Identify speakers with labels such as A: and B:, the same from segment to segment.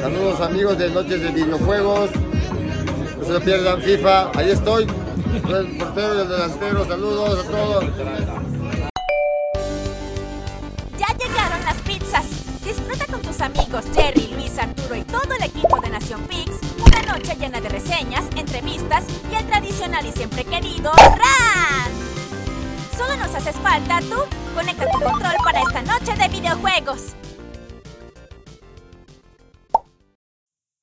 A: Saludos amigos de Noches de Videojuegos. No se pierdan FIFA. Ahí estoy. El portero y el delantero. Saludos a todos.
B: Ya llegaron las pizzas. Disfruta con tus amigos Jerry, Luis, Arturo y todo el equipo de Nación Pix una noche llena de reseñas, entrevistas y el tradicional y siempre querido RAN. Solo nos haces falta tú. Conecta tu control para esta noche de videojuegos.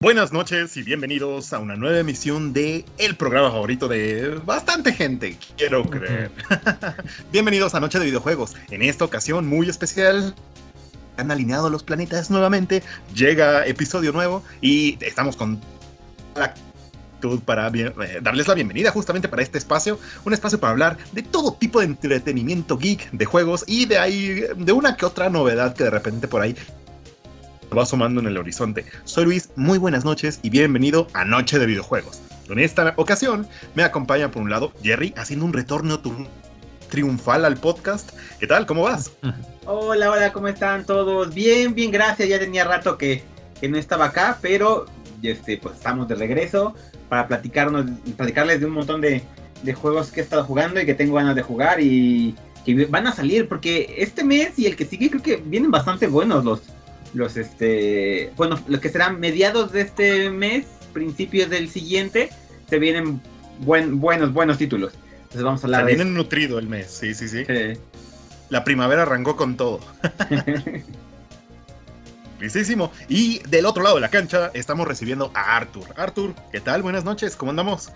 C: Buenas noches y bienvenidos a una nueva emisión de el programa favorito de bastante gente, quiero creer. bienvenidos a Noche de Videojuegos. En esta ocasión muy especial, han alineado los planetas nuevamente, llega episodio nuevo y estamos con la actitud para bien- eh, darles la bienvenida justamente para este espacio, un espacio para hablar de todo tipo de entretenimiento geek, de juegos y de ahí de una que otra novedad que de repente por ahí va asomando en el horizonte. Soy Luis, muy buenas noches y bienvenido a Noche de Videojuegos. En esta ocasión me acompaña por un lado Jerry haciendo un retorno triunfal al podcast. ¿Qué tal? ¿Cómo vas?
D: Hola, hola, ¿cómo están todos? Bien, bien, gracias. Ya tenía rato que, que no estaba acá, pero este, pues estamos de regreso para platicarnos, platicarles de un montón de, de juegos que he estado jugando y que tengo ganas de jugar y que van a salir, porque este mes y el que sigue creo que vienen bastante buenos los, los este, bueno, los que serán mediados de este mes, principios del siguiente, se vienen buen, buenos, buenos títulos. Entonces vamos a
C: Se
D: hablar de
C: viene nutrido el mes, sí, sí, sí. La primavera arrancó con todo. Listísimo. Y del otro lado de la cancha estamos recibiendo a Arthur. Arthur, ¿qué tal? Buenas noches, ¿cómo andamos?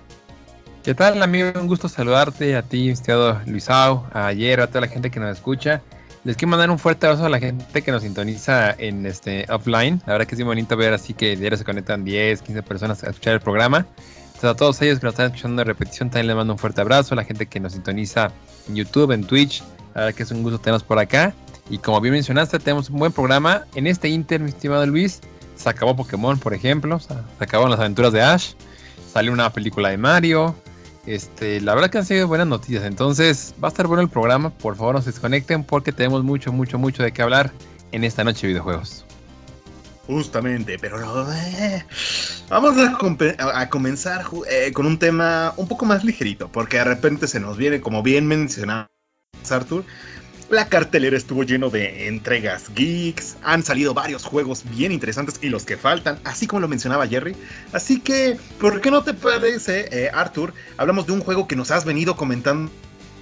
E: ¿Qué tal, amigo? Un gusto saludarte a ti, estimado Luisao, a ayer, a toda la gente que nos escucha. Les quiero mandar un fuerte abrazo a la gente que nos sintoniza en este offline. La verdad que es muy bonito ver así que diario se conectan 10, 15 personas a escuchar el programa. Entonces a todos ellos que nos están escuchando de repetición también les mando un fuerte abrazo. A la gente que nos sintoniza en YouTube, en Twitch. La verdad que es un gusto tenerlos por acá. Y como bien mencionaste, tenemos un buen programa. En este Inter, mi estimado Luis, se acabó Pokémon, por ejemplo. se acabaron las aventuras de Ash. Salió una película de Mario. Este, la verdad que han sido buenas noticias. Entonces, va a estar bueno el programa. Por favor, no se desconecten porque tenemos mucho, mucho, mucho de qué hablar en esta noche de videojuegos.
C: Justamente, pero eh, vamos a, comenzar eh, con un tema un poco más ligerito, porque de repente se nos viene, como bien mencionaba Arthur, la cartelera estuvo lleno de entregas geeks, han salido varios juegos bien interesantes y los que faltan, así como lo mencionaba Jerry. Así que, ¿por qué no te parece, eh, Arthur? Hablamos de un juego que nos has venido comentando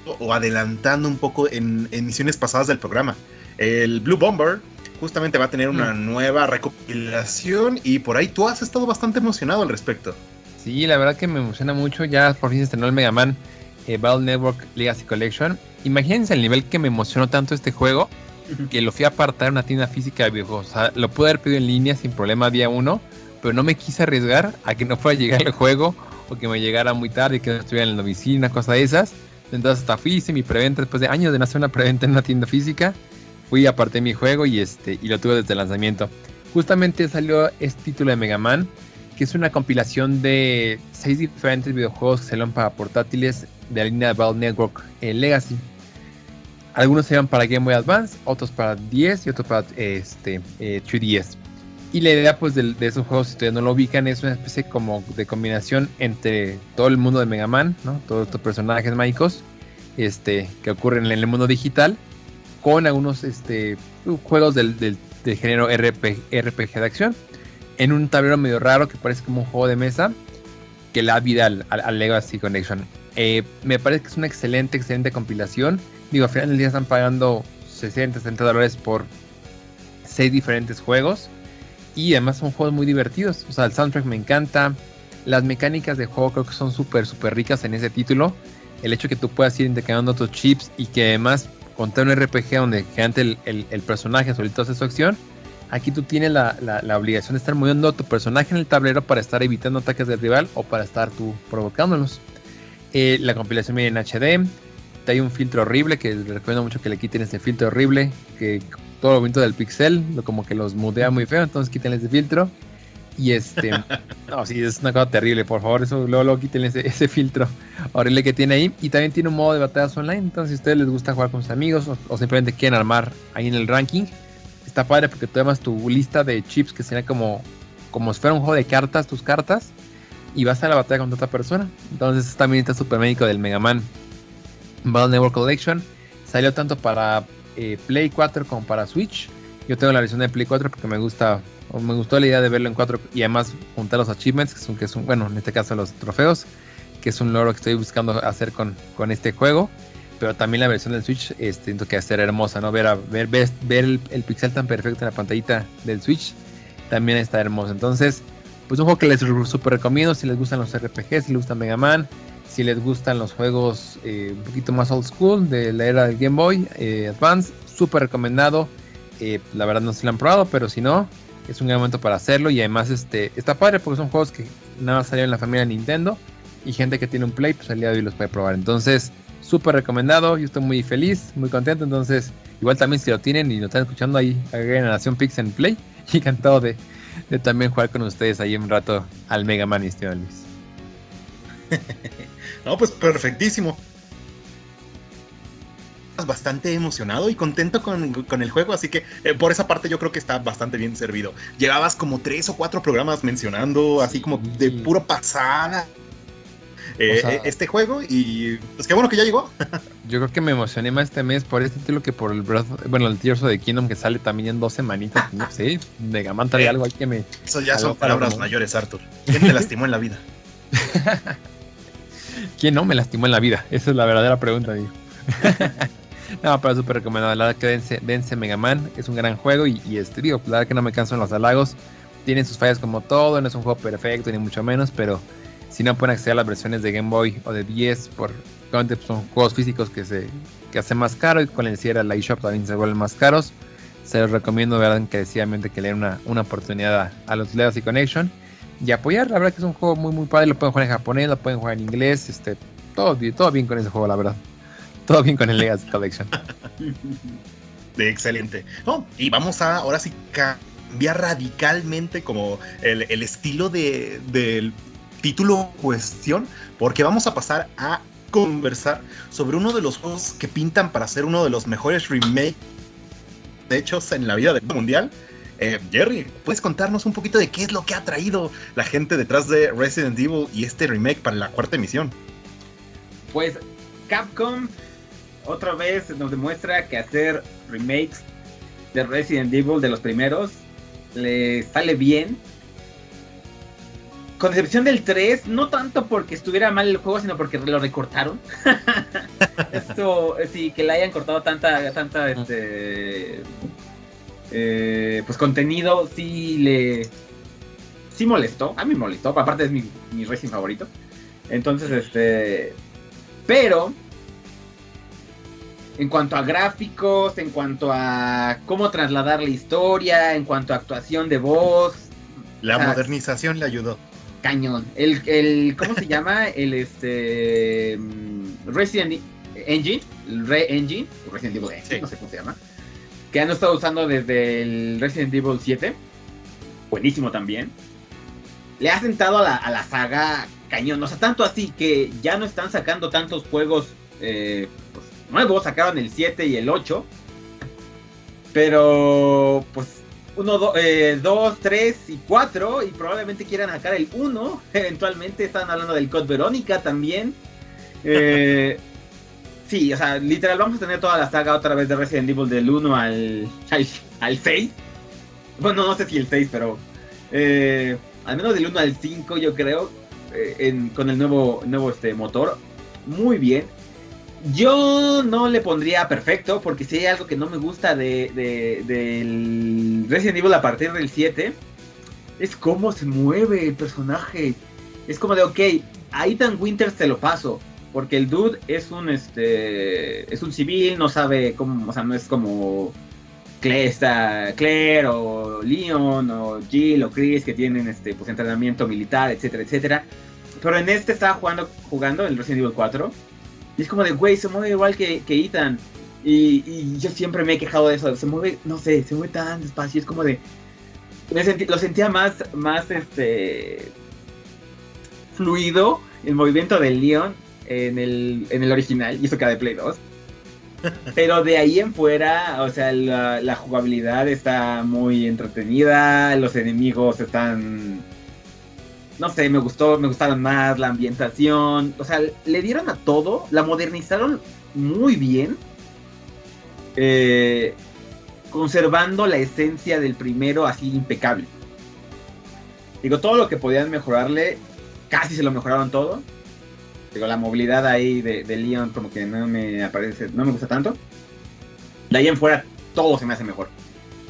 C: o adelantando un poco en emisiones pasadas del programa. El Blue Bomber justamente va a tener una nueva recopilación y por ahí tú has estado bastante emocionado al respecto.
E: Sí, la verdad que me emociona mucho. Ya por fin se estrenó el Mega Man eh, Battle Network Legacy Collection. Imagínense el nivel que me emocionó tanto este juego que lo fui a apartar en una tienda física de videojuegos. O sea, lo pude haber pedido en línea sin problema día uno, pero no me quise arriesgar a que no fuera a llegar el juego o que me llegara muy tarde y que no estuviera en la oficina, cosa de esas. Entonces hasta fui, hice mi preventa después de años de no hacer una preventa en una tienda física. Fui, aparté mi juego y, este, y lo tuve desde el lanzamiento. Justamente salió este título de Mega Man, es una compilación de seis diferentes videojuegos que salieron para portátiles de la línea Battle Network eh, Legacy. Algunos se iban para Game Boy Advance, otros para 10 y otros para este, eh, 3DS. Y la idea pues de, esos juegos, si ustedes no lo ubican, es una especie como de combinación entre todo el mundo de Mega Man, todos estos personajes mágicos este, que ocurren en el mundo digital, con algunos este, juegos del, del- género RPG de acción, en un tablero medio raro que parece como un juego de mesa, que le da vida al, al- Legacy Connection. Eh, me parece que es una excelente, excelente compilación. Digo, al final del día están pagando 60, 70 dólares por 6 diferentes juegos. Y además son juegos muy divertidos. O sea, el soundtrack me encanta. Las mecánicas de juego creo que son súper, súper ricas en ese título. El hecho que tú puedas ir intercambiando tus chips y que además contar un RPG donde generalmente el, el- el personaje solito hace su acción. Aquí tú tienes la, la- la obligación de estar moviendo a tu personaje en el tablero para estar evitando ataques del rival o para estar tú provocándolos. Eh, la compilación viene en HD. Hay un filtro horrible que les recomiendo mucho que le quiten ese filtro horrible. Que todo lo bonito del pixel, lo como que los mudea muy feo, entonces quítenle ese filtro. Y este, no, sí, es una cosa terrible, por favor, eso luego, luego quítenle ese, ese filtro horrible que tiene ahí. Y también tiene un modo de batallas online, entonces si a ustedes les gusta jugar con sus amigos o, o simplemente quieren armar ahí en el ranking, está padre porque tú llamas tu lista de chips que sería como, como si fuera un juego de cartas, tus cartas, y vas a la batalla contra otra persona. Entonces también está super médico del Mega Man Battle Network Collection. Salió tanto para eh, Play 4 como para Switch. Yo tengo la versión de Play 4 porque me gusta, me gustó la idea de verlo en 4 y además juntar los achievements, que son, que son, bueno, en este caso los trofeos, que es un logro que estoy buscando hacer con, con este juego. Pero también la versión del Switch, este, siento que va a ser hermosa, ¿no? Ver, ver, ver, ver el, el, pixel tan perfecto en la pantallita del Switch también está hermoso. Entonces, pues un juego que les super recomiendo si les gustan los RPG, si les gusta Mega Man, si les gustan los juegos eh, un poquito más old school de la era del Game Boy eh, Advance, súper recomendado. Eh, la verdad no se lo han probado, pero si no, es un gran momento para hacerlo. Y además este, está padre porque son juegos que nada más salieron en la familia de Nintendo. Y gente que tiene un Play, pues al día de hoy los puede probar. Entonces, súper recomendado. Yo estoy muy feliz, muy contento. Entonces, igual también si lo tienen y lo están escuchando ahí, agreguen a Nación Pix en Play. Y encantado de, de, también jugar con ustedes ahí un rato al Mega Man, estimado Luis.
C: No, pues perfectísimo. Bastante emocionado y contento con, con el juego, así que eh, por esa parte yo creo que está bastante bien servido. Llevabas como tres o cuatro programas mencionando, así como de puro pasada, eh, o sea, este juego y pues qué bueno que ya llegó.
E: yo creo que me emocioné más este mes por este título que por el Breath, bueno, el Tears of the Kingdom que sale también en dos semanitas. No sé, trae eh, algo ahí que me.
C: Eso ya son palabras mayores, Arthur. ¿Quién te lastimó en la vida?
E: ¿Quién no me lastimó en la vida? Esa es la verdadera pregunta, digo. no, pero súper recomendado. La verdad que dense, dense Mega Man. Es un gran juego y, y, este, digo, la verdad que no me canso en los halagos. Tienen sus fallas como todo, no es un juego perfecto ni mucho menos, pero si no pueden acceder a las versiones de Game Boy o de 10 por son juegos físicos que se que hacen más caro y con el cierre la eShop también se vuelven más caros. Se los recomiendo, verdad, encarecidamente que le den una, una oportunidad a, a los Legacy Connection y apoyar. La verdad que es un juego muy muy padre. Lo pueden jugar en japonés, lo pueden jugar en inglés. Este, todo, todo bien con ese juego, la verdad. Todo bien con el Legacy Collection.
C: De excelente. No, y vamos a ahora sí cambiar radicalmente como el, el estilo de, del título cuestión, porque vamos a pasar a conversar sobre uno de los juegos que pintan para ser uno de los mejores remakes hechos en la vida del mundial. Eh, Jerry, ¿puedes contarnos un poquito de qué es lo que ha traído la gente detrás de Resident Evil y este remake para la cuarta emisión?
D: Pues Capcom otra vez nos demuestra que hacer remakes de Resident Evil de los primeros le sale bien. Con excepción del 3, no tanto porque estuviera mal el juego, sino porque lo recortaron. Esto, sí, que le hayan cortado tanta, tanta, este, eh, pues contenido, sí le, sí molestó. A mí molestó, aparte es mi, mi racing favorito. Entonces, este, pero en cuanto a gráficos, en cuanto a cómo trasladar la historia, en cuanto a actuación de voz.
C: La o sea, modernización le ayudó.
D: Cañón. El, el ¿cómo se llama? El este Resident Engine, el Re Engine, Resident Evil Engine, sí. no sé cómo se llama. Que han estado usando desde el Resident Evil 7. Buenísimo también. Le ha sentado a la, a la saga cañón. O sea, tanto así que ya no están sacando tantos juegos eh, pues, nuevos. Sacaron el 7 y el 8. Pero, pues, 1, 2, 3 y 4. Y probablemente quieran sacar el 1. Eventualmente están hablando del Code Verónica también. Eh, sí, o sea, literal, vamos a tener toda la saga otra vez de Resident Evil del 1 al, al, al 6. Bueno, no sé si el 6, pero. Eh, al menos del 1 al 5, yo creo en, con el nuevo, nuevo este, motor. Muy bien. Yo no le pondría perfecto, porque si hay algo que no me gusta de, de, del Resident Evil a partir del 7, es cómo se mueve el personaje. Es como de, ok, a Ethan Winters te lo paso, porque el dude es un, este, es un civil, no sabe cómo, o sea, no es como Claire, Claire o Leon o Jill o Chris que tienen este pues entrenamiento militar, etcétera, etcétera. Pero en este estaba jugando, jugando en Resident Evil 4. Y es como de, güey, se mueve igual que, que Ethan. Y, y, yo siempre me he quejado de eso. Se mueve, no sé, se mueve tan despacio. Es como de. Sentí, lo sentía más, más este. fluido el movimiento del Leon en el, en el original. Y eso queda de Play 2. Pero de ahí en fuera, o sea, la, la jugabilidad está muy entretenida, los enemigos están no sé, me gustó, me gustaron más la ambientación, o sea, le dieron a todo, la modernizaron muy bien, eh, conservando la esencia del primero así impecable. Digo, todo lo que podían mejorarle, casi se lo mejoraron todo. Digo, la movilidad ahí de, de Leon como que no me aparece, no me gusta tanto. De ahí en fuera, todo se me hace mejor.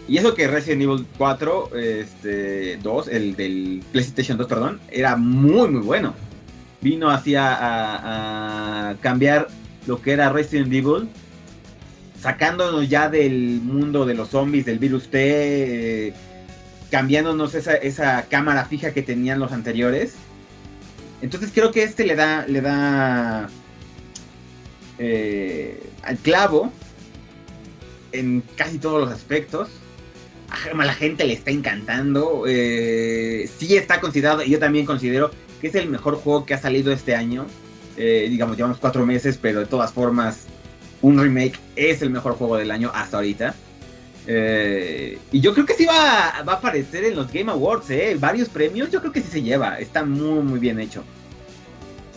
D: Y eso que Resident Evil 4, este, 2, el del PlayStation 2, perdón, era muy, muy bueno. Vino hacia a, cambiar lo que era Resident Evil, sacándonos ya del mundo de los zombies, del virus T, eh, cambiándonos esa, esa cámara fija que tenían los anteriores. Entonces creo que este le da, le da eh, al clavo en casi todos los aspectos a la gente le está encantando. Eh, sí está considerado, y yo también considero que es el mejor juego que ha salido este año. Eh, digamos, llevamos cuatro meses, pero de todas formas, un remake es el mejor juego del año hasta ahorita. Eh, y yo creo que sí va, va, a aparecer en los Game Awards, ¿eh? Varios premios, yo creo que sí se lleva. Está muy, muy bien hecho.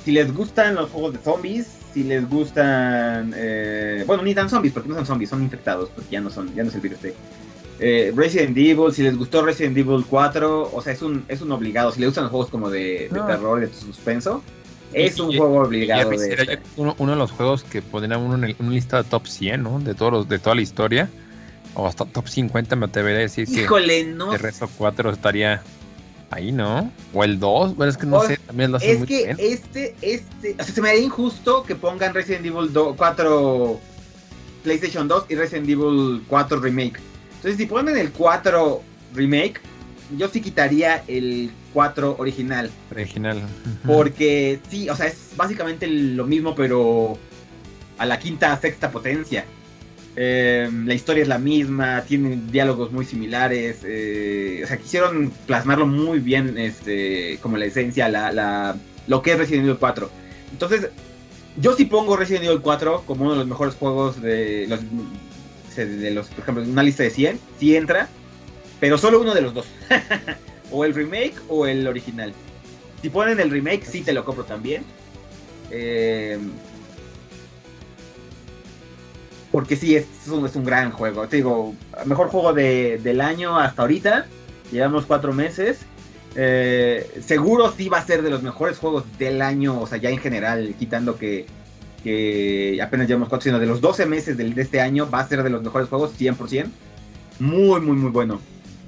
D: Si les gustan los juegos de zombies, si les gustan... bueno, ni tan zombies, porque no son zombies, son infectados, porque ya no son, ya no es el virus. Eh, Resident Evil, si les gustó Resident Evil 4, o sea, es un, es un obligado. Si les gustan los juegos como de, de terror, de suspenso, es un juego obligado.
E: de uno, uno, de los juegos que pondrían uno en una lista de top 100, ¿no? De, todos los, de toda la historia. O hasta top 50 me atrevería a decir
D: Híjole, no.
E: El resto 4 estaría ahí, ¿no? O el 2, bueno, es que no sé, también lo
D: Es que este, este, o sea, se me haría injusto que pongan Resident Evil 4 PlayStation 2 y Resident Evil 4 Remake. Entonces, si ponen el 4 remake, yo sí quitaría el 4 original.
E: Original.
D: Porque sí, o sea, es básicamente lo mismo, pero a la quinta, sexta potencia. Eh, la historia es la misma, tienen diálogos muy similares. Eh, o sea, quisieron plasmarlo muy bien, este, como la esencia, la, la, lo que es Resident Evil 4. Entonces, yo sí pongo Resident Evil 4 como uno de los mejores juegos de los de los, por ejemplo, una lista de 100, sí entra, pero solo uno de los dos. o el remake o el original. Si ponen el remake, sí te lo compro también. Eh, porque sí, es un, es un gran juego. Te digo, mejor juego del año hasta ahorita. Llevamos cuatro meses. Eh, seguro sí va a ser de los mejores juegos del año, o sea, ya en general, quitando que que apenas llevamos cuatro, sino de los 12 meses de, este año, va a ser de los mejores juegos, 100%. Muy, muy, muy bueno.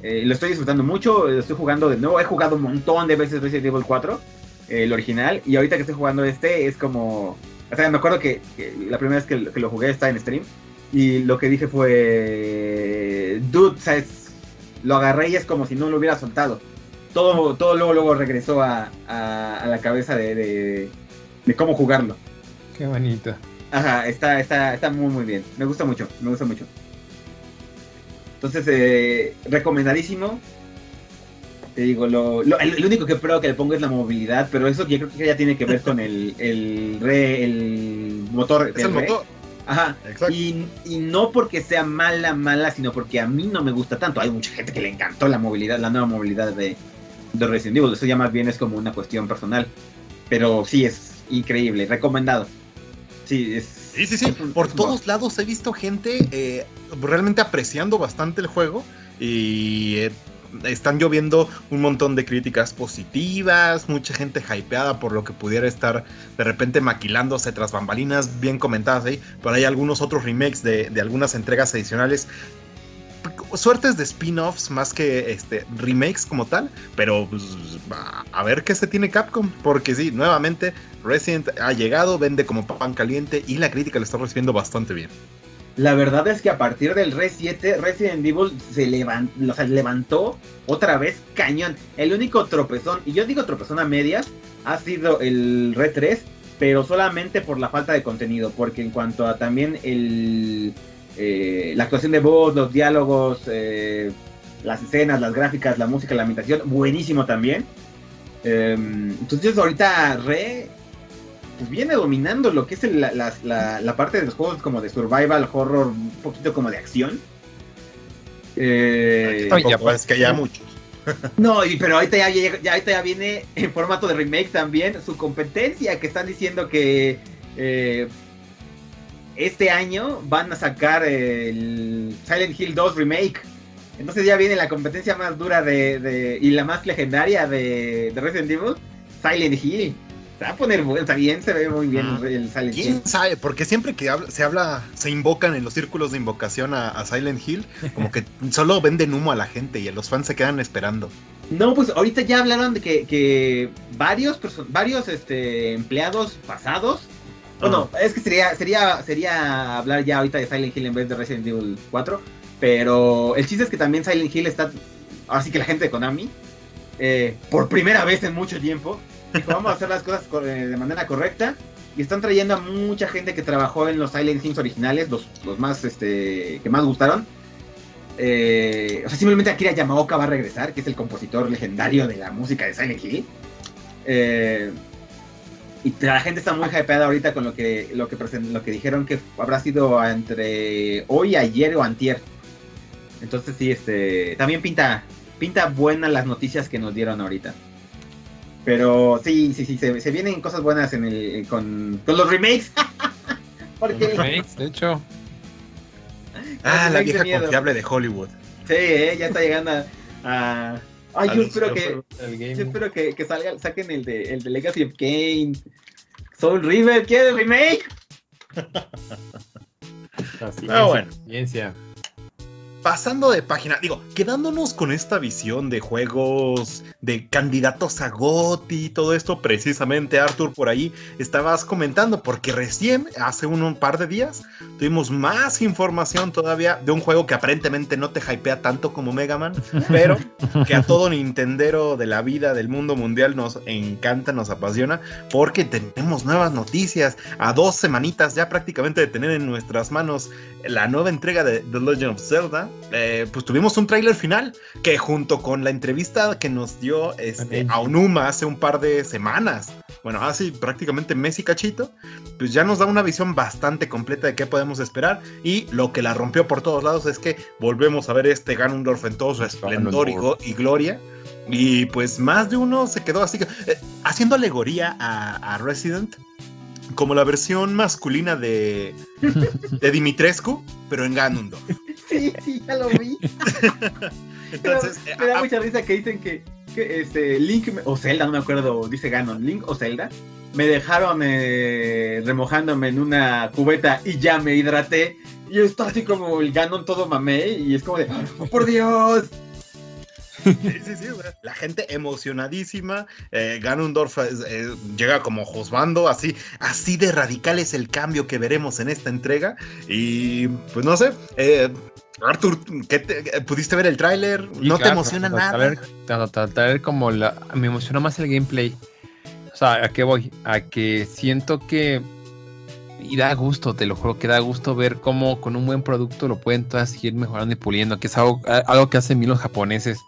D: Eh, lo estoy disfrutando mucho, lo estoy jugando de nuevo. He jugado un montón de veces Resident Evil 4, eh, el original, y ahorita que estoy jugando este es como. O sea, me acuerdo que, la primera vez que, lo jugué está en stream, y lo que dije fue. Dude, ¿sabes? Lo agarré y es como si no lo hubiera soltado. Todo, todo luego, luego regresó a, a, la cabeza de, de cómo jugarlo.
E: Qué bonito.
D: Ajá, está, está, está muy, muy bien. Me gusta mucho, me gusta mucho. Entonces, eh, recomendadísimo. Te digo, lo, el, único que creo que le pongo es la movilidad, pero eso yo creo que ya tiene que ver con el, el, re, el motor.
C: Es el motor.
D: Ajá. Y, y, no porque sea mala, mala, sino porque a mí no me gusta tanto. Hay mucha gente que le encantó la movilidad, la nueva movilidad de, de Resident Evil. Eso ya más bien es como una cuestión personal. Pero sí, es increíble, recomendado. Sí,
C: sí, sí, Por todos lados he visto gente eh, realmente apreciando bastante el juego y eh, están lloviendo un montón de críticas positivas, mucha gente hypeada por lo que pudiera estar de repente maquilándose tras bambalinas bien comentadas ahí, pero hay algunos otros remakes de, de algunas entregas adicionales. Suertes de spin-offs más que este, remakes como tal, pero pues, a ver qué se tiene Capcom, porque sí, nuevamente Resident ha llegado, vende como pan caliente y la crítica lo está recibiendo bastante bien.
D: La verdad es que a partir del Re 7, Resident Evil se levantó, otra vez cañón. El único tropezón, y yo digo tropezón a medias, ha sido el Re 3, pero solamente por la falta de contenido, porque en cuanto a también el eh, la actuación de voz, los diálogos, eh, las escenas, las gráficas, la música, la ambientación, buenísimo también. Em, entonces ahorita Re pues, viene dominando lo que es el- la, la- la- parte de los juegos como de survival, horror, un poquito como de acción. Eh,
E: Oye,
C: Tampoco
E: pues,
C: es que haya muchos.
D: no, y- pero ahorita ya, llega- ya, ahorita ya viene en formato de remake también su competencia, que están diciendo que eh, este año van a sacar el Silent Hill 2 Remake. Entonces ya viene la competencia más dura de, de- y la más legendaria de, de Resident Evil, Silent Hill. Se va a poner bueno, está bien, se ve muy bien
C: Ah.
D: el Silent Hill.
C: ¿Quién sabe? Porque siempre que habla- se habla, se invocan en los círculos de invocación a, a Silent Hill, como que solo venden humo a la gente y a los fans se quedan esperando.
D: No, pues ahorita ya hablaron de que, que varios varios este, empleados pasados. Bueno, es que sería, sería, sería hablar ya ahorita de Silent Hill en vez de Resident Evil 4. Pero el chiste es que también Silent Hill está. Así que la gente de Konami, eh, por primera vez en mucho tiempo, dijo: Vamos a hacer las cosas eh, de manera correcta. Y están trayendo a mucha gente que trabajó en los Silent Hills originales, los, los más este, que más gustaron. Eh, o sea, simplemente Akira Yamaoka va a regresar, que es el compositor legendario de la música de Silent Hill. Eh, y la gente está muy hypeada ahorita con lo que, lo que, dijeron que habrá sido entre hoy, ayer o antier. Entonces sí, este, también pinta, pinta buenas las noticias que nos dieron ahorita. Pero sí, sí, sí, se, se vienen cosas buenas en el, con, con los remakes. Porque
E: Remakes, de hecho.
C: Ah, la
D: remakes de
C: vieja
D: miedo.
C: confiable de Hollywood.
D: Sí, eh, ya está llegando a... a- Ay, yo espero que... Yo espero que, que salga, saquen el de, el de Legacy of Kane. Soul River, ¿quiere remake?
C: Ah, bueno.
E: paciencia.
C: Pasando de página, digo, quedándonos con esta visión de juegos, de candidatos a GOTY y todo esto, precisamente Arthur por ahí estabas comentando, porque recién, hace un, un par de días, tuvimos más información todavía de un juego que aparentemente no te hypea tanto como Mega Man, pero que a todo Nintendero de la vida, del mundo mundial nos encanta, nos apasiona, porque tenemos nuevas noticias, a dos semanitas ya prácticamente de tener en nuestras manos la nueva entrega de The Legend of Zelda, eh, pues tuvimos un tráiler final que junto con la entrevista que nos dio este,
E: También.
C: a Onuma hace un par de semanas, bueno, hace prácticamente mes y cachito, pues ya nos da una visión bastante completa de qué podemos esperar y lo que la rompió por todos lados es que volvemos a ver este Ganondorf en todo su esplendor y, gloria. Y pues más de uno se quedó así, eh, haciendo alegoría a, a Resident, como la versión masculina de, de Dimitrescu, pero en Ganondorf.
D: Sí, sí, ya lo vi.
C: Entonces,
D: me da
C: a-
D: mucha risa que dicen que, que, este, Link o Zelda, no me acuerdo, dice Ganon, Link o Zelda, me dejaron eh, remojándome en una cubeta y ya me hidraté. Y estoy así como el Ganon todo mamé y es como de, ¡Oh, por Dios!
C: Sí, sí, sí, güey. La gente emocionadísima. Eh, Ganondorf eh, eh, llega como juzgando, así, así de radical es el cambio que veremos en esta entrega. Y pues no sé, eh, Arthur, ¿qué te- eh, ¿pudiste ver el tráiler? ¿No te emociona
E: tanto
C: nada?
E: traer como la. Me emociona más el gameplay. O sea, ¿a qué voy? A que siento que. Y da gusto, te lo juro, que da gusto ver cómo con un buen producto lo pueden todas seguir mejorando y puliendo, que es algo, algo que hacen bien los japoneses.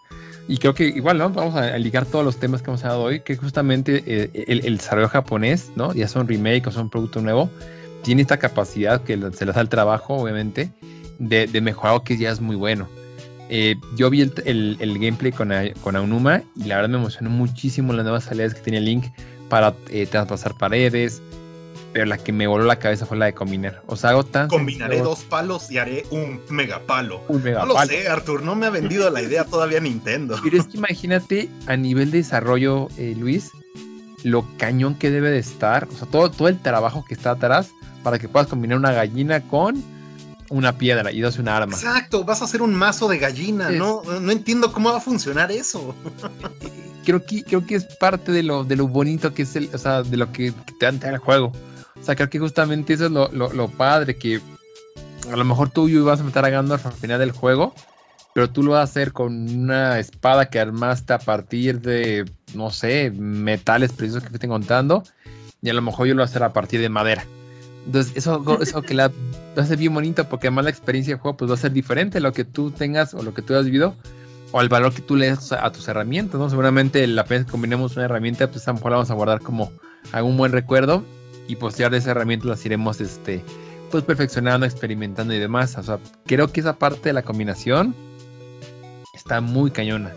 E: Y creo que igual, ¿no? Vamos a, ligar todos los temas que hemos hablado hoy, que justamente eh, el, el desarrollo japonés, ¿no? Ya son remake o son producto nuevo, tiene esta capacidad que se les da el trabajo, obviamente, de, de mejorar algo que ya es muy bueno. Eh, yo vi el, el- gameplay con, A- con Aonuma y la verdad me emocionó muchísimo las nuevas salidas que tenía Link para eh, traspasar paredes, pero la que me voló la cabeza fue la de combinar. O sea, algo tan...
C: Combinaré
E: sencillo,
C: dos palos y haré un megapalo.
E: un mega
C: No lo sé, Arthur, no me ha vendido la idea todavía Nintendo.
E: Pero es que imagínate a nivel de desarrollo, eh, Luis, lo cañón que debe de estar, o sea, todo, todo el trabajo que está atrás para que puedas combinar una gallina con una piedra y das una arma.
C: Exacto, vas a hacer un mazo de gallina,
E: Es-
C: ¿no? No entiendo cómo va a funcionar eso.
E: creo que, creo que es parte de lo, de lo bonito que es el, o sea, de lo que, que te da el juego. O sea, creo que justamente eso es lo, lo, lo padre, que a lo mejor tú ibas a meter a Gandalf al final del juego, pero tú lo vas a hacer con una espada que armaste a partir de, no sé, metales precisos que te estoy contando, y a lo mejor yo lo voy a hacer a partir de madera. Entonces, eso, eso que la a ser bien bonito, porque además la experiencia de juego pues, va a ser diferente lo que tú tengas o lo que tú hayas vivido o al valor que tú le das a tus herramientas, ¿no? Seguramente la pena que combinemos una herramienta, pues a lo mejor la vamos a guardar como algún buen recuerdo y posterior de esa herramienta las iremos este, pues perfeccionando, experimentando y demás. Creo que esa parte de la combinación está muy cañona.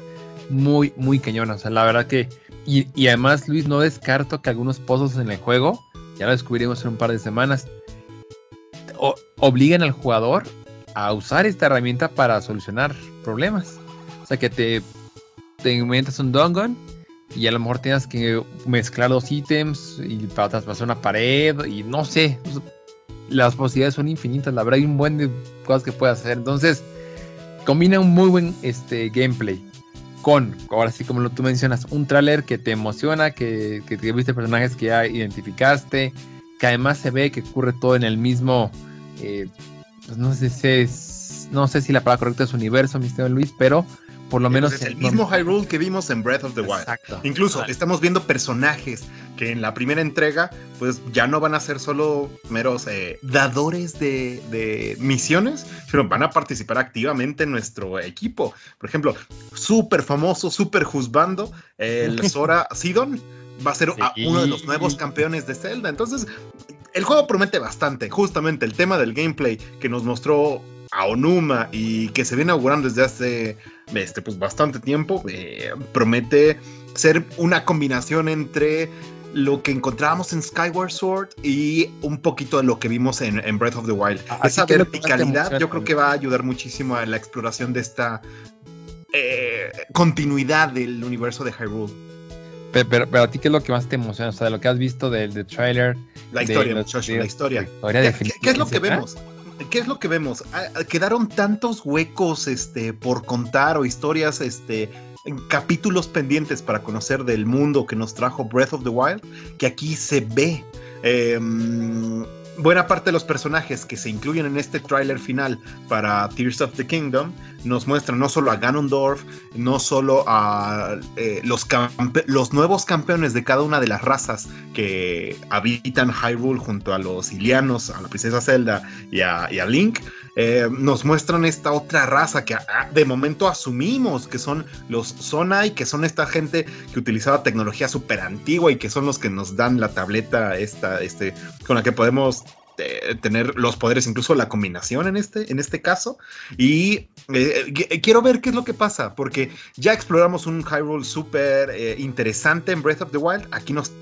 E: Muy, muy cañona. O sea, la verdad que. Y, y además, Luis, no descarto que algunos pozos en el juego, ya lo descubriremos en un par de semanas, o, obliguen al jugador a usar esta herramienta para solucionar problemas. O sea, que te, te inventas un dongon y a lo mejor tienes que mezclar dos ítems y para traspasar una pared y no sé. Las posibilidades son infinitas, la verdad hay un buen de cosas que puedes hacer. Entonces, combina un muy buen este, gameplay con, ahora sí como tú mencionas, un tráiler que te emociona, que, que, que, viste personajes que ya identificaste, que además se ve que ocurre todo en el mismo, eh, pues no sé si es, no sé si la palabra correcta es universo, Mister Luis, pero por lo menos
C: es el mismo Hyrule que vimos en Breath of the Wild.
E: Exacto.
C: Incluso
E: Exacto.
C: estamos viendo personajes que en la primera entrega pues ya no van a ser solo meros eh, dadores de, de, misiones, sino van a participar activamente en nuestro equipo. Por ejemplo, súper famoso, súper juzgando, el Sora Sidon va a ser sí. uno de los nuevos campeones de Zelda. Entonces, el juego promete bastante. Justamente el tema del gameplay que nos mostró a Onuma y que se viene augurando desde hace este, pues, bastante tiempo, eh, promete ser una combinación entre lo que encontrábamos en Skyward Sword y un poquito de lo que vimos en, en Breath of the Wild. Así Esa verticalidad yo creo que va a ayudar muchísimo a la exploración de esta eh, continuidad del universo de Hyrule.
E: Pero, pero, pero, a ti, ¿qué es lo que más te emociona? O sea, de lo que has visto del de trailer.
C: La historia, muchachos, la historia. La historia ¿Qué, ¿Qué, es lo que vemos? ¿Qué es lo que vemos? Ah, quedaron tantos huecos este, por contar o historias, este, capítulos pendientes para conocer del mundo que nos trajo Breath of the Wild, que aquí se ve. Eh, buena parte de los personajes que se incluyen en este tráiler final para Tears of the Kingdom nos muestran no solo a Ganondorf, no solo a eh, los, los, nuevos campeones de cada una de las razas que habitan Hyrule junto a los Ilianos, a la princesa Zelda y a, y a Link, eh, nos muestran esta otra raza que ah, de momento asumimos que son los Sonai, que son esta gente que utilizaba tecnología súper antigua y que son los que nos dan la tableta esta, este, con la que podemos eh, tener los poderes, incluso la combinación en este, en este caso. Y eh, quiero ver qué es lo que pasa, porque ya exploramos un Hyrule súper interesante en Breath of the Wild. Aquí nos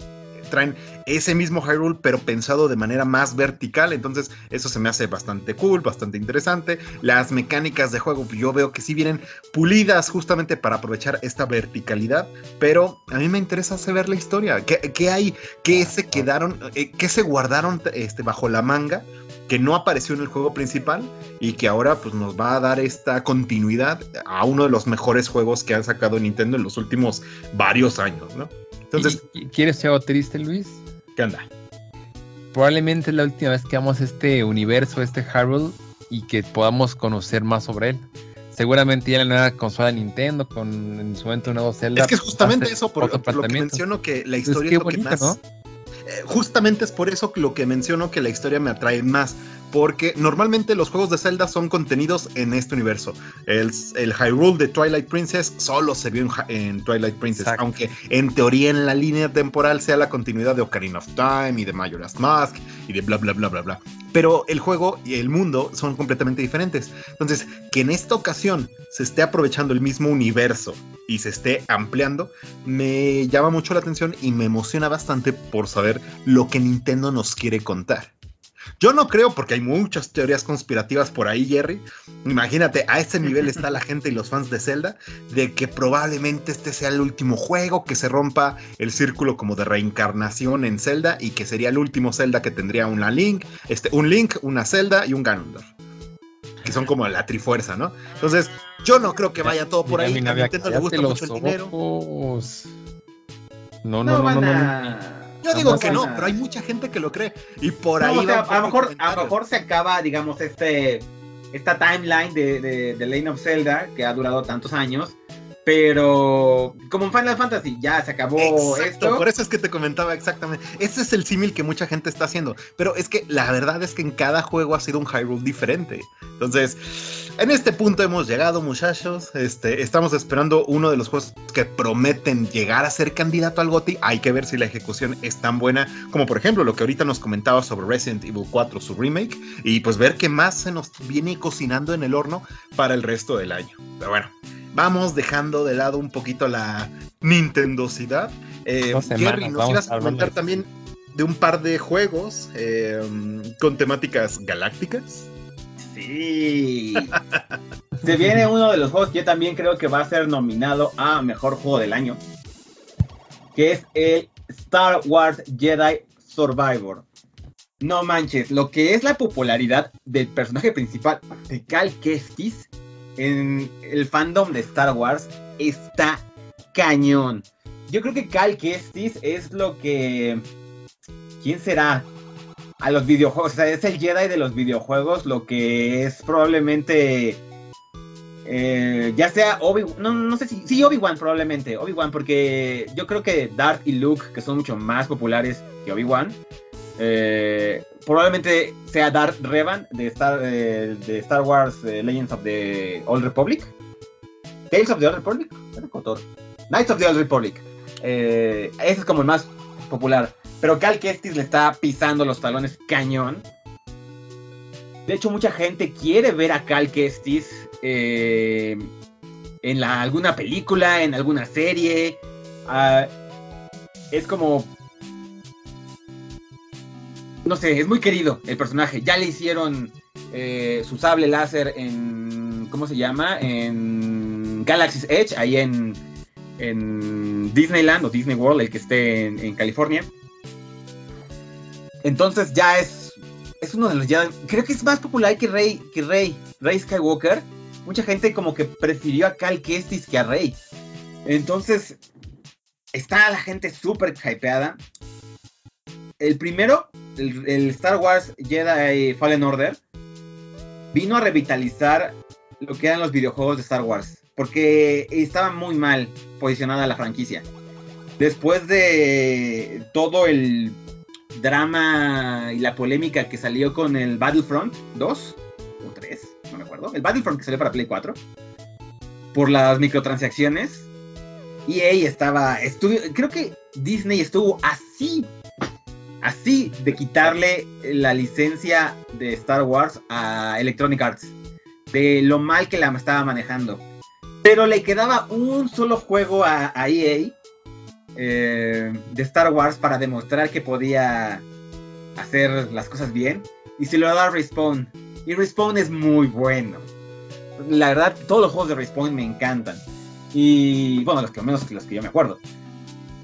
C: traen ese mismo Hyrule, pero pensado de manera más vertical. Entonces, eso se me hace bastante cool, bastante interesante. Las mecánicas de juego, yo veo que sí vienen pulidas justamente para aprovechar esta verticalidad. Pero a mí me interesa saber la historia. ¿Qué, qué hay? ¿Qué se quedaron? Eh, ¿Qué se guardaron este, bajo la manga? que no apareció en el juego principal y que ahora pues nos va a dar esta continuidad a uno de los mejores juegos que han sacado Nintendo en los últimos varios años, ¿no?
E: Entonces, ¿quieres ser triste, Luis?
C: ¿Qué onda?
E: Probablemente es la última vez que vamos a este universo, este Hyrule, y que podamos conocer más sobre él. Seguramente ya en la nueva consola de Nintendo, con en su momento un nuevo Zelda.
C: Es que es justamente eso, por, por, lo que menciono que la historia pues es lo bonito, que más... ¿no? Eh, justamente es por eso lo que menciono que la historia me atrae más. Porque normalmente los juegos de Zelda son contenidos en este universo. El, el Hyrule de Twilight Princess solo se vio en, en Twilight Princess. Exacto. Aunque en teoría en la línea temporal sea la continuidad de Ocarina of Time y de Majora's Mask y de bla bla bla bla bla. Pero el juego y el mundo son completamente diferentes. Entonces, que en esta ocasión se esté aprovechando el mismo universo y se esté ampliando, me llama mucho la atención y me emociona bastante por saber lo que Nintendo nos quiere contar. Yo no creo porque hay muchas teorías conspirativas por ahí, Jerry. Imagínate, a ese nivel está la gente y los fans de Zelda, de que probablemente este sea el último juego, que se rompa el círculo como de reencarnación en Zelda y que sería el último Zelda que tendría una Link, este, un Link, una Zelda y un Ganondorf. Que son como la trifuerza, ¿no? Entonces, yo no creo que vaya todo por ahí. A Nintendo le gusta mucho el dinero.
E: No, no, no, no, no, no.
C: Yo digo que no, pero hay mucha gente que lo cree. Y por
D: no,
C: ahí.
D: O sea, a, lo mejor, a lo mejor se acaba, digamos, este esta timeline de, de, de Lane of Zelda, que ha durado tantos años. Pero como en Final Fantasy, ya se acabó
C: Exacto,
D: esto.
C: Por eso es que te comentaba exactamente. Ese es el símil que mucha gente está haciendo. Pero es que la verdad es que en cada juego ha sido un Hyrule diferente. Entonces, En este punto hemos llegado, muchachos. Este, estamos esperando uno de los juegos que prometen llegar a ser candidato al GOTY. Hay que ver si la ejecución es tan buena como, por ejemplo, lo que ahorita nos comentaba sobre Resident Evil 4, su remake, y pues ver qué más se nos viene cocinando en el horno para el resto del año. Pero bueno, vamos dejando de lado un poquito la Nintendosidad. Eh,
E: semanas,
C: nos ibas a comentar también de un par de juegos eh, con temáticas galácticas.
D: Se viene uno de los juegos que yo también creo que va a ser nominado a Mejor Juego del Año. Que es el Star Wars Jedi Survivor. No manches, lo que es la popularidad del personaje principal de Cal Kestis en el fandom de Star Wars está cañón. Yo creo que Cal Kestis es lo que... ¿Quién será? A los videojuegos. O sea, es el Jedi de los videojuegos, lo que es probablemente. eh, ya sea Obi no, no sé si. Sí, Obi-Wan, probablemente. Obi-Wan, porque yo creo que Darth y Luke, que son mucho más populares que Obi-Wan, eh, probablemente sea Darth Revan de Star, eh, de Star Wars Legends of the Old Republic. Tales of the Old Republic. Knights of the Old Republic. Ese es como el más popular. Pero Cal Kestis le está pisando los talones cañón. De hecho, mucha gente quiere ver a Cal Kestis eh, en alguna película, en alguna serie. Ah, es como. No sé, es muy querido el personaje. Ya le hicieron eh, su sable láser en. ¿Cómo se llama? En Galaxy's Edge, ahí en, en Disneyland o Disney World, el que esté en California. Entonces ya es. Es uno de los ya. Creo que es más popular que Rey. Que Rey. Rey Skywalker. Mucha gente como que prefirió a Cal Kestis que a Rey. Entonces. Está la gente súper hypeada. El primero, el, el Star Wars Jedi Fallen Order, vino a revitalizar lo que eran los videojuegos de Star Wars. Porque estaba muy mal posicionada la franquicia. Después de todo el drama y la polémica que salió con el Battlefront 2 o 3, no me acuerdo. El Battlefront que salió para Play 4. Por las microtransacciones. EA estaba. Estuvo, creo que Disney estuvo así. Así de quitarle la licencia de Star Wars a Electronic Arts. De lo mal que la estaba manejando. Pero le quedaba un solo juego a, a EA eh, de Star Wars para demostrar que podía hacer las cosas bien. Y se lo da a Respawn. Y Respawn es muy bueno. La verdad, todos los juegos de Respawn me encantan. Y bueno, los que menos los que yo me acuerdo.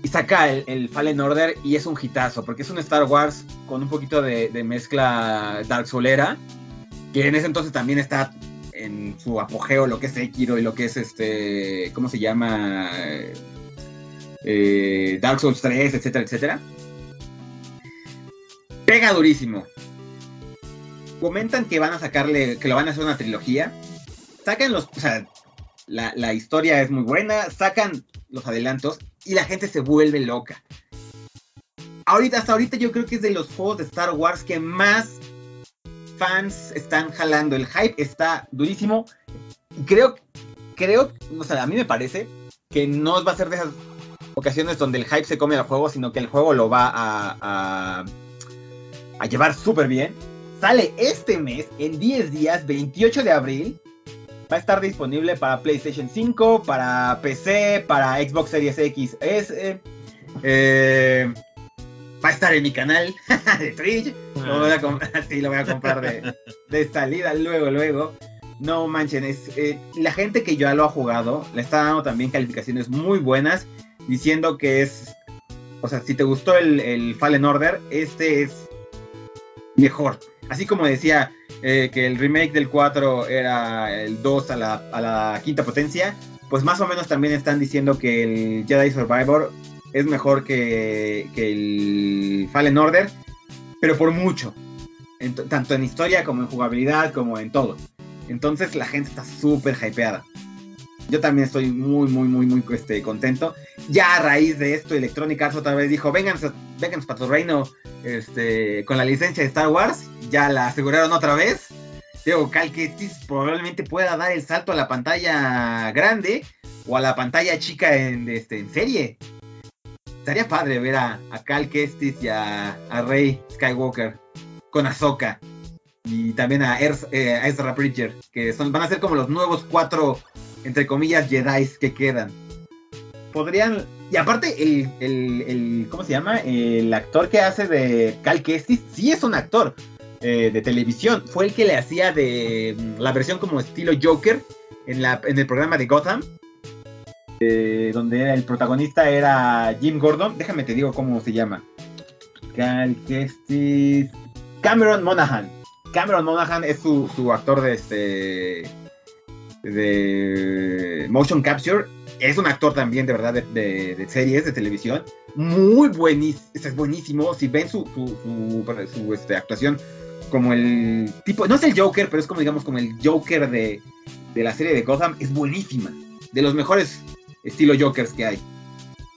D: Y saca el, Fallen Order y es un hitazo, porque es un Star Wars con un poquito de, de mezcla Dark Soulera, que en ese entonces también está en su apogeo lo que es Sekiro y lo que es este, ¿cómo se llama? Eh, Dark Souls 3, etcétera, etcétera. Pega durísimo. Comentan que van a sacarle, que lo van a hacer una trilogía. Sacan los, o sea, la, la historia es muy buena, sacan los adelantos y la gente se vuelve loca. Ahorita, hasta ahorita yo creo que es de los juegos de Star Wars que más fans están jalando. El hype está durísimo. Creo, creo, o sea, a mí me parece que no va a ser de esas ocasiones donde el hype se come al juego, sino que el juego lo va a, a, llevar súper bien. Sale este mes, en 10 días, 28 de abril. Va a estar disponible para PlayStation 5, para PC, para Xbox Series X, S. eh, va a estar en mi canal de Twitch. Lo voy a sí, lo voy a comprar de, de salida luego, luego. No manchen, es, eh, la gente que ya lo ha jugado le está dando también calificaciones muy buenas, diciendo que es, o sea, si te gustó el, Fallen Order, este es mejor. Así como decía eh, que el remake del 4 era el 2 a la, quinta potencia, pues más o menos también están diciendo que el Jedi Survivor es mejor que, el Fallen Order, pero por mucho. Tanto en historia como en jugabilidad, como en todo. Entonces la gente está súper hypeada. Yo también estoy muy, muy, muy, muy este, contento. Ya a raíz de esto, Electronic Arts otra vez dijo, vengan, vengan para tu reino este, con la licencia de Star Wars. Ya la aseguraron otra vez. Digo, Cal Kestis probablemente pueda dar el salto a la pantalla grande o a la pantalla chica en, este, en serie. Estaría padre ver a, a Cal Kestis y a, Rey Skywalker con Ahsoka. Y también a, eh, Ezra Bridger, que son, van a ser como los nuevos cuatro, entre comillas, Jedi que quedan. Podrían. Y aparte, el, el, ¿Cómo se llama? El actor que hace de Cal Kestis, sí es un actor eh, de televisión. Fue el que le hacía de mm, la versión como estilo Joker en, la, en el programa de Gotham. Donde el protagonista era Jim Gordon. Déjame te digo cómo se llama. Cal Kestis. Cameron Monaghan. Cameron Monaghan es su, su actor de este. De motion capture. Es un actor también, de verdad, de, series de televisión. Muy buenísimo. Es buenísimo. Si ven su, su, su, este, actuación como el tipo. No es el Joker, pero es como, digamos, como el Joker de, de la serie de Gotham. Es buenísima. De los mejores estilo Jokers que hay.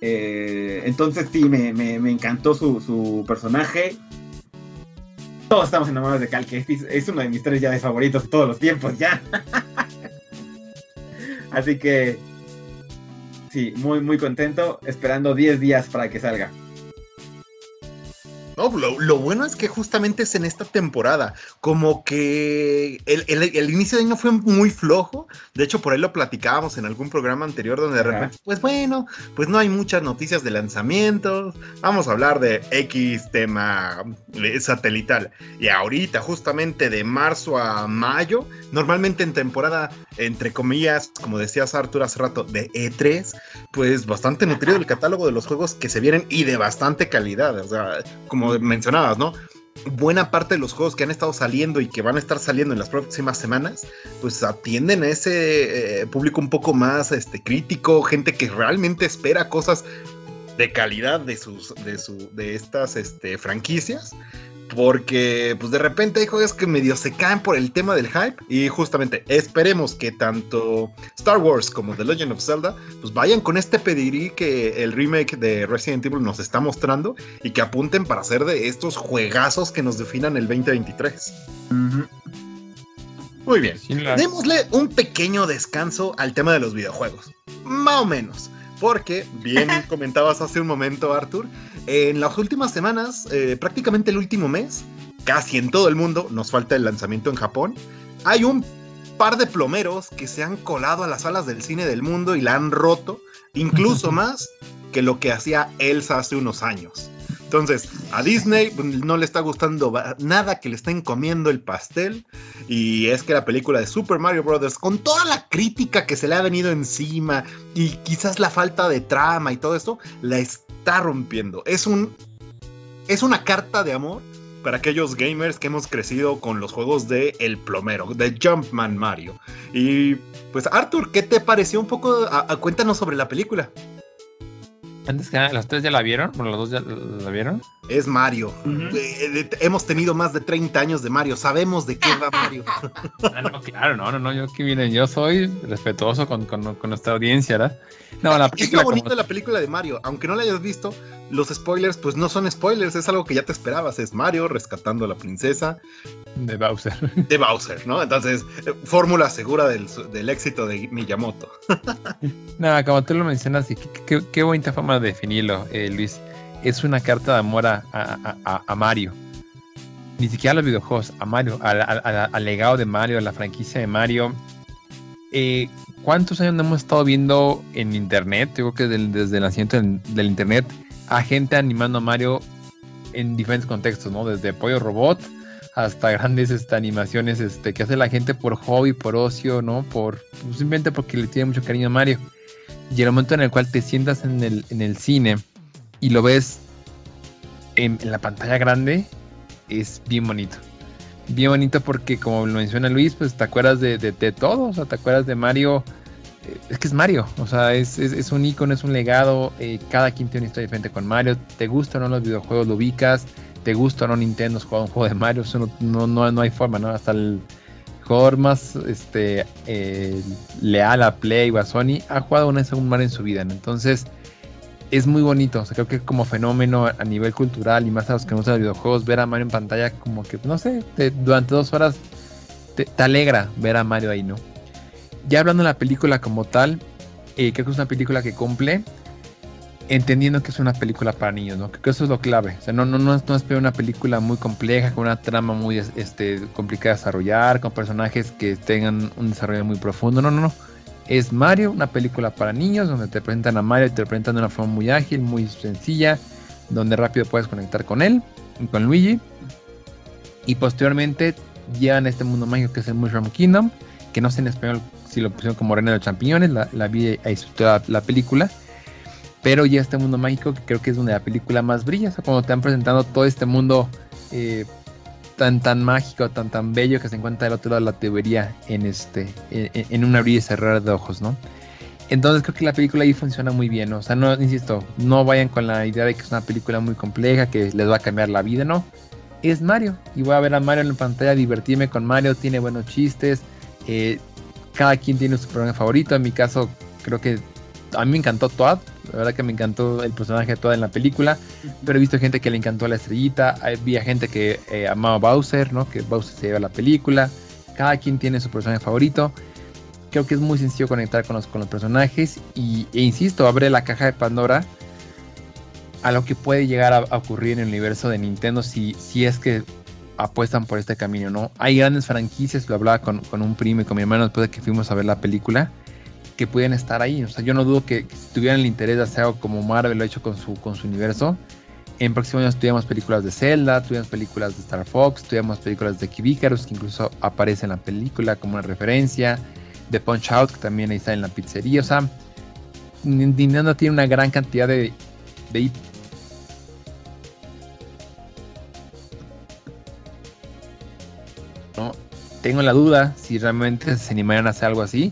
D: Eh, entonces sí, me, me, encantó su, su, personaje. Todos estamos enamorados de Cal Kestis. Es uno de mis tres ya de favoritos de todos los tiempos, ya. Así que sí, muy muy contento, esperando 10 días para que salga.
C: No, lo, bueno es que justamente es en esta temporada, como que el, inicio de año fue muy flojo, de hecho por ahí lo platicábamos en algún programa anterior donde de repente, pues bueno, pues no hay muchas noticias de lanzamientos, vamos a hablar de X tema satelital, y ahorita justamente de marzo a mayo, normalmente en temporada, entre comillas, como decías Arthur hace rato, de E3, pues bastante nutrido el catálogo de los juegos que se vienen y de bastante calidad, o sea, como como mencionabas, ¿no? Buena parte de los juegos que han estado saliendo y que van a estar saliendo en las próximas semanas, pues atienden a ese eh, público un poco más este, crítico, gente que realmente espera cosas de calidad de sus de su de estas este, franquicias porque pues de repente hay juegos que medio se caen por el tema del hype y justamente esperemos que tanto Star Wars como The Legend of Zelda pues vayan con este pedigrí que el remake de Resident Evil nos está mostrando y que apunten para hacer de estos juegazos que nos definan el 2023. Muy bien, démosle un pequeño descanso al tema de los videojuegos, más o menos. Porque, bien comentabas hace un momento, Arthur, en las últimas semanas, eh, prácticamente el último mes, casi en todo el mundo, nos falta el lanzamiento en Japón, hay un par de plomeros que se han colado a las salas del cine del mundo y la han roto, incluso más que lo que hacía Elsa hace unos años. Entonces, a Disney no le está gustando nada que le estén comiendo el pastel. Y es que la película de Super Mario Bros., con toda la crítica que se le ha venido encima y quizás la falta de trama y todo esto, la está rompiendo. Es un. Es una carta de amor para aquellos gamers que hemos crecido con los juegos de El Plomero, de Jumpman Mario. Y pues Arthur, ¿qué te pareció un poco? cuéntanos sobre la película.
E: Antes que nada, ¿los tres ya la vieron? Bueno, los dos ya la vieron.
C: Es Mario. Eh, hemos tenido más de 30 años de Mario. Sabemos de qué va Mario.
E: ah, no, claro, no, no, no. Yo que miren, yo soy respetuoso con, con, con nuestra audiencia, ¿verdad?
C: No, la película. Es lo bonito de la película de Mario. Aunque no la hayas visto, los spoilers, pues no son spoilers. Es algo que ya te esperabas. Es Mario rescatando a la princesa.
E: De Bowser.
C: De Bowser, ¿no? Entonces, eh, fórmula segura del, del, éxito de Miyamoto.
E: no, como tú lo mencionas, y qué, qué, bonita forma de definirlo, eh, Luis. Es una carta de amor a, a, a, Mario. Ni siquiera a los videojuegos, a Mario, al legado de Mario, a la franquicia de Mario. Eh, ¿Cuántos años hemos estado viendo en internet? Digo que desde el nacimiento del, internet a gente animando a Mario en diferentes contextos, ¿no? Desde Pollo Robot hasta grandes este, animaciones este, que hace la gente por hobby, por ocio, ¿no? Por pues, simplemente porque le tiene mucho cariño a Mario. Y el momento en el cual te sientas en el, en el cine y lo ves en, la pantalla grande, es bien bonito. Bien bonito porque, como lo menciona Luis, pues te acuerdas de, de, todo, o sea, te acuerdas de Mario. Es que es Mario, o sea, es, un icono, es un legado. Eh, cada quien tiene una historia diferente con Mario. Te gustan o no los videojuegos, lo ubicas te gusta o no Nintendo juega un juego de Mario, eso no, no, no, hay forma, ¿no? Hasta el jugador más este, eh, leal a Play o a Sony ha jugado una un Mario en su vida, Entonces es muy bonito, o sea, creo que como fenómeno a nivel cultural y más a los que no usan videojuegos, ver a Mario en pantalla como que, no sé, durante dos horas te, alegra ver a Mario ahí, ¿no? Ya hablando de la película como tal, eh, creo que es una película que cumple, entendiendo que es una película para niños, ¿no? Creo que eso es lo clave. O sea, no, no, no, no espero una película muy compleja, con una trama muy este, complicada de desarrollar, con personajes que tengan un desarrollo muy profundo. No, no, no. Es Mario, una película para niños, donde te presentan a Mario y te presentan de una forma muy ágil, muy sencilla, donde rápido puedes conectar con él, con Luigi. Y posteriormente llegan a este mundo mágico que es el Mushroom Kingdom, que no sé en español si lo pusieron como Reina de los Champiñones, la, la vi ahí la, la película. Pero ya este mundo mágico que creo que es donde la película más brilla, o sea, cuando te han presentado todo este mundo eh, tan tan mágico, tan tan bello que se encuentra del otro lado de la teoría en este, en, en un abrir y cerrar de ojos, ¿no? Entonces creo que la película ahí funciona muy bien, ¿no? o sea, no, insisto, no vayan con la idea de que es una película muy compleja, que les va a cambiar la vida, ¿no? es Mario. Y voy a ver a Mario en la pantalla, divertirme con Mario, tiene buenos chistes. Eh, cada quien tiene su personaje favorito. En mi caso, creo que a mí me encantó Toad. La verdad que me encantó el personaje de Toad en la película. Pero he visto gente que le encantó la estrellita. Había gente que eh, amaba Bowser, ¿no? Que Bowser se lleva la película. Cada quien tiene su personaje favorito. Creo que es muy sencillo conectar con los, personajes. Y, e insisto, abre la caja de Pandora a lo que puede llegar a, ocurrir en el universo de Nintendo si es que apuestan por este camino, ¿no? Hay grandes franquicias, lo hablaba con, un primo y con mi hermano después de que fuimos a ver la película, que pueden estar ahí. O sea, yo no dudo que, si tuvieran el interés de hacer algo como Marvel lo ha hecho con su, universo, en próximos años tuviéramos películas de Zelda, tuviéramos películas de Star Fox, tuviéramos películas de Kibikarus, que incluso aparece en la película como una referencia, de Punch Out, que también ahí está en la pizzería. O sea, Nintendo tiene una gran cantidad de, de tengo la duda si realmente se animarían a hacer algo así,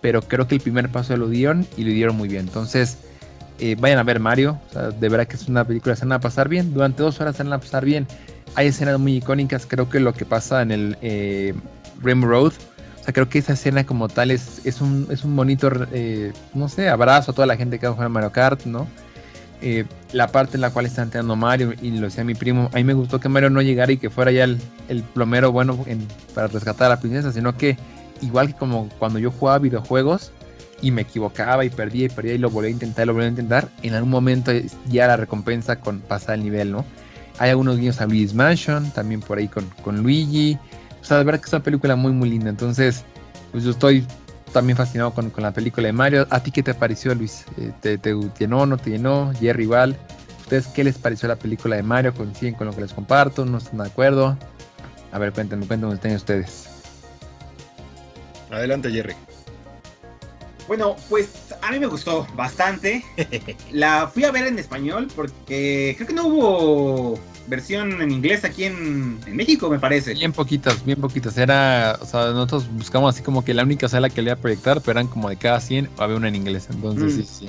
E: pero creo que el primer paso lo dieron y lo dieron muy bien. Entonces, eh, vayan a ver Mario, de verdad que es una película se van a pasar bien, durante dos horas se van a pasar bien. Hay escenas muy icónicas, creo que lo que pasa en el eh, Rim Road, o sea, creo que esa escena como tal es, es, un, es un bonito, eh, no sé, abrazo a toda la gente que va a jugar Mario Kart, ¿no? Eh, la parte en la cual está entrando Mario y lo decía mi primo, a mí me gustó que Mario no llegara y que fuera ya el, plomero bueno para rescatar a la princesa, sino que igual que como cuando yo jugaba videojuegos y me equivocaba y perdía y perdía y lo volví a intentar y lo volví a intentar, en algún momento ya la recompensa con pasar el nivel, ¿no? Hay algunos guiños a Luigi's Mansion, también por ahí con, con Luigi. O sea, de verdad que es una película muy, muy linda. Entonces, pues yo estoy también fascinado con, la película de Mario. ¿A ti qué te pareció, Luis? Eh, ¿Te, ¿Te, llenó, no te llenó? Jerry igual. ¿Ustedes qué les pareció la película de Mario? ¿Coinciden con lo que les comparto? ¿No están de acuerdo? A ver, cuéntenme, cuéntenme ustedes ustedes.
C: Adelante, Jerry.
D: Bueno, pues a mí me gustó bastante. La fui a ver en español porque creo que no hubo versión en inglés aquí en, México, me parece.
E: Bien poquitas, bien poquitas. Era, o sea, nosotros buscamos así como que la única sala que le iba a proyectar, pero eran como de cada 100 había una en inglés. Entonces, mm. sí, sí.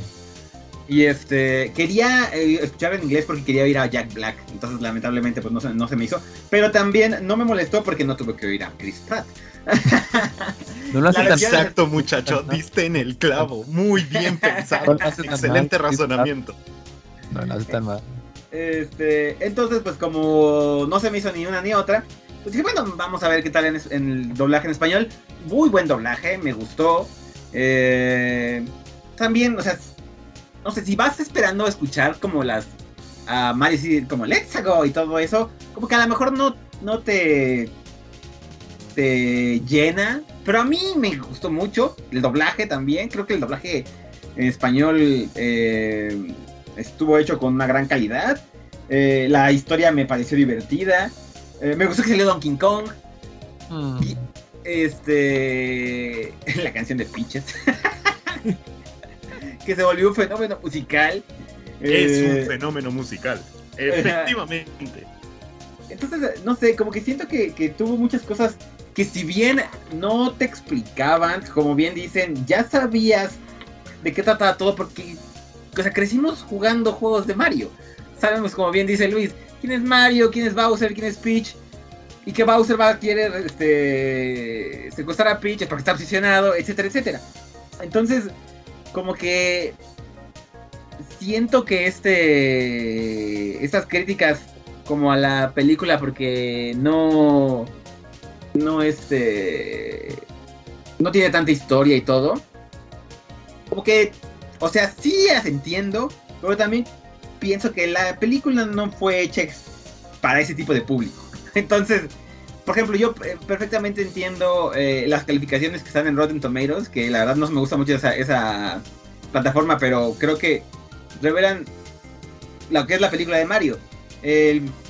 D: Y este, quería eh, escuchar en inglés porque quería ir a Jack Black. Entonces, lamentablemente, pues no se, no se me hizo. Pero también no me molestó porque no tuve que ir a Chris Pratt.
C: No lo haces Exacto, muchacho. Diste en el clavo. Muy bien pensado. Excelente razonamiento.
E: No lo haces tan mal.
D: Este, entonces, pues como no se me hizo ni una ni otra, pues dije, bueno, vamos a ver qué tal en, el doblaje en español. Muy buen doblaje, me gustó. Eh, también, o sea, no sé, si vas esperando escuchar como las a Mario como Let's Go y todo eso, como que a lo mejor no, no te, te llena. Pero a mí me gustó mucho el doblaje también. Creo que el doblaje en español eh, estuvo hecho con una gran calidad. Eh, la historia me pareció divertida. Eh, me gustó que salió Donkey Kong. Hmm. Y, este. La canción de Peaches. que se volvió un fenómeno musical.
C: Es un eh, fenómeno musical. Efectivamente.
D: Entonces, no sé, como que siento que, que, tuvo muchas cosas que si bien no te explicaban, como bien dicen, ya sabías de qué trataba todo porque o sea, crecimos jugando juegos de Mario. Sabemos, como bien dice Luis, quién es Mario, quién es Bowser, quién es Peach. Y que Bowser va a querer este, secuestrar a Peach porque está obsesionado, etcétera, etcétera. Entonces, como que siento que este estas críticas como a la película porque no no este no tiene tanta historia y todo. Como que, o sea, sí las entiendo, pero también pienso que la película no fue hecha para ese tipo de público. Entonces, por ejemplo, yo eh, perfectamente entiendo eh, las calificaciones que están en Rotten Tomatoes, que la verdad no me gusta mucho esa, esa plataforma, pero creo que revelan lo que es la película de Mario.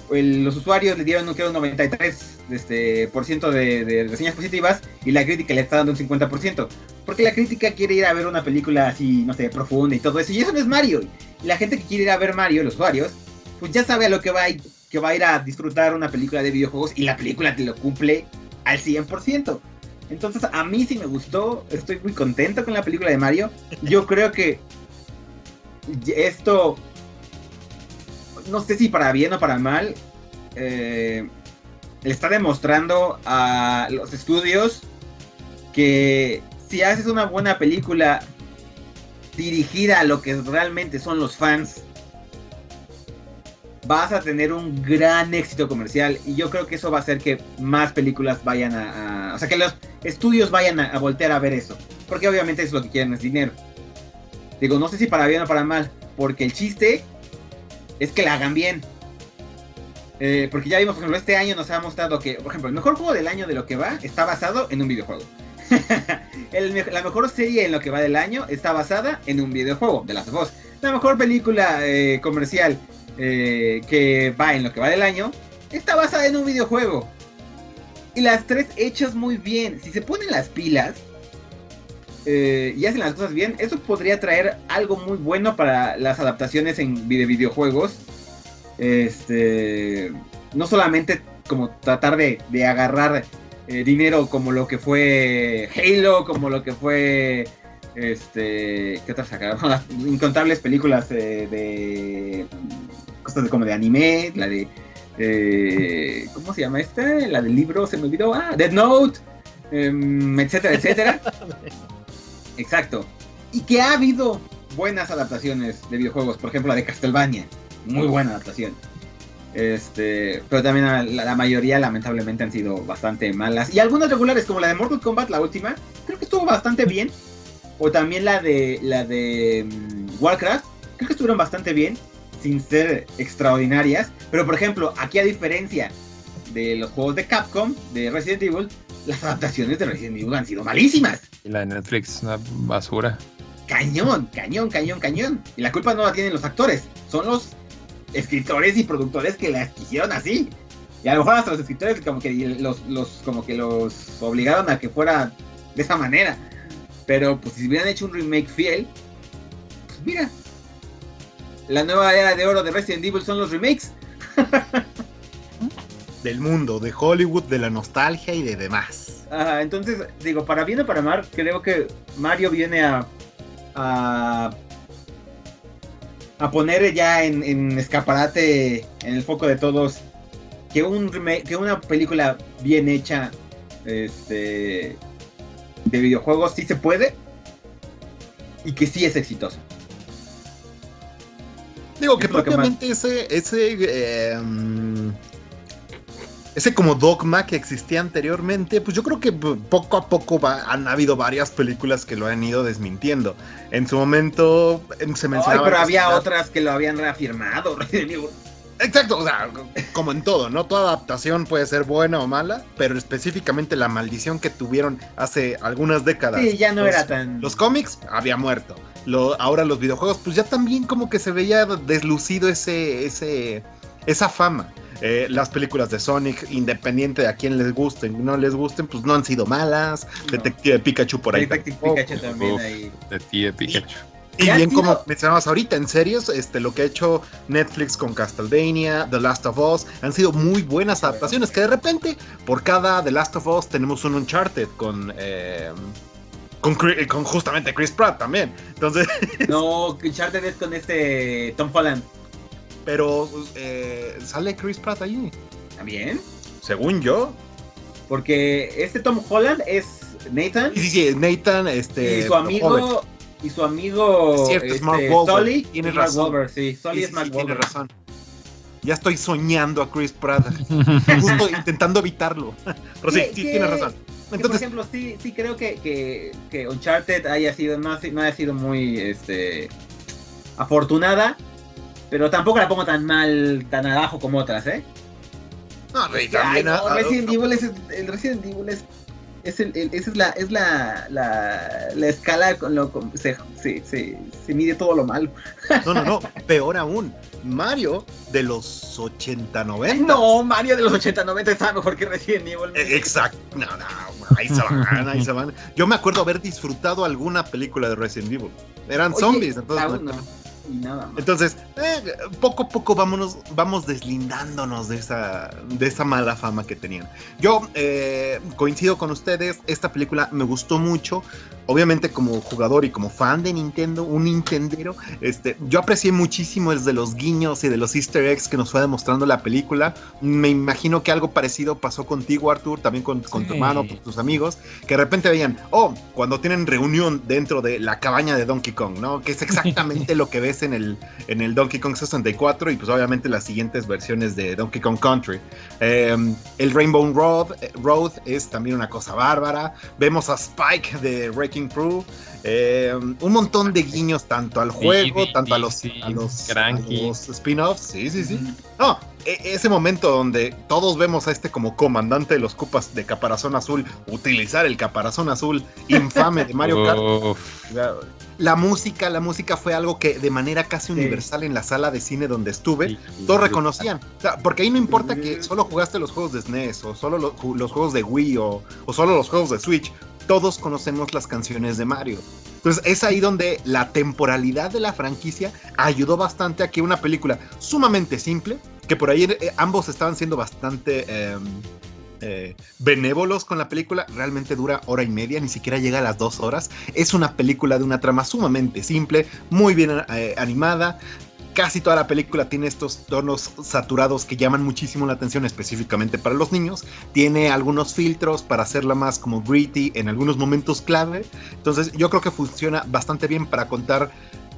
D: Los usuarios le dieron un 93 este, por ciento de, de reseñas positivas y la crítica le está dando un 50%. Porque la crítica quiere ir a ver una película así, no sé, profunda y todo eso. Y eso no es Mario. Y la gente que quiere ir a ver Mario, los usuarios, pues ya sabe a lo que va ir, que va a ir a disfrutar una película de videojuegos y la película te lo cumple al 100%. Entonces a mí sí me gustó, estoy muy contento con la película de Mario. Yo creo que esto, no sé si para bien o para mal, eh, le está demostrando a los estudios que si haces una buena película dirigida a lo que realmente son los fans, vas a tener un gran éxito comercial y yo creo que eso va a hacer que más películas vayan a, o sea que los estudios vayan a, a voltear a ver eso, porque obviamente es lo que quieren es dinero. Digo, no sé si para bien o para mal, porque el chiste es que la hagan bien. Eh, porque ya vimos, por ejemplo, este año nos ha mostrado que, por ejemplo, el mejor juego del año de lo que va está basado en un videojuego. La mejor serie en lo que va del año está basada en un videojuego, de las dos. La mejor película eh, comercial eh, que va en lo que va del año está basada en un videojuego. Y las tres hechas muy bien. Si se ponen las pilas eh, y hacen las cosas bien, eso podría traer algo muy bueno para las adaptaciones en de videojuegos. Este, no solamente como tratar de agarrar eh, dinero como lo que fue Halo, como lo que fue este, ¿qué otras sacaron? Incontables películas eh, de cosas de, como de anime, la de eh, ¿cómo se llama esta? La del libro se me olvidó, ah, Dead Note, em, etcétera, etcétera. Exacto. Y que ha habido buenas adaptaciones de videojuegos, por ejemplo la de Castlevania, muy buena adaptación. Este, pero también la, la mayoría lamentablemente han sido bastante malas. Y algunas regulares, como la de Mortal Kombat, la última, creo que estuvo bastante bien. O también la de la de mm, Warcraft, creo que estuvieron bastante bien, sin ser extraordinarias. Pero por ejemplo, aquí a diferencia de los juegos de Capcom, de Resident Evil, las adaptaciones de Resident Evil han sido malísimas.
E: Y la de Netflix, una basura.
D: Cañón, cañón, cañón, cañón. Y la culpa no la tienen los actores, son los escritores y productores que las quisieron así. Y a lo mejor hasta los escritores como que los, los, como que los obligaron a que fuera de esa manera. Pero pues si hubieran hecho un remake fiel, pues mira. La nueva era de oro de Resident Evil son los remakes.
C: Del mundo, de Hollywood, de la nostalgia y de demás.
D: Ajá, entonces, digo, para bien o para mal, creo que Mario viene a. a. a poner ya en, en escaparate, en el foco de todos, que un que una película bien hecha, este. de videojuegos sí se puede. Y que sí es exitoso.
C: Digo que propiamente ese, ese, eh, mm, ese como dogma que existía anteriormente, pues yo creo que poco a poco va- han habido varias películas que lo han ido desmintiendo. En su momento em, se
D: Ay,
C: mencionaba...
D: pero había otras que lo habían reafirmado.
C: Exacto, o sea, como en todo, ¿no? Toda adaptación puede ser buena o mala, pero específicamente la maldición que tuvieron hace algunas décadas.
D: Sí, ya no
C: los-
D: era tan.
C: Los cómics había muerto. Lo, ahora los videojuegos, pues ya también como que se veía deslucido ese, ese, esa fama. Eh, las películas de Sonic, independiente de a quién les gusten o no les gusten, pues no han sido malas.
D: No.
C: Detective Pikachu por ahí.
D: Detective. Pikachu también
E: Uf.
D: ahí.
E: De ti, de Pikachu.
C: Y bien
D: sido-
C: como mencionabas ahorita, en series, este, lo que ha hecho Netflix con Castlevania, The Last of Us, han sido muy buenas adaptaciones, que de repente, por cada The Last of Us, tenemos un Uncharted con... eh, con, Chri- con justamente Chris Pratt también. Entonces,
D: No, Uncharted es con este Tom Holland.
C: Pero eh, sale Chris Pratt ahí.
D: ¿También?
C: Según yo.
D: Porque este Tom Holland es Nathan
C: Y sí, sí, Nathan, este.
D: y su amigo y su amigo
C: Es cierto, es
D: este,
C: Mark Wahlberg.
D: Sully,
C: Tienes
D: es Mark
C: razón.
D: Wahlberg, sí, Sully
C: Sí,
D: es
C: sí,
D: Mark
C: sí, tiene
D: Wahlberg.
C: razón. ya estoy soñando a Chris Pratt, justo intentando evitarlo. Pero sí, sí tienes razón.
D: que, por
C: Entonces,
D: ejemplo, sí, sí creo que, que, que Uncharted haya sido, no, no haya sido muy este afortunada, pero tampoco la pongo tan mal, tan abajo como otras, ¿eh?
C: no, y
D: Ay,
C: también,
D: no, Resident Evil es el Resident Evil es es el, el- esa es la es la, la, la escala con lo con- se, se, se, se mide todo lo malo.
C: No, no, no, peor aún. Mario de los 80, 90.
D: No, Mario de los 80 90 está mejor que Resident Evil.
C: Eh, Exacto, no, no, ahí se van, ahí se van. Yo me acuerdo haber disfrutado alguna película de Resident Evil. Eran
D: Oye,
C: zombies, entonces.
D: Uno, y nada más.
C: Entonces, eh, poco a poco vámonos, vamos deslindándonos de esa, de esa mala fama que tenían. Yo eh, coincido con ustedes, esta película me gustó mucho. Obviamente como jugador y como fan de Nintendo, un Nintendero, este, yo aprecié muchísimo desde los guiños y de los easter eggs que nos fue demostrando la película. Me imagino que algo parecido pasó contigo, Arthur, también con, con tu
E: Sí.
C: hermano, con tus amigos, que de repente veían, oh, cuando tienen reunión dentro de la cabaña de Donkey Kong, ¿no? Que es exactamente lo que ves en el, en el Donkey Kong 64 y pues obviamente las siguientes versiones de Donkey Kong Country. Eh, el Rainbow Road, eh, Road es también una cosa bárbara. Vemos a Spike de Wrecking Crew. Eh, un montón de guiños tanto al juego,
E: sí,
C: tanto a los,
E: sí.
C: a los, los spin-offs. Sí, sí, sí. No, e- ese momento donde todos vemos a este como comandante de los Cupas de Caparazón Azul utilizar el Caparazón Azul infame de Mario Kart. La música, la música fue algo que de manera casi universal en la sala de cine donde estuve,
E: Sí.
C: todos reconocían. O sea, porque ahí no importa que solo jugaste los juegos de SNES o solo los juegos de Wii o, o solo los juegos de Switch, todos conocemos las canciones de Mario. Entonces es ahí donde la temporalidad de la franquicia ayudó bastante a que una película sumamente simple, que por ahí eh, ambos estaban siendo bastante eh, eh, benévolos con la película, realmente dura hora y media, ni siquiera llega a las dos horas. Es una película de una trama sumamente simple, muy bien eh, animada. Casi toda la película tiene estos tonos saturados que llaman muchísimo la atención específicamente para los niños. Tiene algunos filtros para hacerla más como gritty en algunos momentos clave. Entonces yo creo que funciona bastante bien para contar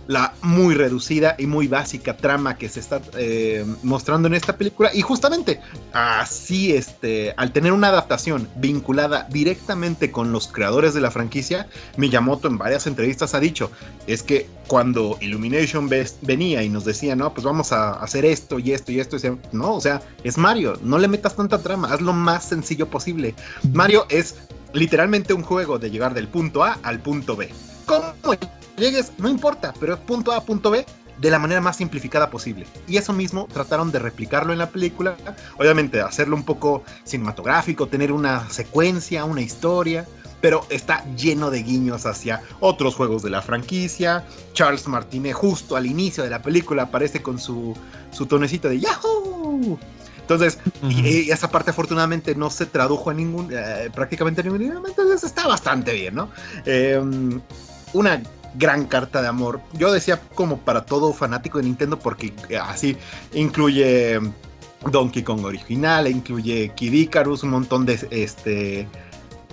C: la muy reducida y muy básica trama que se está eh, mostrando en esta película. Y justamente así, este, al tener una adaptación vinculada directamente con los creadores de la franquicia, Miyamoto en varias entrevistas ha dicho, es que cuando Illumination venía y nos decía, no, pues vamos a hacer esto y esto y esto, y decía, no, o sea, es Mario, no le metas tanta trama, haz lo más sencillo posible. Mario es literalmente un juego de llegar del punto A al punto B. ¿Cómo llegues? No importa, pero es punto A punto B de la manera más simplificada posible. Y eso mismo trataron de replicarlo en la película. Obviamente, hacerlo un poco cinematográfico, tener una secuencia, una historia. Pero está lleno de guiños hacia otros juegos de la franquicia. Charles Martinet, justo al inicio de la película, aparece con su, su tonecito de Yahoo. Entonces, y, y esa parte afortunadamente no se tradujo a ningún, eh, prácticamente a ningún idioma, entonces está bastante bien, ¿no? Eh, una gran carta de amor. Yo decía como para todo fanático de Nintendo porque eh, así incluye Donkey Kong original, incluye Kid Icarus, un montón de este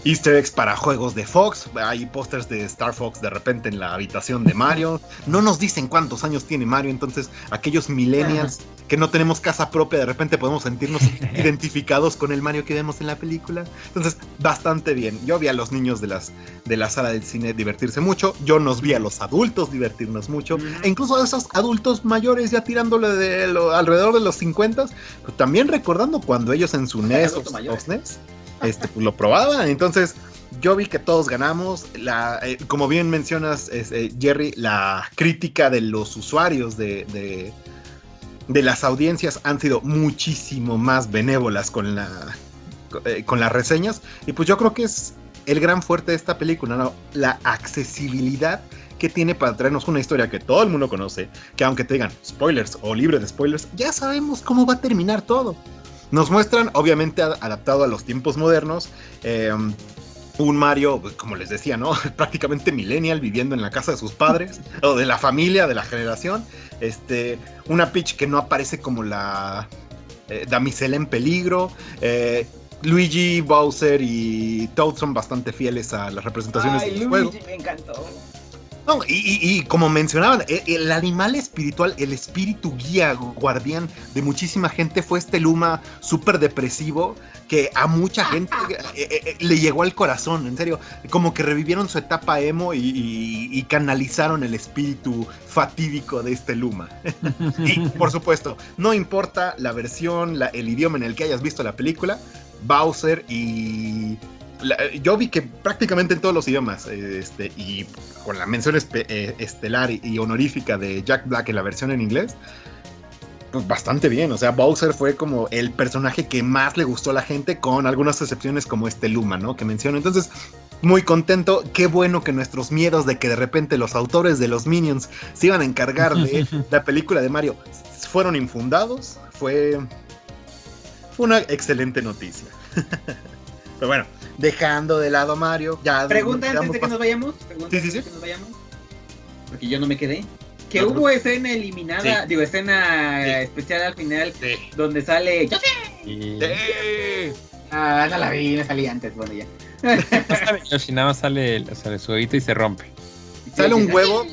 C: Easter eggs para juegos de Fox. Hay pósters de Star Fox de repente en la habitación de Mario. No nos dicen cuántos años tiene Mario, entonces aquellos millennials que no tenemos casa propia, de repente podemos sentirnos identificados con el Mario que vemos en la película. Entonces, bastante bien. Yo vi a los niños de, las, de la sala del cine divertirse mucho. Yo nos vi a los adultos divertirnos mucho. E incluso a esos adultos mayores ya tirándole de lo- alrededor de los 50, pues también recordando cuando ellos en su NES o,
D: mayor.
C: o SNES este, lo probaban. Entonces, yo vi que todos ganamos. La, eh, como bien mencionas, es, eh, Jerry, la crítica de los usuarios de, de, de las audiencias han sido muchísimo más benévolas con, la, eh, con las reseñas. Y pues yo creo que es el gran fuerte de esta película. La accesibilidad que tiene para traernos una historia que todo el mundo conoce, que aunque te digan spoilers o libre de spoilers, ya sabemos cómo va a terminar todo. Nos muestran, obviamente, ad- adaptado a los tiempos modernos, eh, un Mario, pues, como les decía, ¿no? Prácticamente millennial, viviendo en la casa de sus padres, o de la familia, de la generación. Este, una Peach que no aparece como la eh, damisela en peligro. eh, Luigi, Bowser y Toad son bastante fieles a las representaciones
D: Ay,
C: de los juegos.
D: Luigi me encantó.
C: No, y, como mencionaban, e, el, animal espiritual, el espíritu guía, guardián de muchísima gente fue este Luma súper depresivo que a mucha gente eh, eh, eh, le llegó al corazón, en serio, como que revivieron su etapa emo y, canalizaron el espíritu fatídico de este Luma. y por supuesto, no importa la versión, el idioma en el que hayas visto la película, Bowser y yo vi que prácticamente en todos los idiomas, este, y con la mención eh, estelar y honorífica de Jack Black en la versión en inglés, pues bastante bien. O sea, Bowser fue como el personaje que más le gustó a la gente, con algunas excepciones como este Luma, ¿no? Que menciono. Entonces, muy contento. Qué bueno que nuestros miedos de que de repente los autores de los Minions se iban a encargar de la película de Mario fueron infundados. Fue, fue una excelente noticia. Pero bueno, dejando de lado a Mario. Ya
D: Pregunta antes de que nos vayamos. sí, sí, sí. Que nos vayamos. Porque yo no me quedé. Que hubo escena eliminada, digo, escena especial al final, donde sale. ¡Yo sé! Ah, no la vi, no salí antes, bueno, ya.
E: Yoshi nada más sale, sale su huevito y se rompe.
C: Sale un huevo.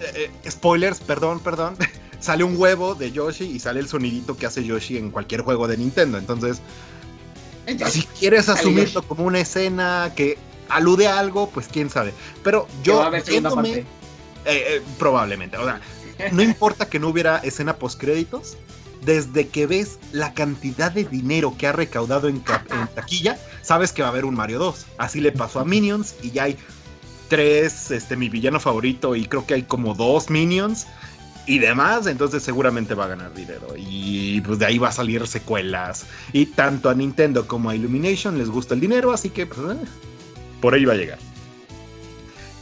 C: Eh, eh, spoilers, perdón, perdón. sale un huevo de Yoshi y sale el sonidito que hace Yoshi en cualquier juego de Nintendo. Entonces, si quieres asumirlo como una escena que alude a algo, pues quién sabe. Pero yo viéndome, eh, eh, probablemente, o sea, no importa que no hubiera escena post créditos, desde que ves la cantidad de dinero que ha recaudado en, en, taquilla, sabes que va a haber un Mario 2. Así le pasó a Minions y ya hay tres, este, mi villano favorito y creo que hay como dos Minions y demás, entonces seguramente va a ganar dinero. Y pues de ahí va a salir secuelas. Y tanto a Nintendo como a Illumination les gusta el dinero, así que pues, eh, por ahí va a llegar.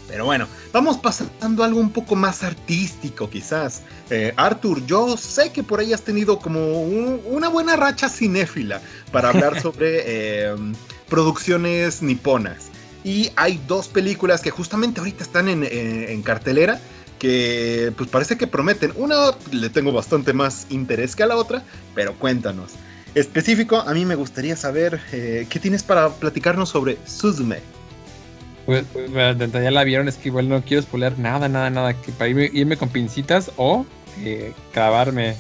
C: Pero bueno, vamos pasando a algo un poco más artístico quizás. Eh, Arthur, yo sé que por ahí has tenido como una buena racha cinéfila para hablar sobre em, producciones niponas. Y hay dos películas que justamente ahorita están en, en cartelera que pues parece que prometen. Una le tengo bastante más interés que a la otra, pero cuéntanos. Específico, a mí me gustaría saber eh, qué tienes para platicarnos sobre Suzume.
E: Pues, pues ya la vieron, es que igual no quiero spoiler nada, nada, nada. Que para irme, con pincitas o eh, clavarme,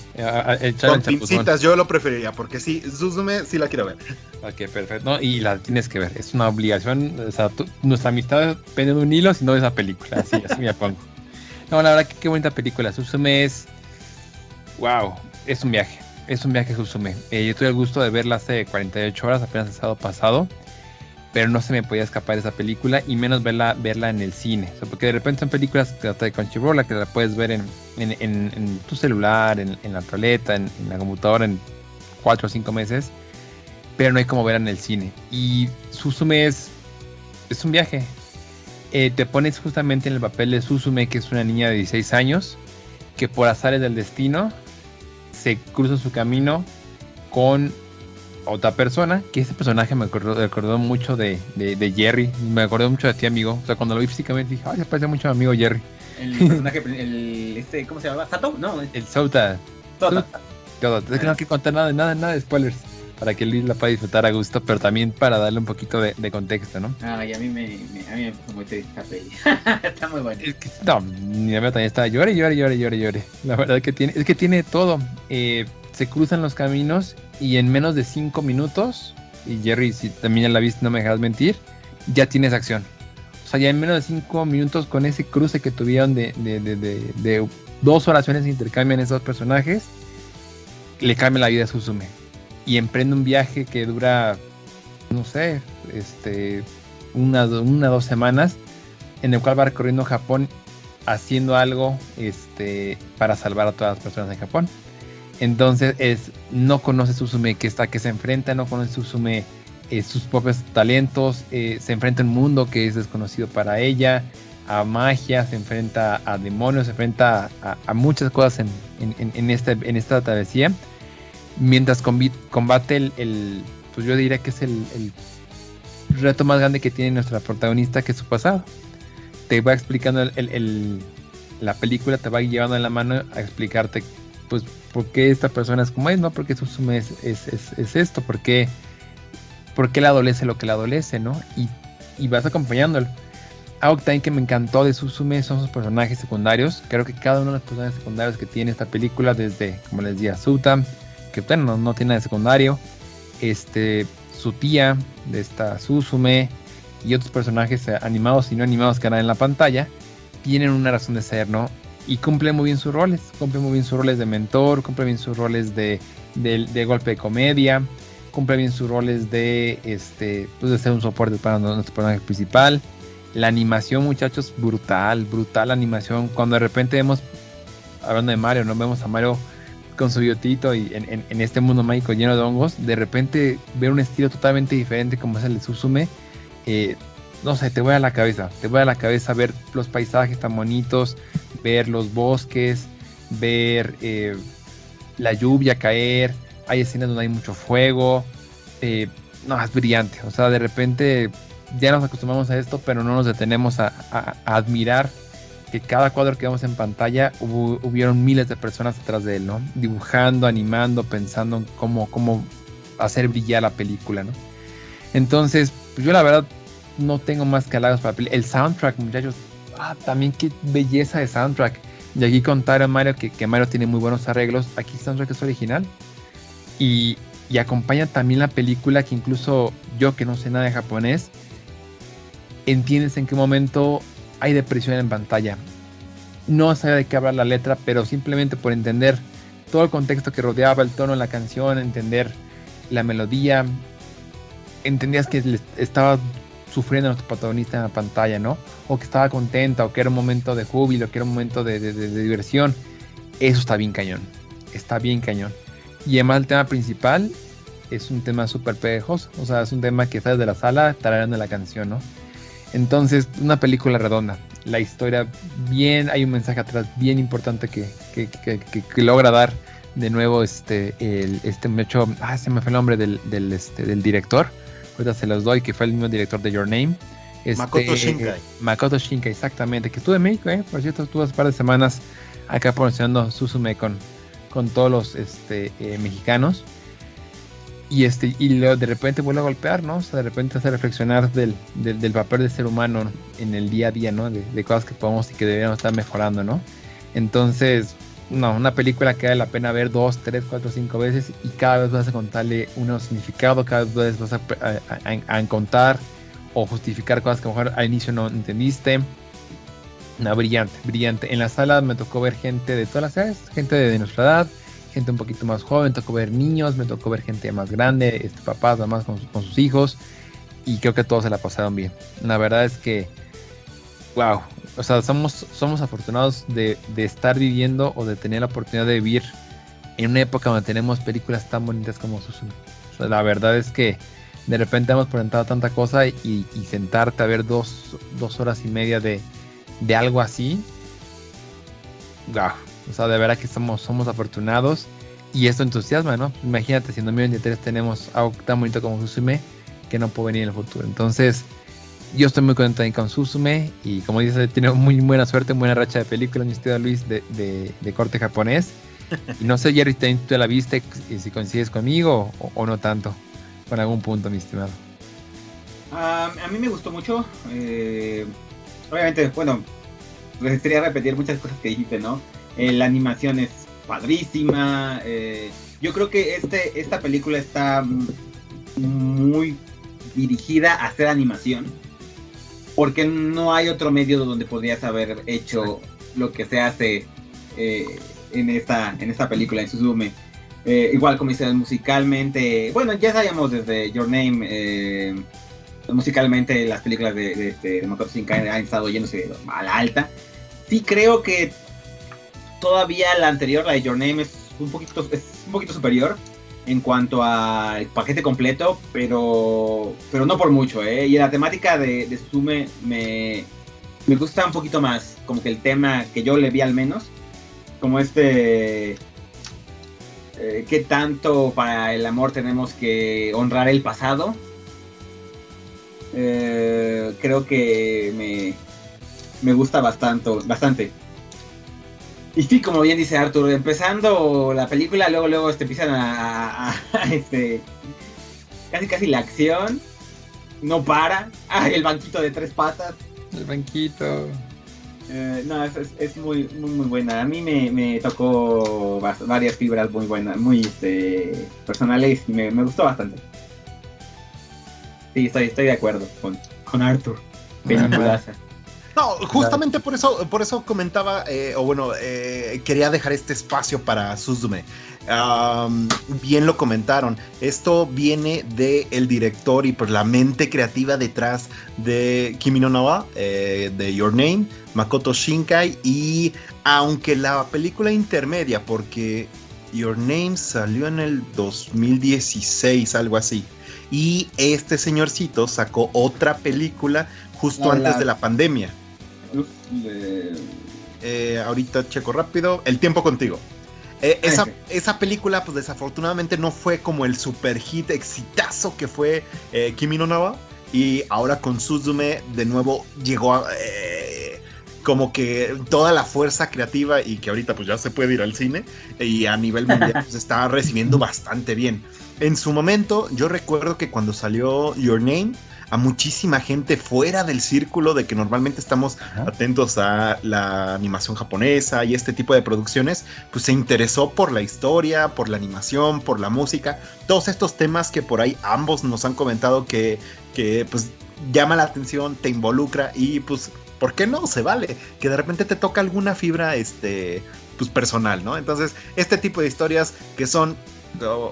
C: echar Con pincitas, yo lo preferiría, porque sí, Suzume sí la quiero ver.
E: Ok, perfecto. y la tienes que ver, es una obligación. O sea, nuestra amistad depende de un hilo, si no de esa película. Así, así me pongo. No, la verdad que qué bonita película. Susume es. ¡Wow! Es un viaje. Es un viaje Susume. Eh, yo tuve el gusto de verla hace 48 horas, apenas el sábado pasado. Pero no se me podía escapar esa película y menos verla, verla en el cine. Porque de repente son películas que trata de Crunchyroll, que la puedes ver en, en, tu celular, en, la tableta, en, la computadora en 4 o 5 meses. Pero no hay como verla en el cine. Y Susume es, es un viaje. Eh, te pones justamente en el papel de Susume, que es una niña de 16 años, que por azares del destino se cruza su camino con otra persona, que ese personaje me acordó, mucho de, Jerry, me acordó mucho de ti, amigo. O sea, cuando lo vi físicamente dije, ay, se parece mucho a mi amigo Jerry.
D: El personaje, el, este, ¿cómo se llama? ¿Sato? No.
E: El Sota. Sota. Sota. No hay que contar nada, nada, nada de spoilers para que Luis la pueda disfrutar a gusto, pero también para darle un poquito de, contexto, ¿no?
D: Ay, a mí me, a mí me puso muy triste esta peli. está muy bueno. Es que,
E: no, mi amigo también está llore, llore, llore, llore, llore. La verdad que tiene, es que tiene todo. Eh, se cruzan los caminos y en menos de cinco minutos, y Jerry, si también ya la viste, no me dejas mentir, ya tienes acción. O sea, ya en menos de cinco minutos con ese cruce que tuvieron de, de, de, de dos oraciones intercambian esos personajes, le cambia la vida a Suzume y emprende un viaje que dura, no sé, este, una, una dos semanas, en el cual va recorriendo Japón haciendo algo este, para salvar a todas las personas de Japón. Entonces es, no conoce Susume que está, que se enfrenta, no conoce Susume eh, sus propios talentos, eh, se enfrenta a un mundo que es desconocido para ella, a magia, se enfrenta a demonios, se enfrenta a, muchas cosas en, en, en, esta, en esta travesía mientras combate el, pues yo diría que es el, reto más grande que tiene nuestra protagonista, que es su pasado. Te va explicando el, la película, te va llevando en la mano a explicarte, pues, por qué esta persona es como es, ¿no? Porque su es, es, es, esto, por qué, por qué le adolece lo que le adolece, ¿no? Y, y vas acompañándolo. algo también que me encantó de Susume son sus personajes secundarios. Creo que cada uno de los personajes secundarios que tiene esta película, desde, como les decía, Suta, que no, tiene de secundario, este, su tía de esta Susume y otros personajes animados y no animados que harán en la pantalla, tienen una razón de ser, ¿no? Y cumplen muy bien sus roles, cumplen muy bien sus roles de mentor, cumplen bien sus roles de, golpe de comedia, cumplen bien sus roles de, este, pues de ser un soporte para nuestro personaje principal la animación, muchachos, brutal, brutal animación. Cuando de repente vemos, hablando de Mario, no vemos a Mario con su biotito y en, este mundo mágico lleno de hongos, de repente ver un estilo totalmente diferente como es el de Susume, eh, no sé, te voy a la cabeza, te voy a la cabeza ver los paisajes tan bonitos, ver los bosques, ver eh, la lluvia caer, hay escenas donde hay mucho fuego, eh, no, es brillante, o sea, de repente ya nos acostumbramos a esto, pero no nos detenemos a, admirar que cada cuadro que vemos en pantalla hubieron miles de personas detrás de él, ¿no? Dibujando, animando, pensando en cómo, cómo hacer brillar la película, ¿no? Entonces, pues yo la verdad no tengo más que halagos para la. El soundtrack, muchachos, ah, también qué belleza de soundtrack. Y aquí contaron Mario que, que Mario tiene muy buenos arreglos. Aquí el soundtrack es original. Y, y acompaña también la película que incluso yo que no sé nada de japonés, entiendes en qué momento hay depresión en pantalla. No sabía de qué hablar la letra, pero simplemente por entender todo el contexto que rodeaba el tono de la canción, entender la melodía, entendías que estaba sufriendo nuestro protagonista en la pantalla, ¿no? O que estaba contenta, o que era un momento de júbilo, que era un momento de, diversión. Eso está bien cañón. Está bien cañón. Y además el tema principal es un tema súper pegajoso. O sea, es un tema que sales de la sala tarareando la canción, ¿no? Entonces, una película redonda. La historia bien, hay un mensaje atrás bien importante que, logra dar de nuevo este, el, este hecho, ah, se me fue el nombre del, del, este, del director, ahorita se los doy, que fue el mismo director de Your Name.
C: Este, Makoto Shinkai.
E: Makoto Shinkai, exactamente, que estuvo en México, eh, por cierto, estuvo hace un par de semanas acá promocionando Susume con, con todos los este, eh, mexicanos y este y luego de repente vuelve a golpear, ¿no? O sea, de repente hace reflexionar del, del, papel del ser humano en el día a día, ¿no? De, cosas que podemos y que deberíamos estar mejorando, ¿no? Entonces, no, una película que vale la pena ver dos, tres, cuatro, cinco veces y cada vez vas a contarle un significado, cada vez vas a, a, contar o justificar cosas que a lo mejor al inicio no entendiste. Una brillante, brillante. En la sala me tocó ver gente de todas las edades, gente de nuestra edad, gente un poquito más joven, tocó ver niños, me tocó ver gente más grande, este, papás, mamás con, sus hijos, y creo que todos se la pasaron bien. La verdad es que, wow, o sea, somos, somos afortunados de, de estar viviendo o de tener la oportunidad de vivir en una época donde tenemos películas tan bonitas como Susan. La verdad es que de repente hemos presentado tanta cosa y, y sentarte a ver dos, dos, horas y media de, de algo así, wow, o sea, de verdad que somos, somos afortunados y esto entusiasma, ¿no? Imagínate, si en 2023 tenemos algo tan bonito como Susume que no puede venir en el futuro. Entonces, yo estoy muy contento con Susume y como dices, tiene muy buena suerte, buena racha de películas, mi estimado Luis, de, de, corte japonés. Y no sé, Jerry, tú la viste y si coincides conmigo o, no tanto, con algún punto, mi estimado.
D: a mí me gustó mucho. Eh, obviamente, bueno, resistiría repetir muchas cosas que dijiste, ¿no? Eh, la animación es padrísima. Eh, yo creo que este, esta película está muy dirigida a hacer animación. Porque no hay otro medio donde podrías haber hecho lo que se hace eh, en, esta, en esta película, en Suzume. igual como dices, musicalmente, bueno, ya sabíamos desde Your Name, musicalmente las películas de, de, este, de han estado yéndose a la alta. Sí creo que todavía la anterior, la de Your Name, es un poquito, es un poquito superior en cuanto al paquete completo, pero, pero no por mucho, ¿eh? Y la temática de, de Sume me, me gusta un poquito más, como que el tema que yo le vi al menos, como este... Eh, ¿Qué tanto para el amor tenemos que honrar el pasado? Eh, creo que me, me gusta bastante, bastante. Y sí, como bien dice Arthur, empezando la película, luego luego este, empiezan a, este casi casi la acción. No para. Ah, el banquito de tres patas.
E: El banquito.
D: Eh, no, es, es, es muy, muy, muy buena. A mí me, me tocó varias fibras muy buenas, muy este, personales y me, me gustó bastante. Sí, estoy, estoy de acuerdo con, con Arthur. Peliculaza.
C: No, justamente por eso, por eso comentaba, eh, o bueno, eh, quería dejar este espacio para Suzume. Bien lo comentaron. Esto viene de el director y pues la mente creativa detrás de Kimi no Nawa, eh, de Your Name, Makoto Shinkai. Y aunque la película intermedia, porque Your Name salió en el 2016, algo así. Y este señorcito sacó otra película justo antes
D: la-
C: de la pandemia.
D: Eh,
C: ahorita checo rápido. El tiempo contigo. Eh, esa, esa película, pues desafortunadamente no fue como el super hit exitazo que fue eh, Kimi no Nawa. Y ahora con Suzume de nuevo llegó a, como que toda la fuerza creativa y que ahorita pues ya se puede ir al cine y a nivel mundial pues, está recibiendo bastante bien. En su momento yo recuerdo que cuando salió Your Name a muchísima gente fuera del círculo de que normalmente estamos atentos a la animación japonesa y este tipo de producciones, pues se interesó por la historia, por la animación, por la música, todos estos temas que por ahí ambos nos han comentado que, que pues llama la atención, te involucra y pues, ¿por qué no? Se vale, que de repente te toca alguna fibra, este, pues personal, ¿no? Entonces, este tipo de historias que son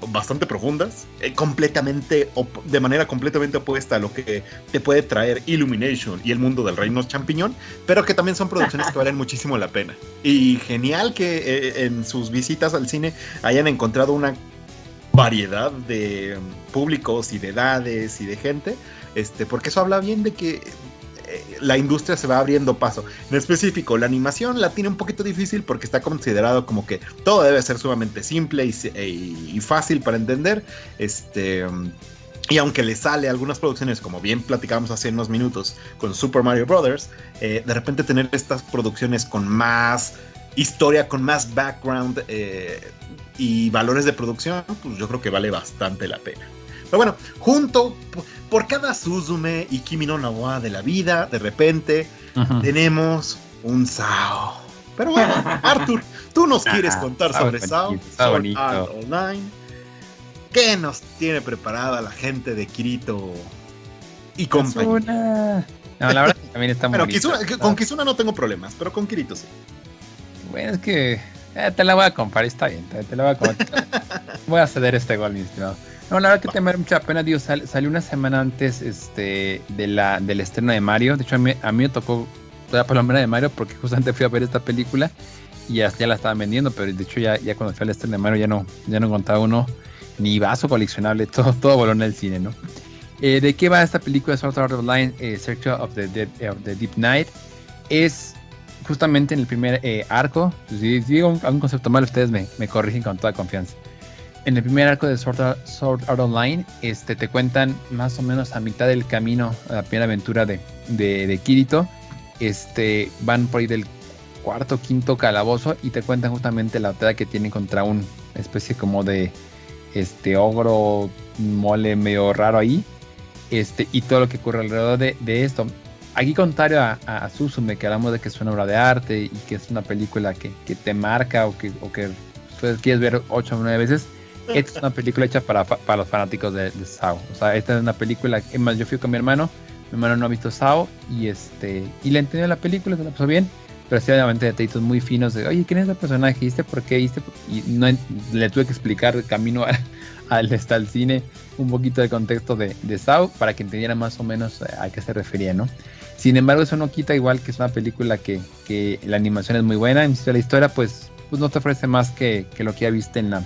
C: bastante profundas, eh, completamente, de manera completamente opuesta a lo que te puede traer Illumination y el mundo del reino champiñón, pero que también son producciones que valen muchísimo la pena. Y genial que eh, en sus visitas al cine hayan encontrado una variedad de mm, públicos y de edades y de gente, este, porque eso habla bien de que la industria se va abriendo paso. En específico, la animación la tiene un poquito difícil porque está considerado como que todo debe ser sumamente simple y, e- y fácil para entender. Este. mm, Y aunque le sale a algunas producciones, como bien platicábamos hace unos minutos con Super Mario Brothers, eh, de repente tener estas producciones con más historia, con más background eh, y valores de producción, pues yo creo que vale bastante la pena. Pero bueno, junto por cada Suzume y Kimi no Nawa de la vida, de repente tenemos un Sao. Pero bueno, Arthur, tú nos quieres
E: Ah,
C: contar
E: Sao
C: sobre Sao,
E: bonito.
C: Art Online. ¿Qué nos tiene preparada la gente de Kirito y compañía?
E: Kizuna. No, la verdad que también está muy
C: Bueno,
E: bonito.
C: Kizuna- con Kizuna no tengo problemas, pero con Kirito sí.
E: Bueno, es que eh, te la voy a comprar, está bien, te, te la voy a comprar. voy a ceder este gol, mi estimado. No, la verdad que te me da mucha pena, Dios, sal- salió una semana antes este, de la, del estreno de Mario. De hecho, a mí, a mí me tocó la palomera de Mario porque justamente fui a ver esta película y ya, ya la estaban vendiendo, pero de hecho ya, ya cuando fui al estreno de Mario ya no, ya no encontraba uno ni vaso coleccionable, todo, todo voló en el cine, ¿no? Eh, ¿De qué va esta película Sword Art Online, eh, Search of the, Dead- of the Deep Night? Es justamente en el primer eh, arco, si si digo un, un concepto mal, ustedes me, me corrigen con toda confianza. En el primer arco de Sword Art, Sword Art Online, este, te cuentan más o menos a mitad del camino a la primera aventura de, de, de Kirito. Este, van por ahí del cuarto, quinto calabozo y te cuentan justamente la batalla que tienen contra una especie como de este ogro mole medio raro ahí. Este, y todo lo que ocurre alrededor de, de esto. Aquí contrario a, a, Suzume, que hablamos de que es una obra de arte y que es una película que, que te marca o que, o que quieres ver ocho o nueve veces, esta es una película hecha para, para los fanáticos de, de Sao. O sea, esta es una película, es más, yo fui con mi hermano, mi hermano no ha visto Sao y este y le entendió la película, se la pasó bien, pero sí obviamente detallitos muy finos de, oye, ¿quién es el personaje? ¿Viste por qué? ¿Viste? Y no, le tuve que explicar el camino al, hasta cine un poquito de contexto de, de Sao para que entendiera más o menos eh, a qué se refería, ¿no? Sin embargo, eso no quita igual que es una película que, que la animación es muy buena, en la historia pues, pues no te ofrece más que, que lo que ya viste en la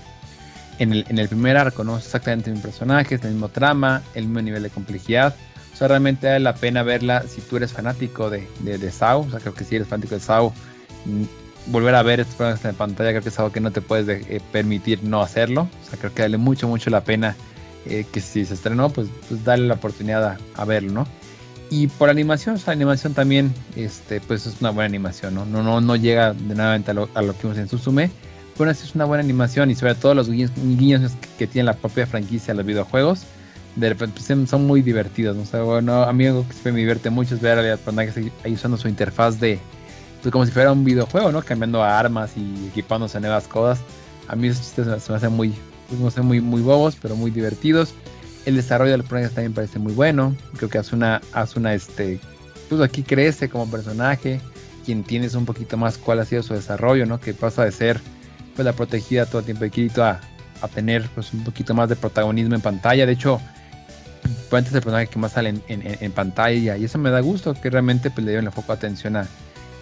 E: en el, en el primer arco, ¿no? Exactamente el mismo personaje, es el mismo trama, el mismo nivel de complejidad. O sea, realmente vale la pena verla si tú eres fanático de, de, de Sao. O sea, creo que si eres fanático de Sao, mm, volver a ver estos programas en pantalla creo que es algo que no te puedes de- eh, permitir no hacerlo. O sea, creo que vale mucho, mucho la pena eh, que si se estrenó, pues, pues darle la oportunidad a, a verlo, ¿no? Y por animación, o sea, la animación también, este, pues es una buena animación, ¿no? No, no, no llega de nuevamente a lo, a lo que vimos en Suzume, sí es una buena animación y sobre todo los guiños, guiños que tiene la propia franquicia los videojuegos, de repente son muy divertidos. ¿no? O bueno, a mí algo que me divierte mucho es ver a los personajes ahí usando su interfaz de, pues como si fuera un videojuego, ¿no? Cambiando armas y equipándose nuevas cosas. A mí esos chistes se me hacen muy, pues, no sé, muy, muy bobos, pero muy divertidos. El desarrollo de los personajes también parece muy bueno. Creo que Asuna, Asuna este, pues aquí crece como personaje. Quien tienes un poquito más cuál ha sido su desarrollo, ¿no? Que pasa de ser pues la protegida todo el tiempo de Kirito a, a tener pues un poquito más de protagonismo en pantalla. De hecho, pues es el personaje que más sale en, en, en, pantalla y eso me da gusto que realmente pues, le dieron el foco atención a,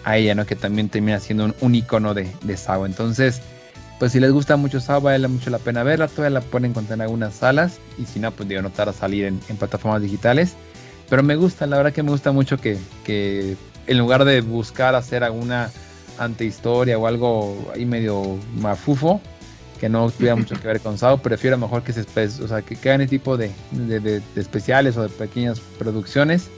E: a, ella, ¿no? Que también termina siendo un, un icono de, de Sao. Entonces, pues si les gusta mucho Sao, vale mucho la pena verla. Todavía la pueden encontrar en algunas salas y si no, pues digo, no a salir en, en, plataformas digitales. Pero me gusta, la verdad que me gusta mucho que, que en lugar de buscar hacer alguna antehistoria o algo ahí medio mafufo, que no tuviera mucho que ver con Sao, prefiero mejor que se o sea, que, que hagan este tipo de, de, de, de, especiales o de pequeñas producciones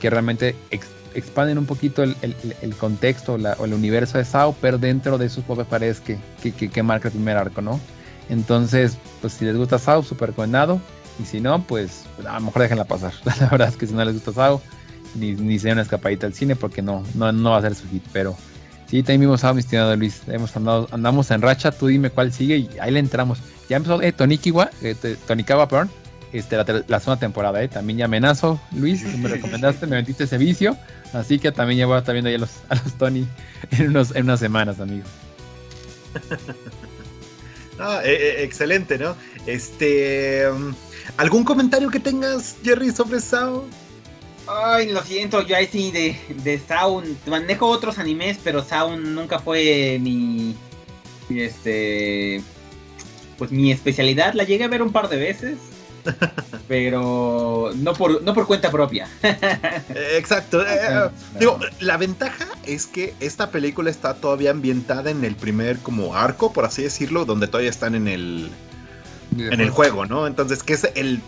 E: que realmente ex, expanden un poquito el, el, el contexto la, o el universo de Sao, pero dentro de sus propias paredes que, que, que, que, marca el primer arco, ¿no? Entonces, pues si les gusta Sao, súper recomendado. Y si no, pues a lo mejor déjenla pasar. La verdad es que si no les gusta Sao, ni, ni se den una escapadita al cine porque no, no, no va a ser su hit, pero Sí, también vimos a mi estimado Luis. Hemos andado, andamos en racha. Tú dime cuál sigue y ahí le entramos. Ya empezó eh, Tonikiwa, eh, Tonikawa, perdón. Este, la, la, segunda temporada, eh. También ya amenazo, Luis. Tú me recomendaste, me vendiste ese vicio. Así que también ya voy a estar viendo ya a los, a los Tony en, unos, en unas semanas, amigo.
C: ah, eh, excelente, ¿no? Este. Um, ¿Algún comentario que tengas, Jerry, sobre Sao?
D: Ay, lo siento, yo ahí sí de, de Sound. Manejo otros animes, pero Sound nunca fue mi. mi este. Pues mi especialidad. La llegué a ver un par de veces. pero no por, no por cuenta propia.
C: Exacto. Eh, digo, la ventaja es que esta película está todavía ambientada en el primer como arco, por así decirlo, donde todavía están en el. En el juego, ¿no? Entonces, que es el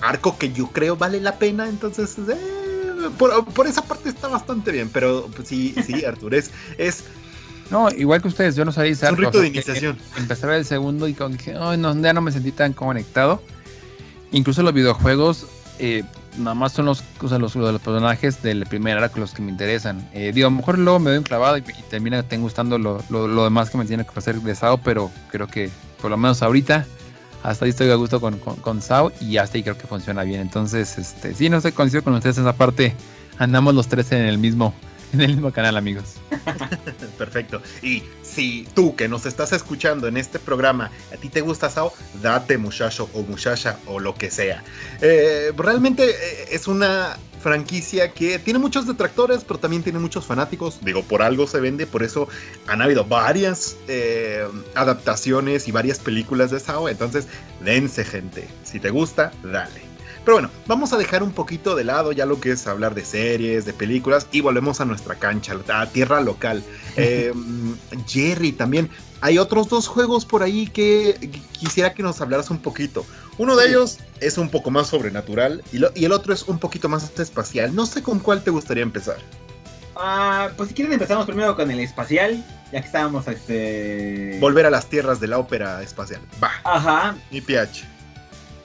C: arco que yo creo vale la pena, entonces eh, por, por, esa parte está bastante bien, pero pues, sí, sí, Artur, es, es...
E: No, igual que ustedes, yo no sabía
C: Es un rito de iniciación.
E: Empecé a ver el segundo y con que oh, no, ya no me sentí tan conectado. Incluso los videojuegos, eh, nada más son los, o sea, los, los, personajes del primer arco los que me interesan. Eh, digo, a lo mejor luego me doy un clavado y, y termina te gustando lo, lo, lo, demás que me tiene que ofrecer de Sao, pero creo que por lo menos ahorita hasta ahí estoy a gusto con, con, con, Sao y hasta ahí creo que funciona bien. Entonces, este, sí, no sé, coincido con ustedes en esa parte. Andamos los tres en el mismo, en el mismo canal, amigos.
C: Perfecto. Y si tú que nos estás escuchando en este programa, a ti te gusta Sao, date muchacho o muchacha o lo que sea. Eh, realmente es una franquicia que tiene muchos detractores, pero también tiene muchos fanáticos. Digo, por algo se vende, por eso han habido varias eh, adaptaciones y varias películas de Sao. Entonces, dense, gente. Si te gusta, dale. Pero bueno, vamos a dejar un poquito de lado ya lo que es hablar de series, de películas y volvemos a nuestra cancha, a tierra local. Eh, Jerry también. Hay otros dos juegos por ahí que quisiera que nos hablaras un poquito. Uno de ellos es un poco más sobrenatural y, lo, y, el otro es un poquito más espacial. No sé con cuál te gustaría empezar.
D: Ah, pues si quieren empezamos primero con el espacial, ya que estábamos este...
C: Volver a las tierras de la ópera espacial. Va.
D: Ajá.
C: Mi PH.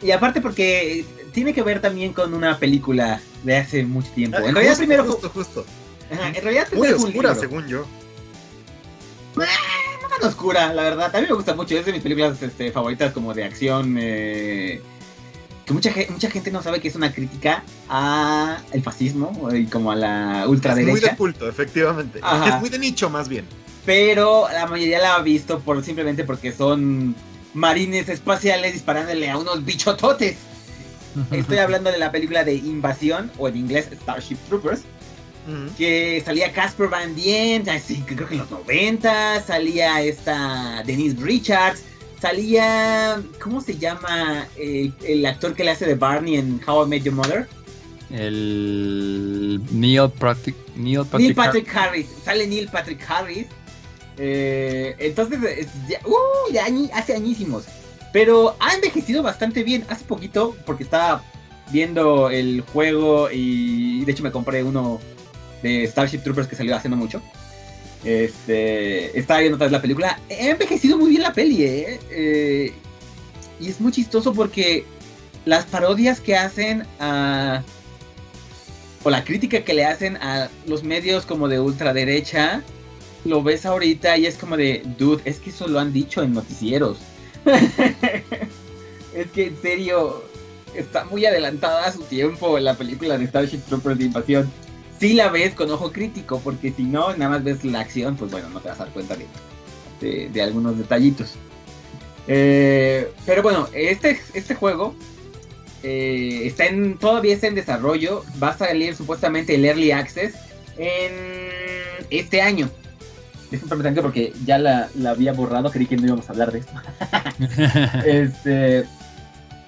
D: Y aparte porque tiene que ver también con una película de hace mucho tiempo.
C: En realidad justo, primero justo, justo.
D: Ajá, en realidad
C: Muy oscura, según yo.
D: no tan oscura, la verdad. A mí me gusta mucho. Es de mis películas este, favoritas como de acción. Eh, que mucha, mucha gente no sabe que es una crítica a el fascismo y como a la ultraderecha.
C: Es muy de culto, efectivamente. Ajá. Es muy de nicho, más bien.
D: Pero la mayoría la ha visto por simplemente porque son marines espaciales disparándole a unos bichototes. Estoy hablando de la película de Invasión, o en inglés Starship Troopers, uh -huh. que salía Casper Van Dien, así, creo que en los 90, salía esta Denise Richards, salía, ¿cómo se llama el, el, actor que le hace de Barney en How I Met Your Mother?
E: El Neil Patrick,
D: Neil Patrick, Neil Patrick Harris, sale Neil Patrick Harris. Eh, entonces, ya, uh, ya hace añísimos. Pero ha envejecido bastante bien. Hace poquito, porque estaba viendo el juego y de hecho me compré uno de Starship Troopers que salió hace no mucho. Este, estaba viendo otra vez la película. Ha envejecido muy bien la peli, ¿eh? eh y es muy chistoso porque las parodias que hacen a... o la crítica que le hacen a los medios como de ultraderecha, lo ves ahorita y es como de, dude, es que eso lo han dicho en noticieros. es que en serio, está muy adelantada a su tiempo la película de Starship Troopers de Invasión. Si la ves con ojo crítico, porque si no, nada más ves la acción, pues bueno, no te vas a dar cuenta de, de, algunos detallitos. Eh, pero bueno, este, este juego eh, está en, todavía está en desarrollo. Va a salir supuestamente el Early Access en este año. Déjenme porque ya la, la, había borrado, creí que no íbamos a hablar de esto. este,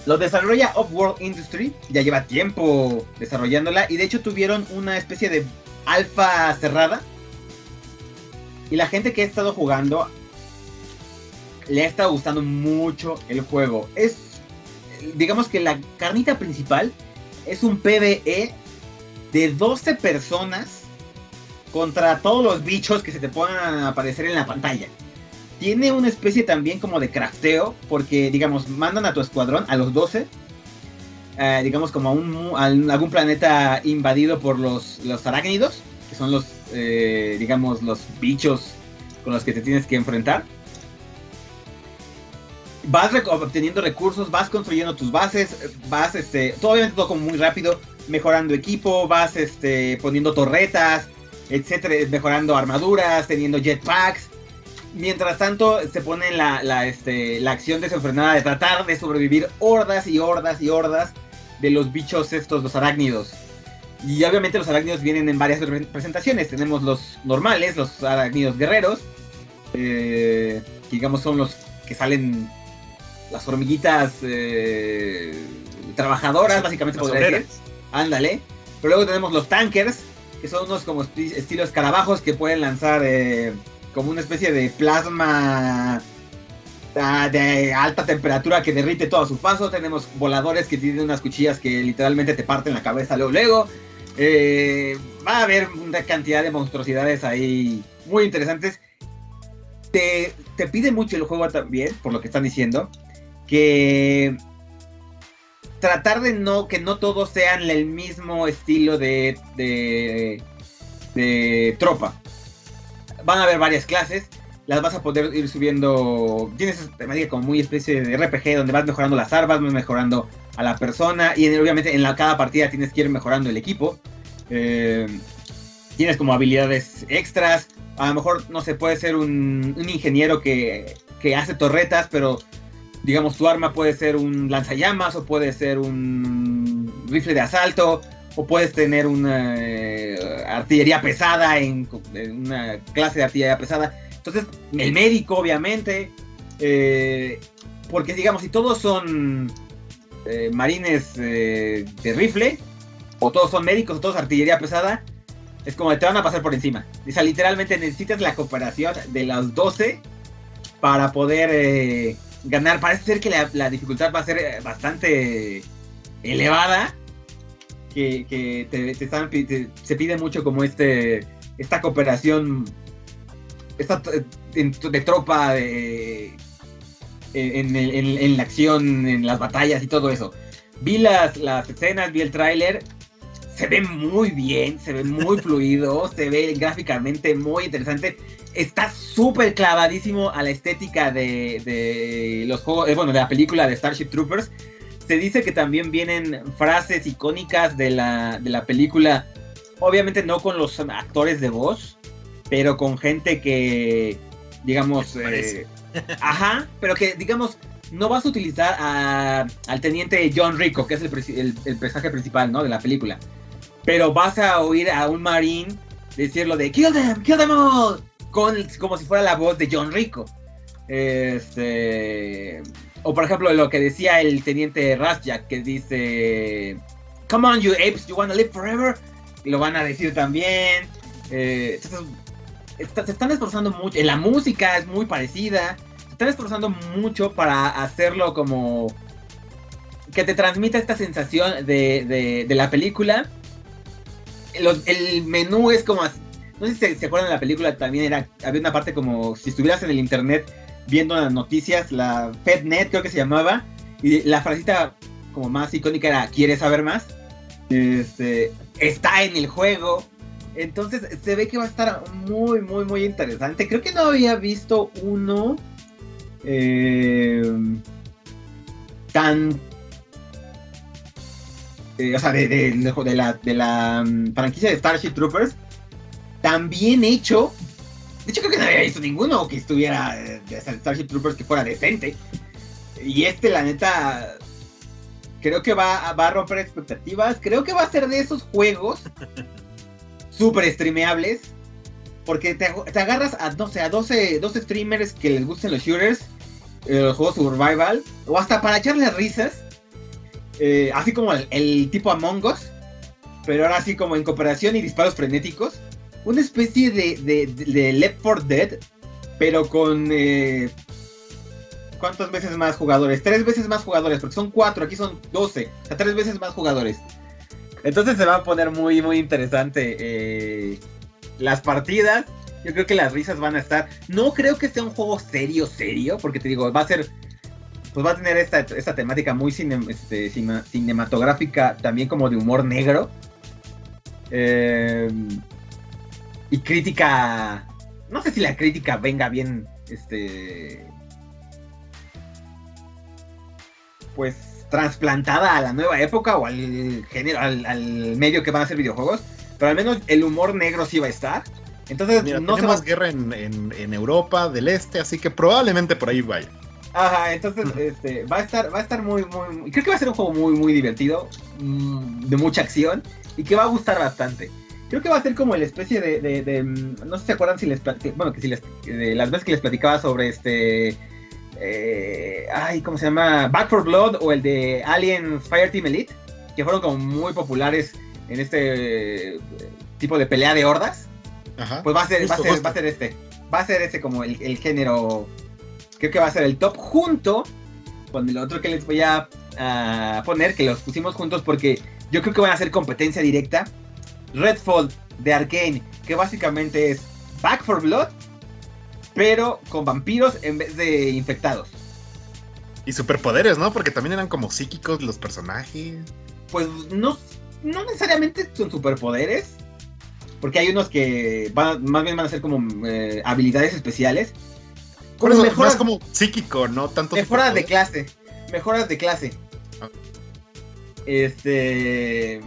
D: lo desarrolla Upworld Industry, ya lleva tiempo desarrollándola y de hecho tuvieron una especie de alfa cerrada. Y la gente que ha estado jugando le ha estado gustando mucho el juego. Es, digamos que la carnita principal es un PvE de 12 personas contra todos los bichos que se te puedan aparecer en la pantalla. Tiene una especie también como de crafteo, porque digamos, mandan a tu escuadrón, a los 12, eh, digamos como a, un, algún planeta invadido por los, los arácnidos, que son los, eh, digamos, los bichos con los que te tienes que enfrentar. Vas obteniendo recursos, vas construyendo tus bases, vas, este, todo obviamente todo como muy rápido, mejorando equipo, vas, este, poniendo torretas, etcétera, mejorando armaduras, teniendo jetpacks, mientras tanto se pone la, la, este, la acción desenfrenada de tratar de sobrevivir hordas y hordas y hordas de los bichos estos, los arácnidos. Y obviamente los arácnidos vienen en varias presentaciones. Tenemos los normales, los arácnidos guerreros. Eh, digamos son los que salen las hormiguitas eh, trabajadoras, básicamente podría decir. Ándale. Pero luego tenemos los tankers, son unos como estilos escarabajos que pueden lanzar... Eh, como una especie de plasma ah, de alta temperatura que derrite todo a su paso. Tenemos voladores que tienen unas cuchillas que literalmente te parten la cabeza luego. luego. Eh, va a haber una cantidad de monstruosidades ahí muy interesantes. Te, pide mucho el juego también, por lo que están diciendo, que tratar de no que no todos sean el mismo estilo de, de, de tropa van a haber varias clases, las vas a poder ir subiendo. Tienes temática como muy especie de RPG donde vas mejorando las armas, vas mejorando a la persona y obviamente en la, cada partida tienes que ir mejorando el equipo. Eh, tienes como habilidades extras. A lo mejor, no sé, puede ser un, ingeniero que, que, hace torretas, pero digamos tu arma puede ser un lanzallamas o puede ser un rifle de asalto o puedes tener una eh, artillería pesada en, una clase de artillería pesada. Entonces, el médico, obviamente, eh, porque digamos, si todos son eh, marines de rifle, o todos son médicos, o todos artillería pesada, es como te van a pasar por encima. O sea, literalmente necesitas la cooperación de los 12 para poder ganar. Parece ser que la, dificultad va a ser bastante elevada que, te, se pide mucho como este esta cooperación esta, de tropa de, en, la acción, en las batallas y todo eso. Vi las, las escenas, vi el tráiler, se ve muy bien, se ve muy fluido, se ve gráficamente muy interesante. Está súper clavadísimo a la estética de, de los juegos, eh, bueno, de la película de Starship Troopers se dice que también vienen frases icónicas de la, de la película, obviamente no con los actores de voz, pero con gente que, digamos, eh, ajá, pero que, digamos, no vas a utilizar al teniente John Rico, que es el, el, personaje principal, ¿no? De la película. Pero vas a oír a un marín decirlo de Kill them, kill them all, con, como si fuera la voz de John Rico. Este, o por ejemplo, lo que decía el teniente Rasjak, que dice, Come on, you apes, you wanna live forever. Lo van a decir también. Eh, se están esforzando mucho. La música es muy parecida. Se están esforzando mucho para hacerlo como que te transmita esta sensación de, de, la película. El menú es como... No sé si se, acuerdan de la película, también era había una parte como si estuvieras en el internet viendo las noticias, la FedNet creo que se llamaba, y la frasita como más icónica era ¿Quieres saber más? Este, está en el juego. Entonces se ve que va a estar muy, muy, muy interesante. Creo que no había visto uno eh, tan... eh, o sea, de, de- de la, de la mm, franquicia de Starship Troopers tan bien hecho. De hecho, creo que no había visto ninguno que estuviera eh, de Starship Troopers que fuera decente. Y este, la neta, creo que va, a- va a romper expectativas. Creo que va a ser de esos juegos súper streameables. Porque te agarras a, no sé, a 12, 12 streamers que les gusten los shooters, eh, los juegos survival, o hasta para echarles risas. Eh, así como el, tipo Among Us, pero ahora así como en cooperación y disparos frenéticos. Una especie de, de, de- Left 4 Dead, pero con... eh, ¿Cuántas veces más jugadores? Tres veces más jugadores, porque son cuatro, aquí son 12. O sea, tres veces más jugadores. Entonces se va a poner muy, muy interesante eh, las partidas. Yo creo que las risas van a estar. No creo que sea un juego serio, serio, porque te digo, va a ser. Pues va a tener esta, esta temática muy cine- este, cinematográfica, también como de humor negro. Eh, y crítica. No sé si la crítica venga bien. Este. Pues trasplantada a la nueva época o al género, al, al medio que van a ser videojuegos. Pero al menos el humor negro sí va a estar. Entonces
C: Mira,
D: no se va
C: tenemos guerra en, en- en Europa del Este, así que probablemente por ahí vaya.
D: Ajá, entonces este, va a estar, va a estar muy, muy, muy- creo que va a ser un juego muy, muy divertido, mm, de mucha acción y que va a gustar bastante. Creo que va a ser como la especie de, de- de, mm, no sé si se acuerdan si les, bueno, que si les, de las veces que les platicaba sobre este, eh, ay, ¿cómo se llama? Back for Blood o el de Alien Fireteam Elite, que fueron como muy populares en este eh, tipo de pelea de hordas.
C: Ajá.
D: Pues va a ser, va a
C: Justo,
D: ser,
C: justo.
D: va a ser este. Va a ser ese como el, el género. Creo que va a ser el top junto con el otro que les voy a, a poner, que los pusimos juntos porque yo creo que van a ser competencia directa. Redfall de Arkane, que básicamente es Back for Blood, pero con vampiros en vez de infectados.
C: Y superpoderes, ¿no? Porque también eran como psíquicos los personajes.
D: Pues no, no necesariamente son superpoderes. Porque hay unos que van, más bien van a ser como eh, habilidades especiales.
C: Por eso,
D: mejoras-
C: más como psíquico, no tanto
D: Mejoras de clase. Mejoras de clase.
C: Ah.
D: Este.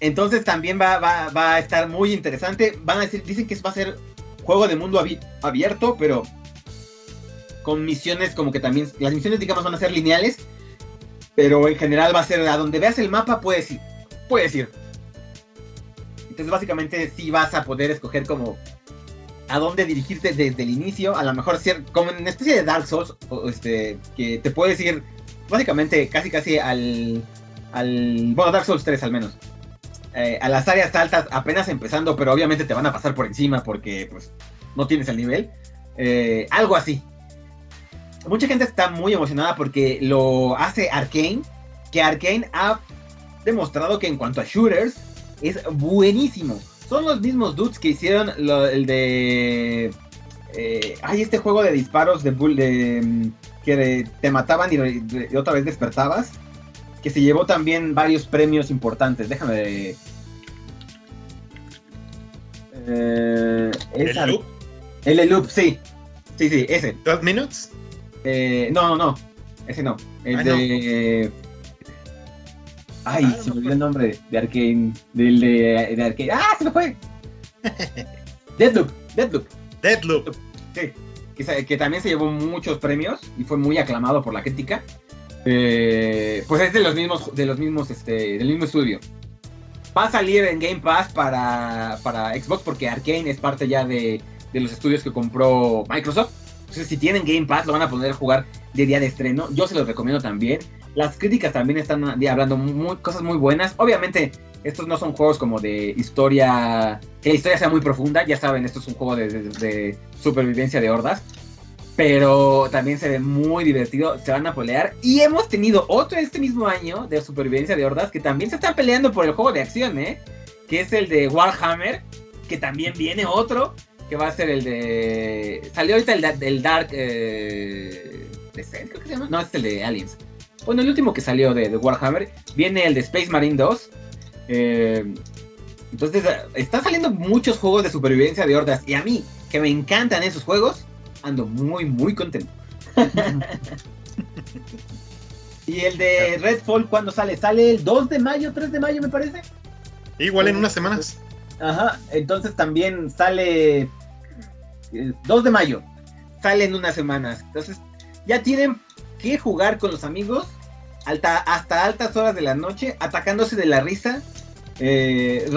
D: Entonces también va, va- va a estar muy interesante. Van a decir, dicen que va a ser juego de mundo abi- abierto, pero con misiones como que también. Las misiones, digamos, van a ser lineales. Pero en general va a ser a donde veas el mapa, puedes ir. Puedes ir. Entonces, básicamente, sí vas a poder escoger como a dónde dirigirte desde el inicio. A lo mejor como en una especie de Dark Souls, este, que te puedes ir básicamente casi casi al, al bueno, Dark Souls 3 al menos. Eh, a las áreas altas apenas empezando, pero obviamente te van a pasar por encima porque pues no tienes el nivel. Eh, algo así. Mucha gente está muy emocionada porque lo hace Arkane, que Arkane ha demostrado que en cuanto a shooters es buenísimo. Son los mismos dudes que hicieron lo- el de... eh, ay, este juego de disparos de, bull, de que de- te mataban y, re- y otra vez despertabas. Que se llevó también varios premios importantes. Déjame... Eh,
C: ¿El loop?
D: El Loop, sí. Sí, sí, ese.
C: ¿12 minutes?
D: Eh, no, no, no. Ese no. El
C: Ah, no.
D: Ay,
C: Ah,
D: se me olvidó el nombre de Arkane. Del de, de Arkane. ¡Ah, se me fue! Deadloop, Deadloop.
C: Deadloop.
D: Sí. Que también se llevó muchos premios y fue muy aclamado por la crítica. Eh, pues es de los mismos, de los mismos, este, del mismo estudio. Va a salir en Game Pass para, para Xbox porque Arkane es parte ya de, de los estudios que compró Microsoft. Entonces, si tienen Game Pass, lo van a poder jugar de día de estreno. Yo se los recomiendo también. Las críticas también están de- hablando muy, cosas muy buenas. Obviamente, estos no son juegos como de historia, que la historia sea muy profunda. Ya saben, esto es un juego de, supervivencia de hordas. Pero también se ve muy divertido, se van a pelear. Y hemos tenido otro este mismo año de supervivencia de hordas que también se están peleando por el juego de acción, ¿eh? Que es el de Warhammer, que también viene otro, que va a ser el de... Salió ahorita el, da- el Dark... Eh... Descent, creo que se llama. No, es el de Aliens. Bueno, el último que salió de, de Warhammer, viene el de Space Marine 2. Eh, entonces, está saliendo muchos juegos de supervivencia de hordas. Y a mí, que me encantan esos juegos, ando muy, muy contento. y el de Redfall, ¿cuándo sale? Sale el 2 de mayo, 3 de mayo, me parece.
C: Igual en unas semanas.
D: Ajá, entonces también sale 2 de mayo. Sale en unas semanas. Entonces, ya tienen que jugar con los amigos hasta altas horas de la noche, atacándose de la risa, eh,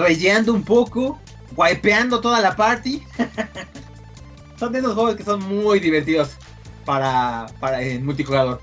D: un poco, wipeando toda la party. son de esos juegos que son muy divertidos para, para el multijugador.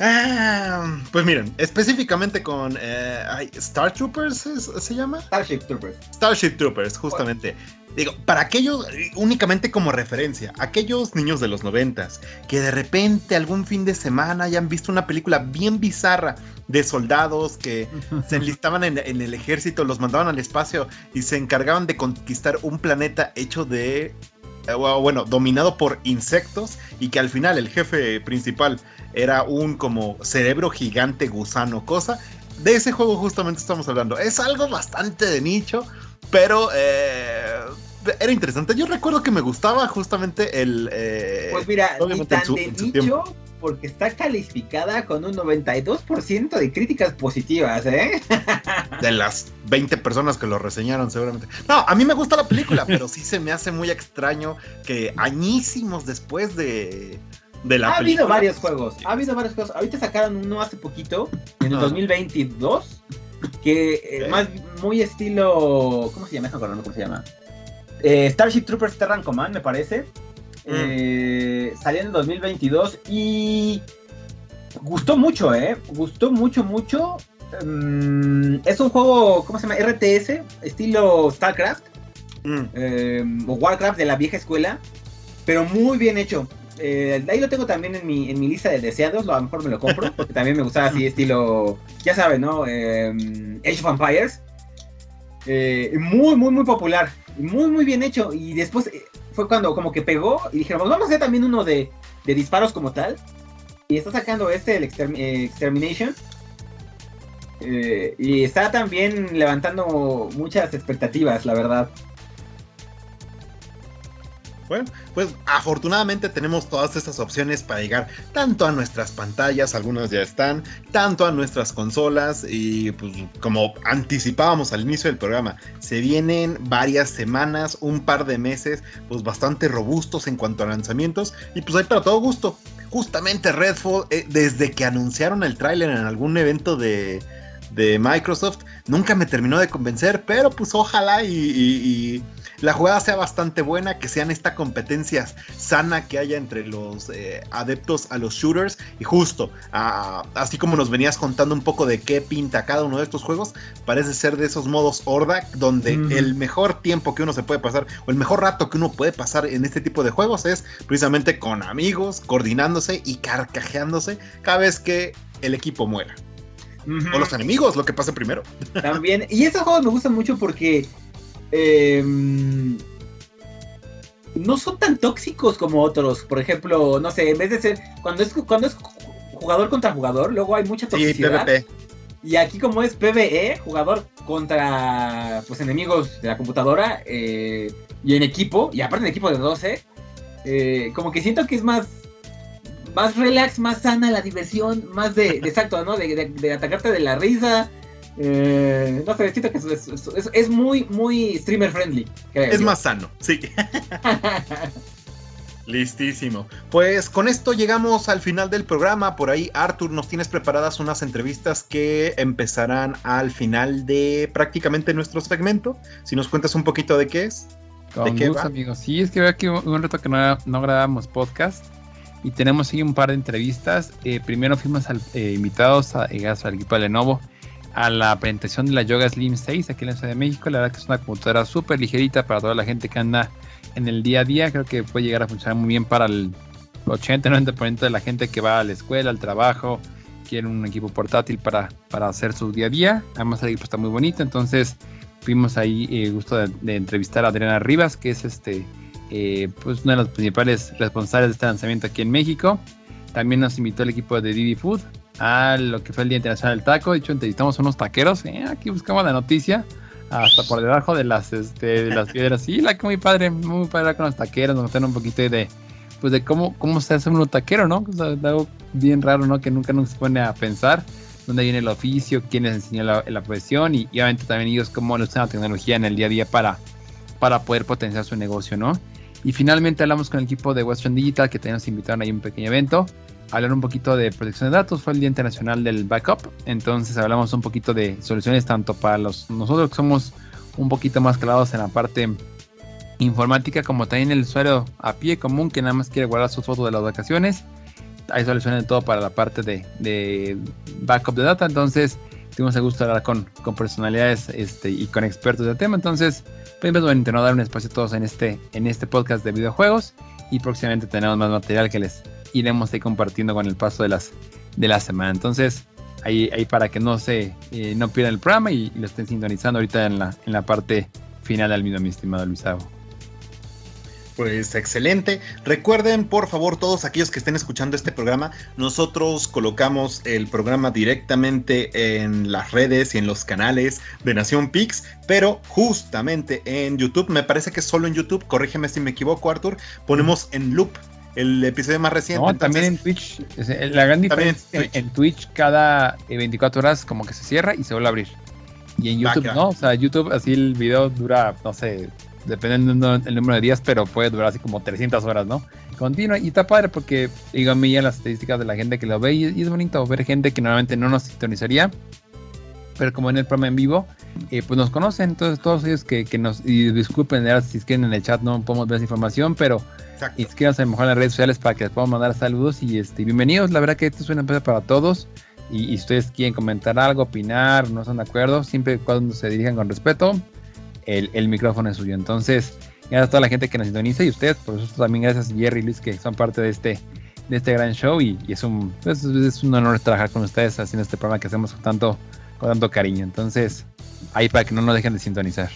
C: Ah, pues miren, específicamente con eh, Star Troopers ¿se llama?
D: Starship Troopers.
C: Starship Troopers, justamente. Digo, para aquellos, únicamente como referencia, aquellos niños de los noventas que de repente algún fin de semana hayan visto una película bien bizarra de soldados que se enlistaban en, el ejército, los mandaban al espacio y se encargaban de conquistar un planeta hecho de, eh, bueno, dominado por insectos y que al final el jefe principal era un como cerebro gigante gusano cosa. De ese juego justamente estamos hablando. Es algo bastante de nicho, pero eh, era interesante. Yo recuerdo que me gustaba justamente el.
D: Eh, pues mira, ni tan de nicho, porque está calificada con un 92% de críticas positivas, ¿eh?
C: De las 20 personas que lo reseñaron, seguramente. No, a mí me gusta la película, pero sí se me hace muy extraño que añísimos después de. De la
D: ha habido varios juegos, ha habido varios juegos. Ahorita sacaron uno hace poquito, en el 2022, que eh, más muy estilo. ¿Cómo se llama? ¿Cómo se llama? Eh, Starship Troopers Terran Command, me parece. Mm. Eh, salió en el 2022 y gustó mucho, ¿eh? Gustó mucho, mucho. Mm, es un juego, ¿cómo se llama? RTS, estilo StarCraft mm. eh, o Warcraft de la vieja escuela, pero muy bien hecho. Ahí lo tengo también en mi, en mi lista de deseados, a lo mejor me lo compro, porque también me gustaba así, estilo, ya saben, ¿no? Age of Empires. muy, muy, muy popular muy, muy bien hecho. Y después eh, fue cuando como que pegó y dijeron, pues vamos a hacer también uno de, disparos como tal. Y está sacando este, el eh, Extermination. Eh, y está también levantando muchas expectativas, la verdad.
C: Bueno, pues afortunadamente tenemos todas estas opciones para llegar tanto a nuestras pantallas, algunas ya están, tanto a nuestras consolas y pues como anticipábamos al inicio del programa, se vienen varias semanas, un par de meses, pues bastante robustos en cuanto a lanzamientos y pues hay para todo gusto. Justamente Redfall, eh, desde que anunciaron el tráiler en algún evento de, de Microsoft, nunca me terminó de convencer, pero pues ojalá y la jugada sea bastante buena, que sean esta competencia sana que haya entre los eh, adeptos a los shooters. Y justo, así como nos venías contando un poco de qué pinta cada uno de estos juegos, parece ser de esos modos horda, donde el mejor tiempo que uno se puede pasar, o el mejor rato que uno puede pasar en este tipo de juegos es precisamente con amigos, coordinándose y carcajeándose cada vez que el equipo muera. O los enemigos, lo que pasa primero.
D: También. Y esos juegos me gustan mucho porque Em, no son tan tóxicos como otros. Por ejemplo, no sé, en vez de ser. Cuando es, cuando es jugador contra jugador, luego hay mucha toxicidad. Y aquí, como es PvE, jugador contra pues enemigos de la computadora eh, y en equipo, y aparte en equipo de 12, eh, como que siento que es más más relax, más sana la diversión, más de, exacto, ¿no? de, atacarte de la risa, eh, no sé, que es, muy, muy streamer friendly.
C: Es más sano, sí. Listísimo. Pues con esto llegamos al final del programa. Por ahí, Arthur, nos tienes preparadas unas entrevistas que empezarán al final de prácticamente nuestro segmento. Si nos cuentas un poquito de qué es.
E: Con ¿De amigos. Sí, es que veo aquí un reto que no, no grabamos podcast y tenemos aquí un par de entrevistas. Eh, primero fuimos eh, invitados a, al equipo de Lenovo a la presentación de la Yoga Slim 6 aquí en la Ciudad de México. La verdad que es una computadora súper ligerita para toda la gente que anda en el día a día. Creo que puede llegar a funcionar muy bien para el 80-90% de la gente que va a la escuela, al trabajo, quiere un equipo portátil para, para hacer su día a día. Además el equipo está muy bonito, entonces fuimos ahí eh, gusto de, entrevistar a Adriana Rivas, que es este eh, pues uno de los principales responsables de este lanzamiento aquí en México. También nos invitó el equipo de Didi Food a lo que fue el Día Internacional del Taco. De hecho, entrevistamos a unos taqueros. Eh, aquí buscamos la noticia. Hasta por debajo de las, este, de las piedras. Sí, la que muy padre, muy padre con los taqueros. Nos contaron un poquito de, pues de cómo, cómo se hace un taquero, ¿no? O sea, algo bien raro, ¿no? Que nunca nos pone a pensar dónde viene el oficio, quién les enseñó la, la profesión y, y, obviamente también ellos cómo usan la tecnología en el día a día para, para poder potenciar su negocio, ¿no? Y finalmente hablamos con el equipo de Western Digital que también nos invitaron ahí a un pequeño evento. Hablar un poquito de protección de datos, fue el Día Internacional del Backup, entonces hablamos un poquito de soluciones tanto para los nosotros que somos un poquito más clavados en la parte informática como también el usuario a pie común que nada más quiere guardar sus fotos de las vacaciones. Hay soluciones de todo para la parte de, backup de data, entonces tuvimos el gusto de hablar con, con personalidades este, y con expertos del tema, entonces pues bueno, intentar dar un espacio a todos en este, en este podcast de videojuegos y próximamente tenemos más material que les iremos ahí compartiendo con el paso de las de la semana. Entonces, ahí, ahí para que no se eh, no pierdan el programa y, lo estén sintonizando ahorita en la, en la parte final del mismo, mi estimado Luisavo.
C: Pues excelente. Recuerden, por favor, todos aquellos que estén escuchando este programa, nosotros colocamos el programa directamente en las redes y en los canales de Nación Pix, pero justamente en YouTube, me parece que solo en YouTube, corrígeme si me equivoco, Arthur, ponemos en loop el episodio más reciente.
E: No, entonces, también en Twitch. La gran diferencia en Twitch. en Twitch cada 24 horas como que se cierra y se vuelve a abrir. Y en YouTube no, o sea, YouTube así el video dura, no sé, dependiendo del número de días, pero puede durar así como 300 horas, ¿no? Continua y está padre porque, digo, a mí ya las estadísticas de la gente que lo ve y, y es bonito ver gente que normalmente no nos sintonizaría, pero como en el programa en vivo, eh, pues nos conocen, entonces todos ellos que, que nos, y disculpen si es que en el chat no podemos ver esa información, pero inscríbanse a lo mejor en las redes sociales para que les podamos mandar saludos y este, bienvenidos, la verdad que esto es una empresa para todos. Y, y ustedes quieren comentar algo, opinar, no están de acuerdo, siempre cuando se dirijan con respeto, el, el, micrófono es suyo. Entonces, gracias a toda la gente que nos sintoniza y ustedes, por eso también gracias Jerry y Luis que son parte de este, de este gran show y, y es, un, es, es, un honor trabajar con ustedes haciendo este programa que hacemos con tanto, con tanto cariño. Entonces, ahí para que no nos dejen de sintonizar.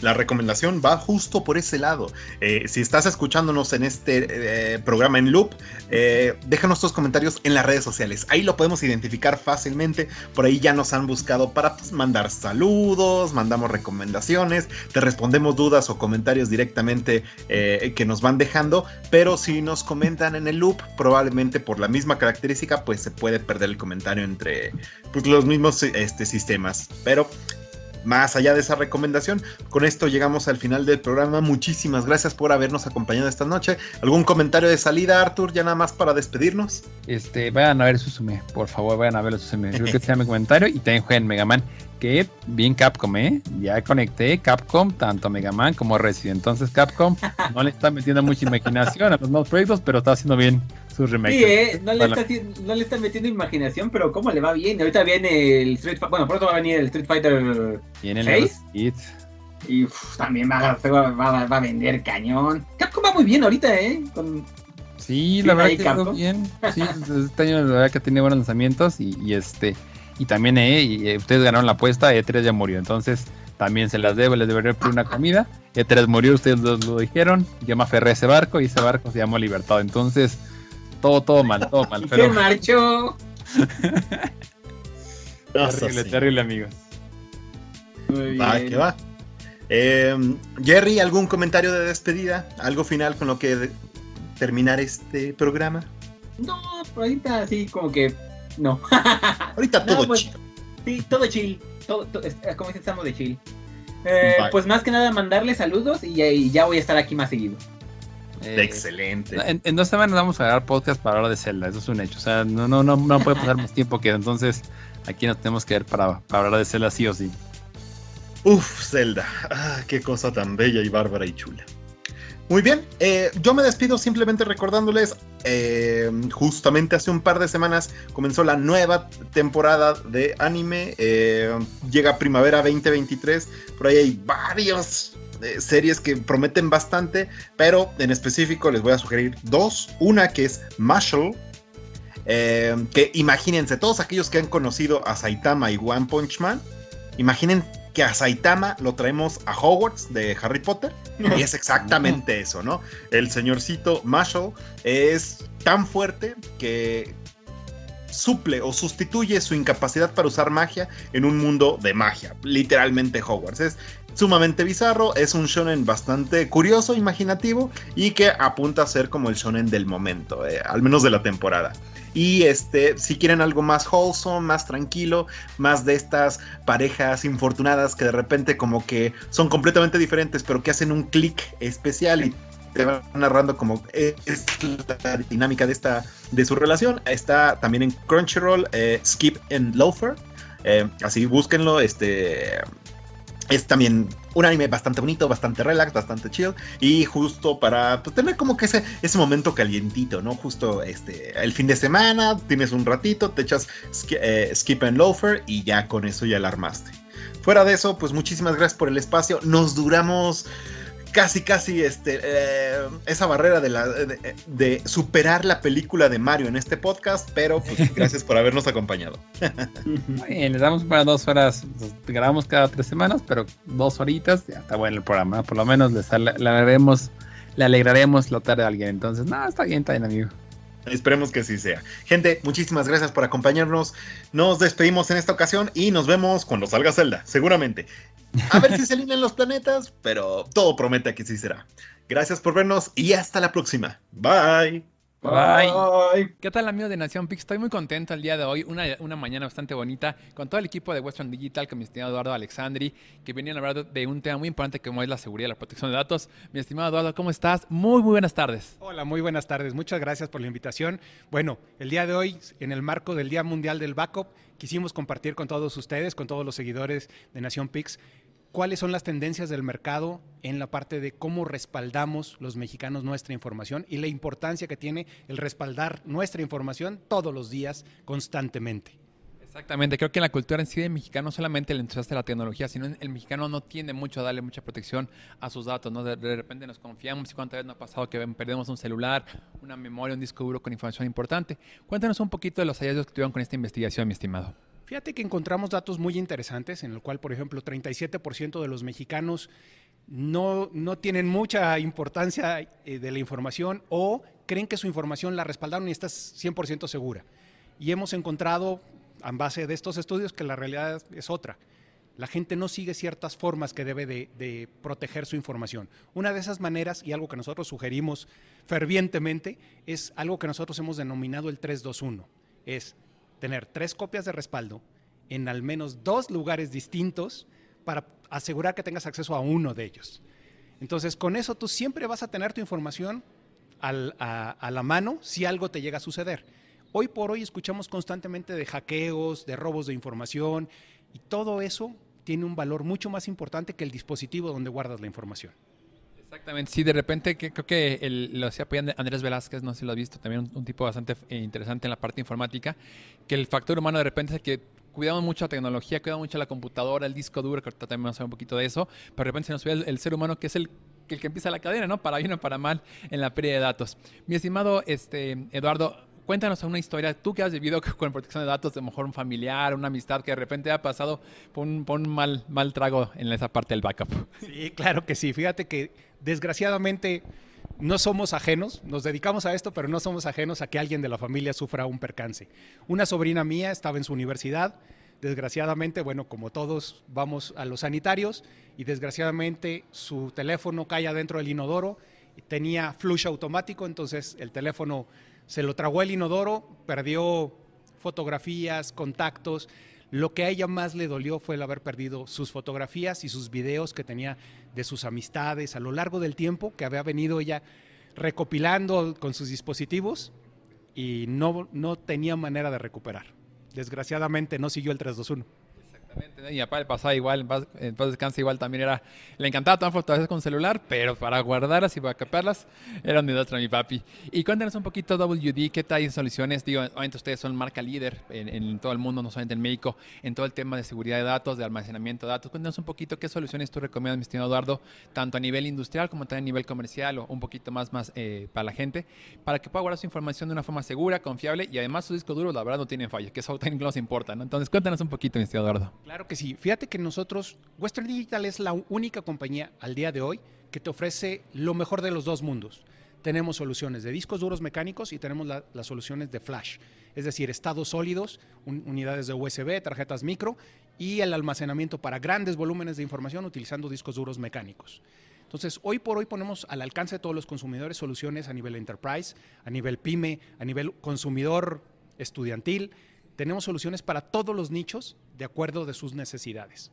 C: La recomendación va justo por ese lado. Eh, si estás escuchándonos en este eh, programa en loop, eh, déjanos tus comentarios en las redes sociales. Ahí lo podemos identificar fácilmente. Por ahí ya nos han buscado para pues, mandar saludos, mandamos recomendaciones, te respondemos dudas o comentarios directamente que nos van dejando. Pero si nos comentan en el loop, probablemente por la misma característica, pues se puede perder el comentario entre pues, los mismos este, sistemas. Pero más allá de esa recomendación, con esto llegamos al final del programa. Muchísimas gracias por habernos acompañado esta noche. ¿Algún comentario de salida, Arthur? Ya nada más para despedirnos.
E: Este, vayan a ver Susume, por favor, vayan a ver Susume. Creo que sea mi comentario. Y también jueguen Mega Man, que bien Capcom, ¿eh? Ya conecté Capcom, tanto Mega Man como Resident. Entonces, Capcom no le está metiendo mucha imaginación a los nuevos proyectos, pero está haciendo bien sus remakes.
D: Sí, ¿eh? no, le está, no, le está, metiendo imaginación, pero ¿cómo le va bien? Ahorita viene el Street Fighter. Bueno, pronto va a venir el Street Fighter
E: Viene el 6.
D: Y uf, también va, va, va, va, a vender cañón. Capcom va muy bien ahorita, ¿eh? Con...
E: Sí, la verdad que está bien. Sí, este año la verdad que tiene buenos lanzamientos y, y este y también eh, y, eh, ustedes ganaron la apuesta, E3 ya murió, entonces también se las debo, les deberé por una comida. E3 murió, ustedes lo, lo dijeron, yo me aferré a ese barco y ese barco se llamó Libertad, entonces todo, todo mal, todo mal.
D: Pero... Se marchó.
E: terrible, sí. terrible, amigos.
C: Muy va, que va. Eh, Jerry, ¿algún comentario de despedida? ¿Algo final con lo que terminar este programa?
D: No, ahorita sí, como que no.
C: ahorita todo no, pues, chill.
D: Sí, todo chill. Todo, todo, como dice, estamos de chill. Eh, pues más que nada mandarle saludos y, y ya voy a estar aquí más seguido.
C: Eh, Excelente.
E: En, en, dos semanas vamos a grabar podcast para hablar de Zelda, eso es un hecho. O sea, no, no, no, no puede pasar más tiempo que entonces aquí nos tenemos que ver para, para hablar de Zelda sí o sí.
C: Uf, Zelda. Ah, qué cosa tan bella y bárbara y chula. Muy bien, eh, yo me despido simplemente recordándoles, eh, justamente hace un par de semanas comenzó la nueva temporada de anime, eh, llega primavera 2023, por ahí hay varios eh, series que prometen bastante, pero en específico les voy a sugerir dos. Una que es Marshall, eh, que imagínense, todos aquellos que han conocido a Saitama y One Punch Man, Imaginen que a Saitama lo traemos a Hogwarts de Harry Potter y es exactamente eso, ¿no? El señorcito Marshall es tan fuerte que suple o sustituye su incapacidad para usar magia en un mundo de magia, literalmente Hogwarts. Es sumamente bizarro, es un shonen bastante curioso, imaginativo y que apunta a ser como el shonen del momento, eh, al menos de la temporada. Y este, si quieren algo más wholesome, más tranquilo, más de estas parejas infortunadas que de repente como que son completamente diferentes, pero que hacen un clic especial y te van narrando como es la dinámica de esta de su relación. Está también en Crunchyroll, eh, Skip and Loafer. Eh, así búsquenlo, este es también un anime bastante bonito, bastante relax, bastante chill y justo para pues, tener como que ese, ese momento calientito, ¿no? Justo este el fin de semana, tienes un ratito, te echas eh, Skip and Loafer y ya con eso ya la armaste. Fuera de eso, pues muchísimas gracias por el espacio. Nos duramos casi, casi este, eh, esa barrera de, la, de, superar la película de Mario en este podcast, pero pues, gracias por habernos acompañado.
E: Bien, les damos para dos horas, pues, grabamos cada tres semanas, pero dos horitas, ya está bueno el programa, por lo menos les alegraremos, le alegraremos la tarde a alguien, entonces, no, está bien, está bien, amigo.
C: Esperemos que sí sea. Gente, muchísimas gracias por acompañarnos. Nos despedimos en esta ocasión y nos vemos cuando salga Zelda, seguramente. A ver si se alinean los planetas, pero todo promete que sí será. Gracias por vernos y hasta la próxima. Bye.
E: Bye. ¿Qué tal amigos de Nación Pix? Estoy muy contento el día de hoy, una, una, mañana bastante bonita, con todo el equipo de Western Digital, con mi estimado Eduardo Alexandri, que venían a hablar de un tema muy importante como es la seguridad y la protección de datos. Mi estimado Eduardo, ¿cómo estás? Muy, muy buenas tardes.
F: Hola, muy buenas tardes. Muchas gracias por la invitación. Bueno, el día de hoy, en el marco del Día Mundial del Backup, quisimos compartir con todos ustedes, con todos los seguidores de Nación Pix, cuáles son las tendencias del mercado en la parte de cómo respaldamos los mexicanos nuestra información y la importancia que tiene el respaldar nuestra información todos los días, constantemente.
E: Exactamente, creo que en la cultura en sí del mexicano solamente el entusiasta de la tecnología, sino el mexicano no tiende mucho a darle mucha protección a sus datos, ¿no? De, repente nos confiamos y cuántas veces nos ha pasado que perdemos un celular, una memoria, un disco duro con información importante. Cuéntanos un poquito de los hallazgos que tuvieron con esta investigación, mi estimado.
F: Fíjate que encontramos datos muy interesantes en el cual, por ejemplo, 37% de los mexicanos no, no, tienen mucha importancia eh, de la información o creen que su información la respaldaron y está 100% segura. Y hemos encontrado, en base de estos estudios, que la realidad es otra. La gente no sigue ciertas formas que debe de, proteger su información. Una de esas maneras, y algo que nosotros sugerimos fervientemente, es algo que nosotros hemos denominado el 321. Es tener tres copias de respaldo en al menos dos lugares distintos para asegurar que tengas acceso a uno de ellos. Entonces, con eso tú siempre vas a tener tu información a, la mano si algo te llega a suceder. Hoy por hoy escuchamos constantemente de hackeos, de robos de información, y todo eso tiene un valor mucho más importante que el dispositivo donde guardas la información.
E: Exactamente, sí, de repente que, creo que el, lo hacía Andrés Velázquez, no sé si lo has visto, también un, tipo bastante eh, interesante en la parte informática, que el factor humano de repente es que cuidamos mucho la tecnología, cuidamos mucho la computadora, el disco duro, que ahorita también vamos a ver un poquito de eso, pero de repente se nos olvida el, ser humano que es el, el que empieza la cadena, ¿no? Para bien o para mal en la pérdida de datos. Mi estimado este, Eduardo, Cuéntanos una historia, tú que has vivido con protección de datos, de mejor un familiar, una amistad que de repente ha pasado por un, mal, mal trago en esa parte del backup.
F: Sí, claro que sí. Fíjate que desgraciadamente no somos ajenos, nos dedicamos a esto, pero no somos ajenos a que alguien de la familia sufra un percance. Una sobrina mía estaba en su universidad, desgraciadamente, bueno, como todos vamos a los sanitarios, y desgraciadamente su teléfono cae adentro del inodoro, tenía flush automático, entonces el teléfono se lo tragó el inodoro, perdió fotografías, contactos. Lo que a ella más le dolió fue el haber perdido sus fotografías y sus videos que tenía de sus amistades a lo largo del tiempo que había venido ella recopilando con sus dispositivos y no, no tenía manera de recuperar. Desgraciadamente no siguió el 321.
E: Y papá el pasado igual, en paz, descansa igual también era, le encantaba tomar fotografías con celular, pero para guardarlas y para caparlas era un desastre mi papi. Y cuéntanos un poquito WD, ¿qué tal soluciones? Digo, obviamente ustedes son marca líder en, todo el mundo, no solamente en México, en todo el tema de seguridad de datos, de almacenamiento de datos. Cuéntanos un poquito qué soluciones tú recomiendas, mi estimado Eduardo, tanto a nivel industrial como también a nivel comercial o un poquito más, más eh, para la gente, para que pueda guardar su información de una forma segura, confiable y además su disco duro, la verdad, no tiene fallas, que eso también nos importa, ¿no? Entonces cuéntanos un poquito, mi estimado Eduardo.
F: Claro que sí. Fíjate que nosotros, Western Digital es la única compañía al día de hoy que te ofrece lo mejor de los dos mundos. Tenemos soluciones de discos duros mecánicos y tenemos la- las soluciones de flash, es decir, estados sólidos, un- unidades de USB, tarjetas micro y el almacenamiento para grandes volúmenes de información utilizando discos duros mecánicos. Entonces, hoy por hoy ponemos al alcance de todos los consumidores soluciones a nivel enterprise, a nivel pyme, a nivel consumidor estudiantil. Tenemos soluciones para todos los nichos de acuerdo de sus necesidades.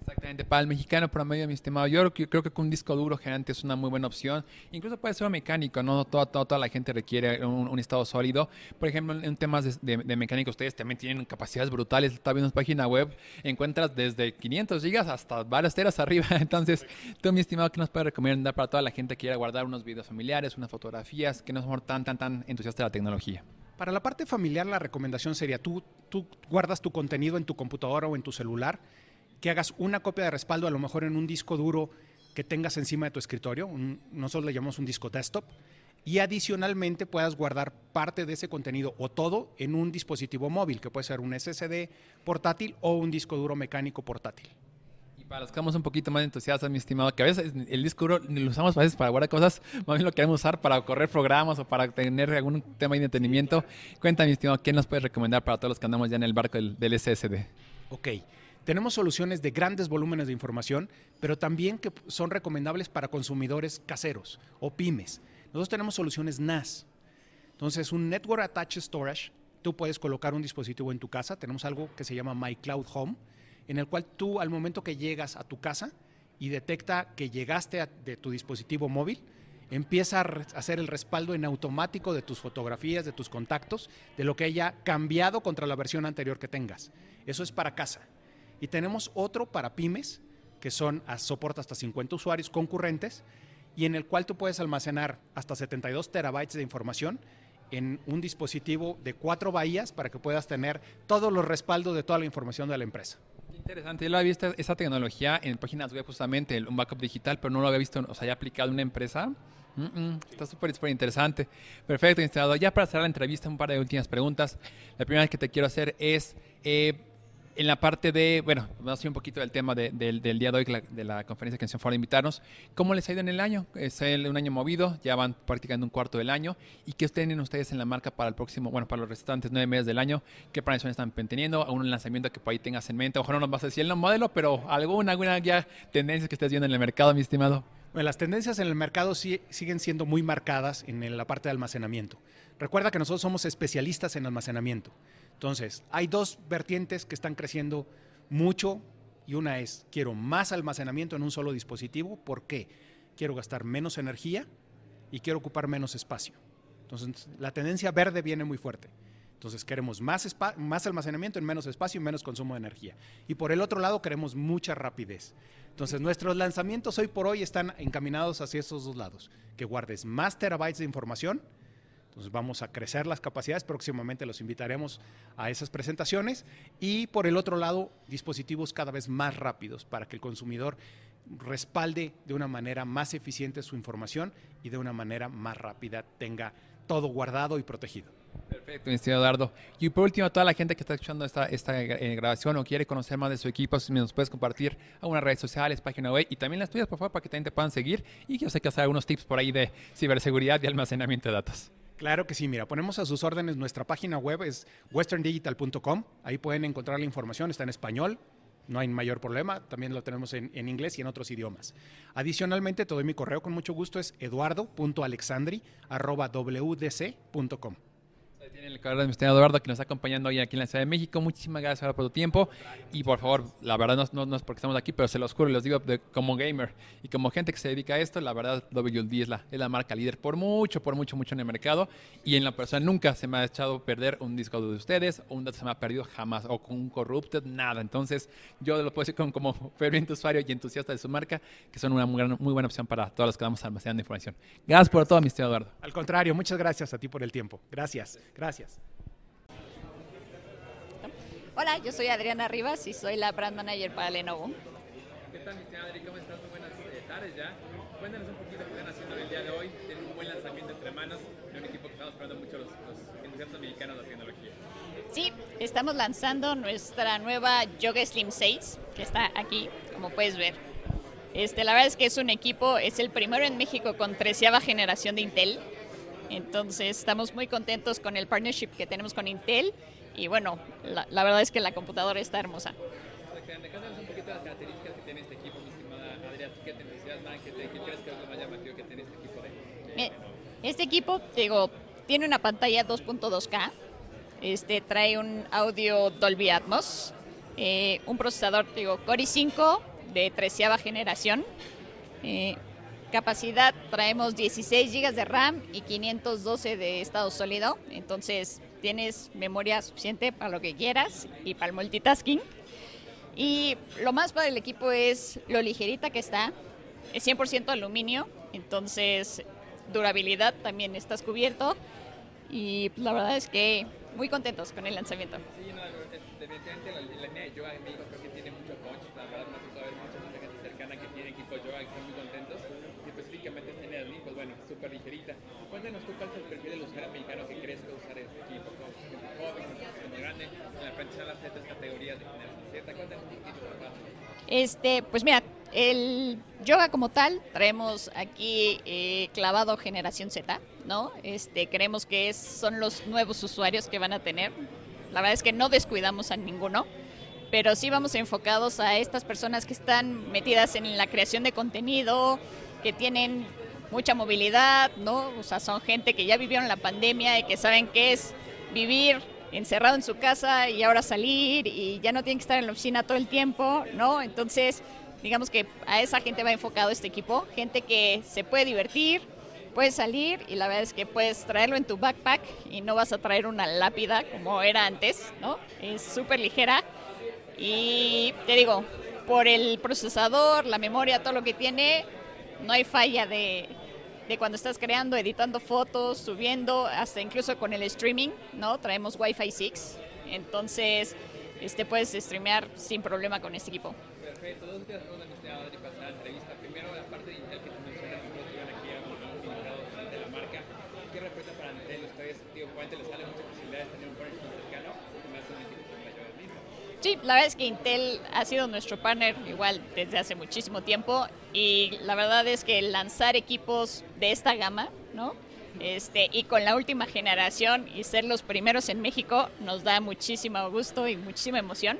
E: Exactamente, para el mexicano promedio, mi estimado, yo creo, que con un disco duro gigante es una muy buena opción. Incluso puede ser un mecánico, no toda, la gente requiere un, estado sólido. Por ejemplo, en temas de, de, ustedes también tienen capacidades brutales. Está viendo su página web, encuentras desde 500 gigas hasta varias teras arriba. Entonces, tú, mi estimado, ¿qué nos puedes recomendar para toda la gente que quiera guardar unos videos familiares, unas fotografías, que no somos tan, tan, tan entusiastas de la tecnología?
F: Para la parte familiar, la recomendación sería tú, guardas tu contenido en tu computadora o en tu celular, que hagas una copia de respaldo, a lo mejor en un disco duro que tengas encima de tu escritorio, un- nosotros le llamamos un disco desktop, y adicionalmente puedas guardar parte de ese contenido o todo en un dispositivo móvil, que puede ser un SSD portátil o un disco duro mecánico portátil.
E: Para los que estamos un poquito más entusiastas, mi estimado, que a veces el disco duro lo usamos a veces para guardar cosas, más bien lo queremos usar para correr programas o para tener algún tema de entretenimiento. Cuéntame, mi estimado, ¿qué nos puedes recomendar para todos los que andamos ya en el barco del, del SSD?
F: Ok. Tenemos soluciones de grandes volúmenes de información, pero también que son recomendables para consumidores caseros o pymes. Nosotros tenemos soluciones NAS. Entonces, un Network Attached Storage, tú puedes colocar un dispositivo en tu casa. Tenemos algo que se llama My Cloud Home, en el cual tú al momento que llegas a tu casa y detecta que llegaste de tu dispositivo móvil, empieza a hacer el respaldo en automático de tus fotografías, de tus contactos, de lo que haya cambiado contra la versión anterior que tengas. Eso es para casa. Y tenemos otro para pymes, que son, a- soporta hasta 50 usuarios concurrentes, y en el cual tú puedes almacenar hasta 72 terabytes de información en un dispositivo de cuatro bahías para que puedas tener todos los respaldos de toda la información de la empresa.
E: Interesante, yo lo había visto esa tecnología en páginas web justamente, el- un backup digital, pero no lo había visto, o sea, ya aplicado en una empresa. Está súper, súper interesante. Perfecto, instalado. Ya para cerrar la entrevista, un par de últimas preguntas. La primera que te quiero hacer es, eh, en la parte de, bueno, vamos a un poquito del tema de- del, día de hoy, de la conferencia que se fue a invitarnos. ¿Cómo les ha ido en el año? Es un año movido, ya van practicando un cuarto del año. ¿Y qué tienen ustedes en la marca para el próximo, bueno, para los restantes nueve meses del año? ¿Qué planes están teniendo? ¿Algún lanzamiento que por ahí tengas en mente? Ojalá no nos vas a decir el modelo, pero alguna, alguna ya tendencia que estés viendo en el mercado, mi estimado.
F: Bueno, las tendencias en el mercado siguen siendo muy marcadas en la parte de almacenamiento. Recuerda que nosotros somos especialistas en almacenamiento. Entonces, hay dos vertientes que están creciendo mucho y una es, quiero más almacenamiento en un solo dispositivo. ¿Por qué? Quiero gastar menos energía y quiero ocupar menos espacio. Entonces, la tendencia verde viene muy fuerte. Entonces, queremos más, más almacenamiento en menos espacio y menos consumo de energía. Y por el otro lado, queremos mucha rapidez. Entonces, nuestros lanzamientos hoy por hoy están encaminados hacia estos dos lados. Que guardes más terabytes de información. Entonces, vamos a crecer las capacidades. Próximamente los invitaremos a esas presentaciones. Y por el otro lado, dispositivos cada vez más rápidos para que el consumidor respalde de una manera más eficiente su información y de una manera más rápida tenga todo guardado y protegido.
E: Perfecto, mi estimado Eduardo. Y por último, a toda la gente que está escuchando esta, eh, grabación o quiere conocer más de su equipo, nos puedes compartir algunas redes sociales, página web y también las tuyas, por favor, para que también te puedan seguir. Y yo sé que hacer algunos tips por ahí de ciberseguridad y almacenamiento de datos.
F: Claro que sí, mira, ponemos a sus órdenes nuestra página web es westerndigital.com, ahí pueden encontrar la información, está en español, no hay mayor problema, también lo tenemos en, inglés y en otros idiomas. Adicionalmente, te doy mi correo con mucho gusto, es eduardo.alexandri.wdc.com.
E: Tienen el correo de Eduardo que nos está acompañando hoy aquí en la Ciudad de México. Muchísimas gracias por tu tiempo. Y por favor, la verdad no, no- no es porque estamos aquí, pero se los juro y los digo de- como gamer y como gente que se dedica a esto, la verdad WLD es la, es la marca líder por mucho, por mucho, mucho en el mercado. Y en la persona nunca se me ha echado perder un disco de ustedes un dato se me ha perdido jamás o con un corrupted, nada. Entonces yo lo puedo decir como, como ferviente usuario y entusiasta de su marca, que son una muy, muy buena opción para todos los que vamos almacenando información. Gracias por todo, mi Eduardo.
F: Al contrario, muchas gracias a ti por el tiempo. Gracias, gracias.
G: Hola, yo soy Adriana Rivas y soy la brand manager para Lenovo.
E: ¿Qué tal, Adri? ¿Cómo estás? Muy buenas eh, tardes ya. Cuéntanos un poquito qué están haciendo el día de hoy. Tienen un buen lanzamiento entre manos de un equipo que estamos esperando mucho los, los entusiastas mexicanos de la tecnología.
G: Sí, Estamos lanzando nuestra nueva Yoga Slim 6, que está aquí, como puedes ver. Este, la verdad es que es un equipo, es el primero en México con treceava generación de Intel. Entonces estamos muy contentos con el partnership que tenemos con Intel y bueno, la, la verdad es que la computadora está hermosa.
E: Cuéntanos un poquito las características que tiene este equipo, mi estimada Adrián. ¿Qué te entusiasma? ¿Qué, te, qué crees que es lo más llamativo que tiene este equipo? De,
G: Este equipo, digo, tiene una pantalla 2.2K, este, trae un audio Dolby Atmos, eh, un procesador, digo, Core i5 de treceava generación, eh, capacidad, traemos 16 GB de RAM y 512 de estado sólido, entonces tienes memoria suficiente para lo que quieras y para el multitasking. Y lo más para el equipo es lo ligerita que está, es 100% aluminio, entonces durabilidad también estás cubierto y pues, la verdad es que muy contentos con el lanzamiento.
E: Sí, no, la, la súper ligerita. Cuéntanos tú cuál es el perfil del usuario mexicano que crees que usar este equipo. Como joven, como grande, en la aprendizaje las tres categorías de generación Z. Cuéntanos un poquito, por.
G: Este, pues mira, el yoga como tal, traemos aquí eh, clavado generación Z, ¿no? Este, creemos que es- son los nuevos usuarios que van a tener. La verdad es que no descuidamos a ninguno, pero sí vamos enfocados a estas personas que están metidas en la creación de contenido, que tienen mucha movilidad, ¿no? O sea, son gente que ya vivieron la pandemia y que saben qué es vivir encerrado en su casa y ahora salir y ya no tienen que estar en la oficina todo el tiempo, ¿no? Entonces, digamos que a esa gente va enfocado este equipo, gente que se puede divertir, puede salir y la verdad es que puedes traerlo en tu backpack y no vas a traer una lápida como era antes, ¿no? Es súper ligera y te digo, por el procesador, la memoria, todo lo que tiene, no hay falla de, de cuando estás creando, editando fotos, subiendo, hasta incluso con el streaming, ¿no? Traemos Wi-Fi 6, entonces este, puedes streamear sin problema con este equipo.
E: Perfecto, dos últimas preguntas que usted Adri para la entrevista. Primero, la parte de Intel que te mencionas, que iban aquí a un invitado de la marca. ¿Qué representa para Intel? Ustedes, digo, obviamente les sale muchas posibilidades de tener un partner tan cercano, y más en un equipo como la Yoga misma.
G: Sí, la verdad es que Intel ha sido nuestro partner igual desde hace muchísimo tiempo y la verdad es que lanzar equipos de esta gama, ¿no? Este, y con la última generación y ser los primeros en México nos da muchísimo gusto y muchísima emoción.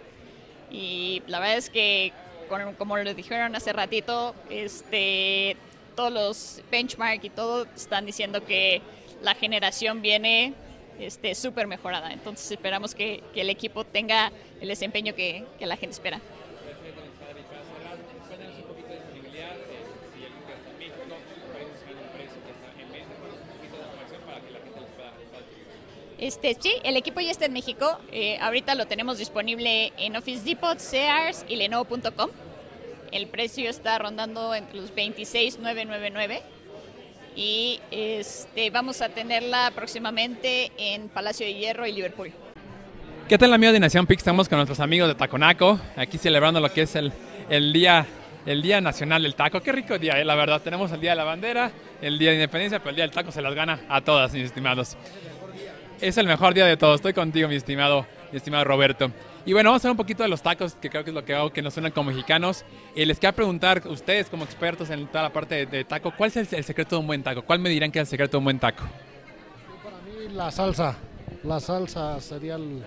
G: Y la verdad es que, con- como lo dijeron hace ratito, este, todos los benchmark y todo están diciendo que la generación viene este, súper mejorada. Entonces esperamos que, que el equipo tenga el desempeño que, que la gente espera. Este, sí, el equipo ya está en México. Eh, ahorita lo tenemos disponible en Office Depot, Sears y Lenovo.com. El precio está rondando entre los 26,999 y este, vamos a tenerla próximamente en Palacio de Hierro y Liverpool.
E: ¿Qué tal amigos de Nación Pix? Estamos con nuestros amigos de Taconaco, aquí celebrando lo que es el, el día el Día Nacional del Taco. Qué rico día, eh, la verdad. Tenemos el Día de la Bandera, el Día de Independencia, pero el Día del Taco se las gana a todas, mis estimados. Es el mejor día de todos. Estoy contigo, mi estimado, mi estimado Roberto. Y bueno, vamos a hablar un poquito de los tacos, que creo que es lo que hago que nos suenan como mexicanos. Eh, les quiero preguntar, ustedes como expertos en toda la parte de, de taco, ¿cuál es el, el secreto de un buen taco? ¿Cuál me dirán que es el secreto de un buen taco?
H: Para mí la salsa, la salsa sería el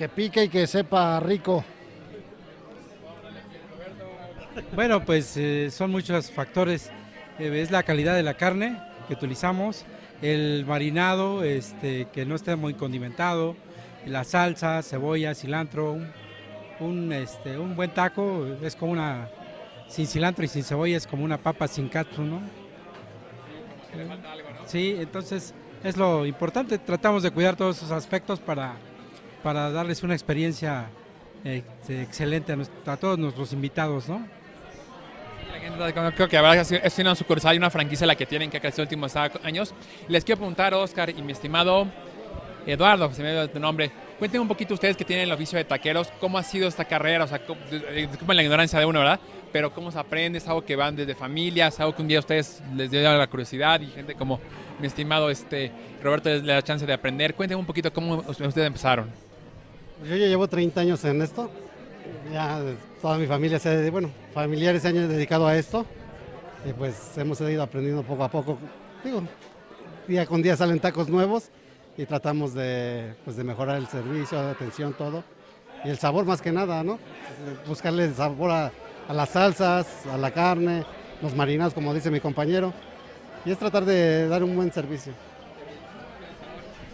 H: que pique y que sepa rico.
I: Bueno, pues eh, son muchos factores. Eh, es la calidad de la carne que utilizamos, el marinado, este, que no esté muy condimentado, la salsa, cebolla, cilantro. Un, un, este, un buen taco es como una, sin cilantro y sin cebolla, es como una papa sin katsu, ¿no? Sí, entonces es lo importante. Tratamos de cuidar todos esos aspectos para, para darles una experiencia eh, excelente a, nuestro- todos nuestros invitados, ¿no?
E: La Creo que la verdad es una sucursal y una franquicia la que tienen que ha los últimos años. Les quiero preguntar, Oscar y mi estimado Eduardo, que se me dio tu nombre, cuéntenme un poquito ustedes que tienen el oficio de taqueros, cómo ha sido esta carrera, o sea, disculpen la ignorancia de uno, ¿verdad? Pero cómo se aprende, es algo que van desde familias, algo que un día a ustedes les dio la curiosidad y gente como, mi estimado este Roberto le da chance de aprender. Cuéntenme un poquito cómo ustedes empezaron.
H: Yo ya llevo 30 años en esto. Ya toda mi familia se, bueno, familiares se han dedicado a esto. Y pues hemos ido aprendiendo poco a poco. Digo, día con día salen tacos nuevos y tratamos de, pues, de mejorar el servicio, la atención, todo. Y el sabor más que nada, ¿no? Buscarle sabor a, a las salsas, a la carne, los marinados, como dice mi compañero. Y es tratar de dar un buen servicio.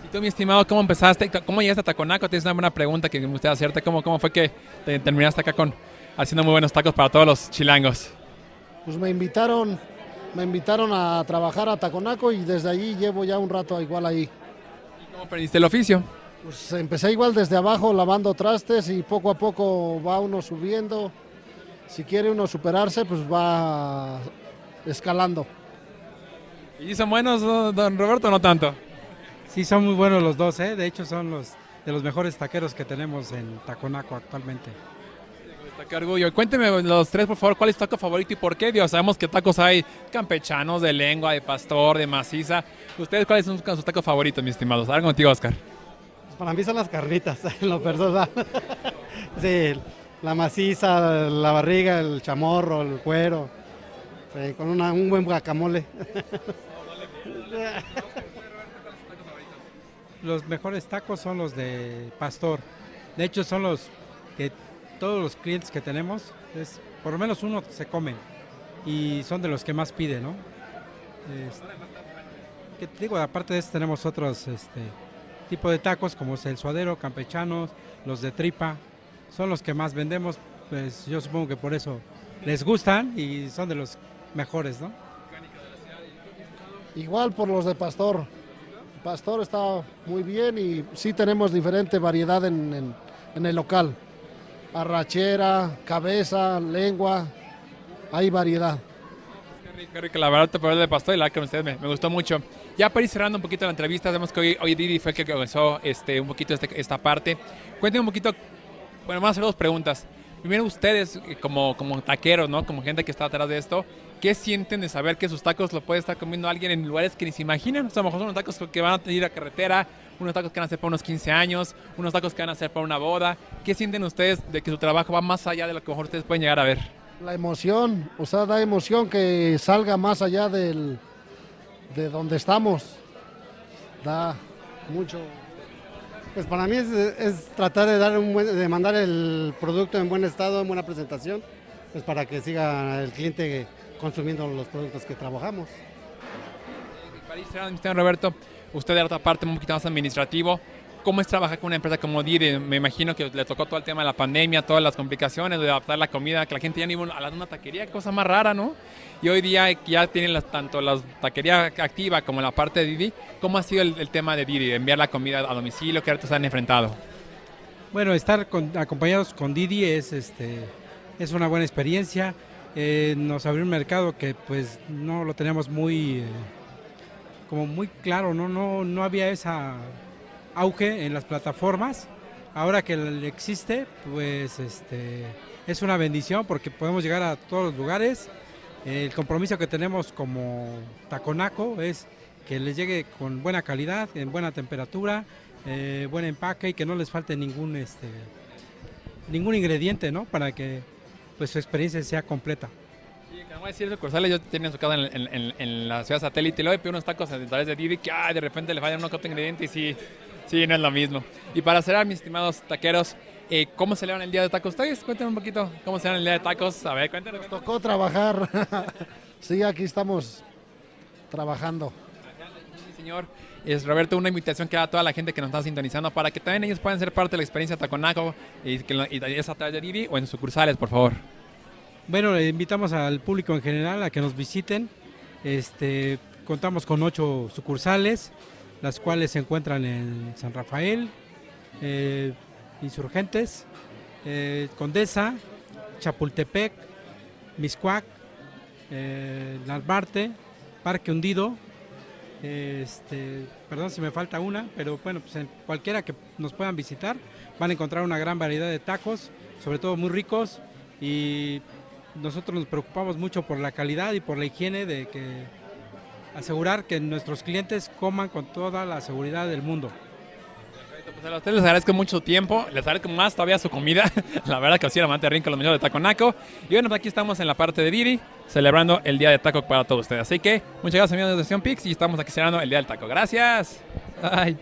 E: Y tú, mi estimado, ¿cómo empezaste? ¿Cómo llegaste a Taconaco? Tienes una buena pregunta que me gustaría hacerte. ¿Cómo, cómo fue que te terminaste acá con haciendo muy buenos tacos para todos los chilangos?
H: Pues me invitaron, me invitaron a trabajar a Taconaco y desde allí llevo ya un rato igual ahí.
E: ¿Y cómo aprendiste el oficio?
H: Pues empecé igual desde abajo lavando trastes y poco a poco va uno subiendo. Si quiere uno superarse, pues va escalando.
E: ¿Y son buenos, don Roberto, no tanto?
I: Sí, son muy buenos los dos, ¿eh? De hecho, son los de los mejores taqueros que tenemos en Taconaco actualmente.
E: Qué orgullo. Cuénteme los tres, por favor, ¿cuál es tu taco favorito y por qué? Dios, sabemos que tacos hay campechanos, de lengua, de pastor, de maciza. ¿Ustedes cuáles son sus tacos favoritos, mis estimados? Ahora contigo, Oscar.
H: Pues para mí son las carnitas, en lo personal. sí, la maciza, la barriga, el chamorro, el cuero. Sí, con una, un buen guacamole.
I: los mejores tacos son los de pastor. De hecho, son los que todos los clientes que tenemos, es, por lo menos uno se come y son de los que más piden, ¿no? que digo, aparte de eso tenemos otros este, tipo de tacos como el suadero, campechanos, los de tripa, son los que más vendemos, pues yo supongo que por eso les gustan y son de los mejores, ¿no?
H: Igual por los de pastor. Pastor está muy bien y sí tenemos diferente variedad en, en, en el local arrachera, cabeza, lengua, hay variedad.
E: Qué rico, la verdad, te de pastor y la que ustedes me, me, gustó mucho. Ya para ir cerrando un poquito la entrevista, vemos que hoy, hoy Didi fue el que comenzó este, un poquito este, esta parte. Cuéntenme un poquito, bueno, vamos a hacer dos preguntas. Primero, ustedes, eh, como, como taqueros, ¿no? Como gente que está atrás de esto, ¿qué sienten de saber que sus tacos lo puede estar comiendo alguien en lugares que ni se imaginan? O sea, a lo mejor son unos tacos que van a ir a carretera, unos tacos que van a hacer para unos 15 años, unos tacos que van a hacer para una boda. ¿Qué sienten ustedes de que su trabajo va más allá de lo que mejor ustedes pueden llegar a ver?
H: La emoción, o sea, da emoción que salga más allá del, de donde estamos. Da mucho. Pues para mí es, tratar de, dar un buen, de mandar el producto en buen estado, en buena presentación, pues para que siga el cliente consumiendo los productos que trabajamos.
E: Roberto, usted de otra parte un poquito más administrativo. ¿Cómo es trabajar con una empresa como Didi? Me imagino que le tocó todo el tema de la pandemia, todas las complicaciones de adaptar la comida, que la gente ya no iba a una taquería, cosa más rara, ¿no? Y hoy día ya tienen tanto la taquería activa como la parte de Didi. ¿Cómo ha sido el, tema de Didi, enviar la comida a domicilio? ¿Qué retos han enfrentado?
I: Bueno, estar acompañados con Didi es, este, es una buena experiencia. Eh, nos abrió un mercado que pues no lo teníamos muy... Eh, como muy claro, ¿no? No, no había esa auge en las plataformas. Ahora que existe, pues este, es una bendición porque podemos llegar a todos los lugares. El compromiso que tenemos como Taconaco es que les llegue con buena calidad, en buena temperatura, eh, buen empaque y que no les falte ningún, este, ningún ingrediente, ¿no? Para que pues, su experiencia sea completa
E: voy a decir sucursales, yo tenía su casa en, la ciudad satélite y luego pido unos tacos a través de Didi que ay, de repente le fallan unos cuatro ingredientes y sí, sí, no es lo mismo. Y para cerrar, mis estimados taqueros, eh, ¿cómo celebran el día de tacos ustedes? Cuéntenme un poquito cómo celebran el día de tacos. A ver, cuéntenos.
H: Nos tocó trabajar. sí, aquí estamos trabajando.
E: Sí, señor. Es Roberto, una invitación que da a toda la gente que nos está sintonizando para que también ellos puedan ser parte de la experiencia Taconaco y que y es a través de Didi o en sucursales, por favor.
I: Bueno, le invitamos al público en general a que nos visiten. Este, contamos con ocho sucursales, las cuales se encuentran en San Rafael, eh, Insurgentes, eh, Condesa, Chapultepec, Miscuac, eh, Narvarte, Parque Hundido. Este, perdón si me falta una, pero bueno, pues en cualquiera que nos puedan visitar van a encontrar una gran variedad de tacos, sobre todo muy ricos y nosotros nos preocupamos mucho por la calidad y por la higiene de que asegurar que nuestros clientes coman con toda la seguridad del mundo.
E: Pues a ustedes les agradezco mucho su tiempo, les agradezco más todavía su comida. la verdad que sí, era amante rico los mejores de Taco Naco. Y bueno, pues aquí estamos en la parte de Didi, celebrando el Día de Taco para todos ustedes. Así que muchas gracias amigos de Sesión Pix y estamos aquí celebrando el Día del Taco. Gracias. Bye.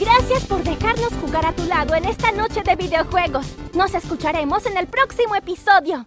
B: Gracias por dejarnos jugar a tu lado en esta noche de videojuegos. Nos escucharemos en el próximo episodio.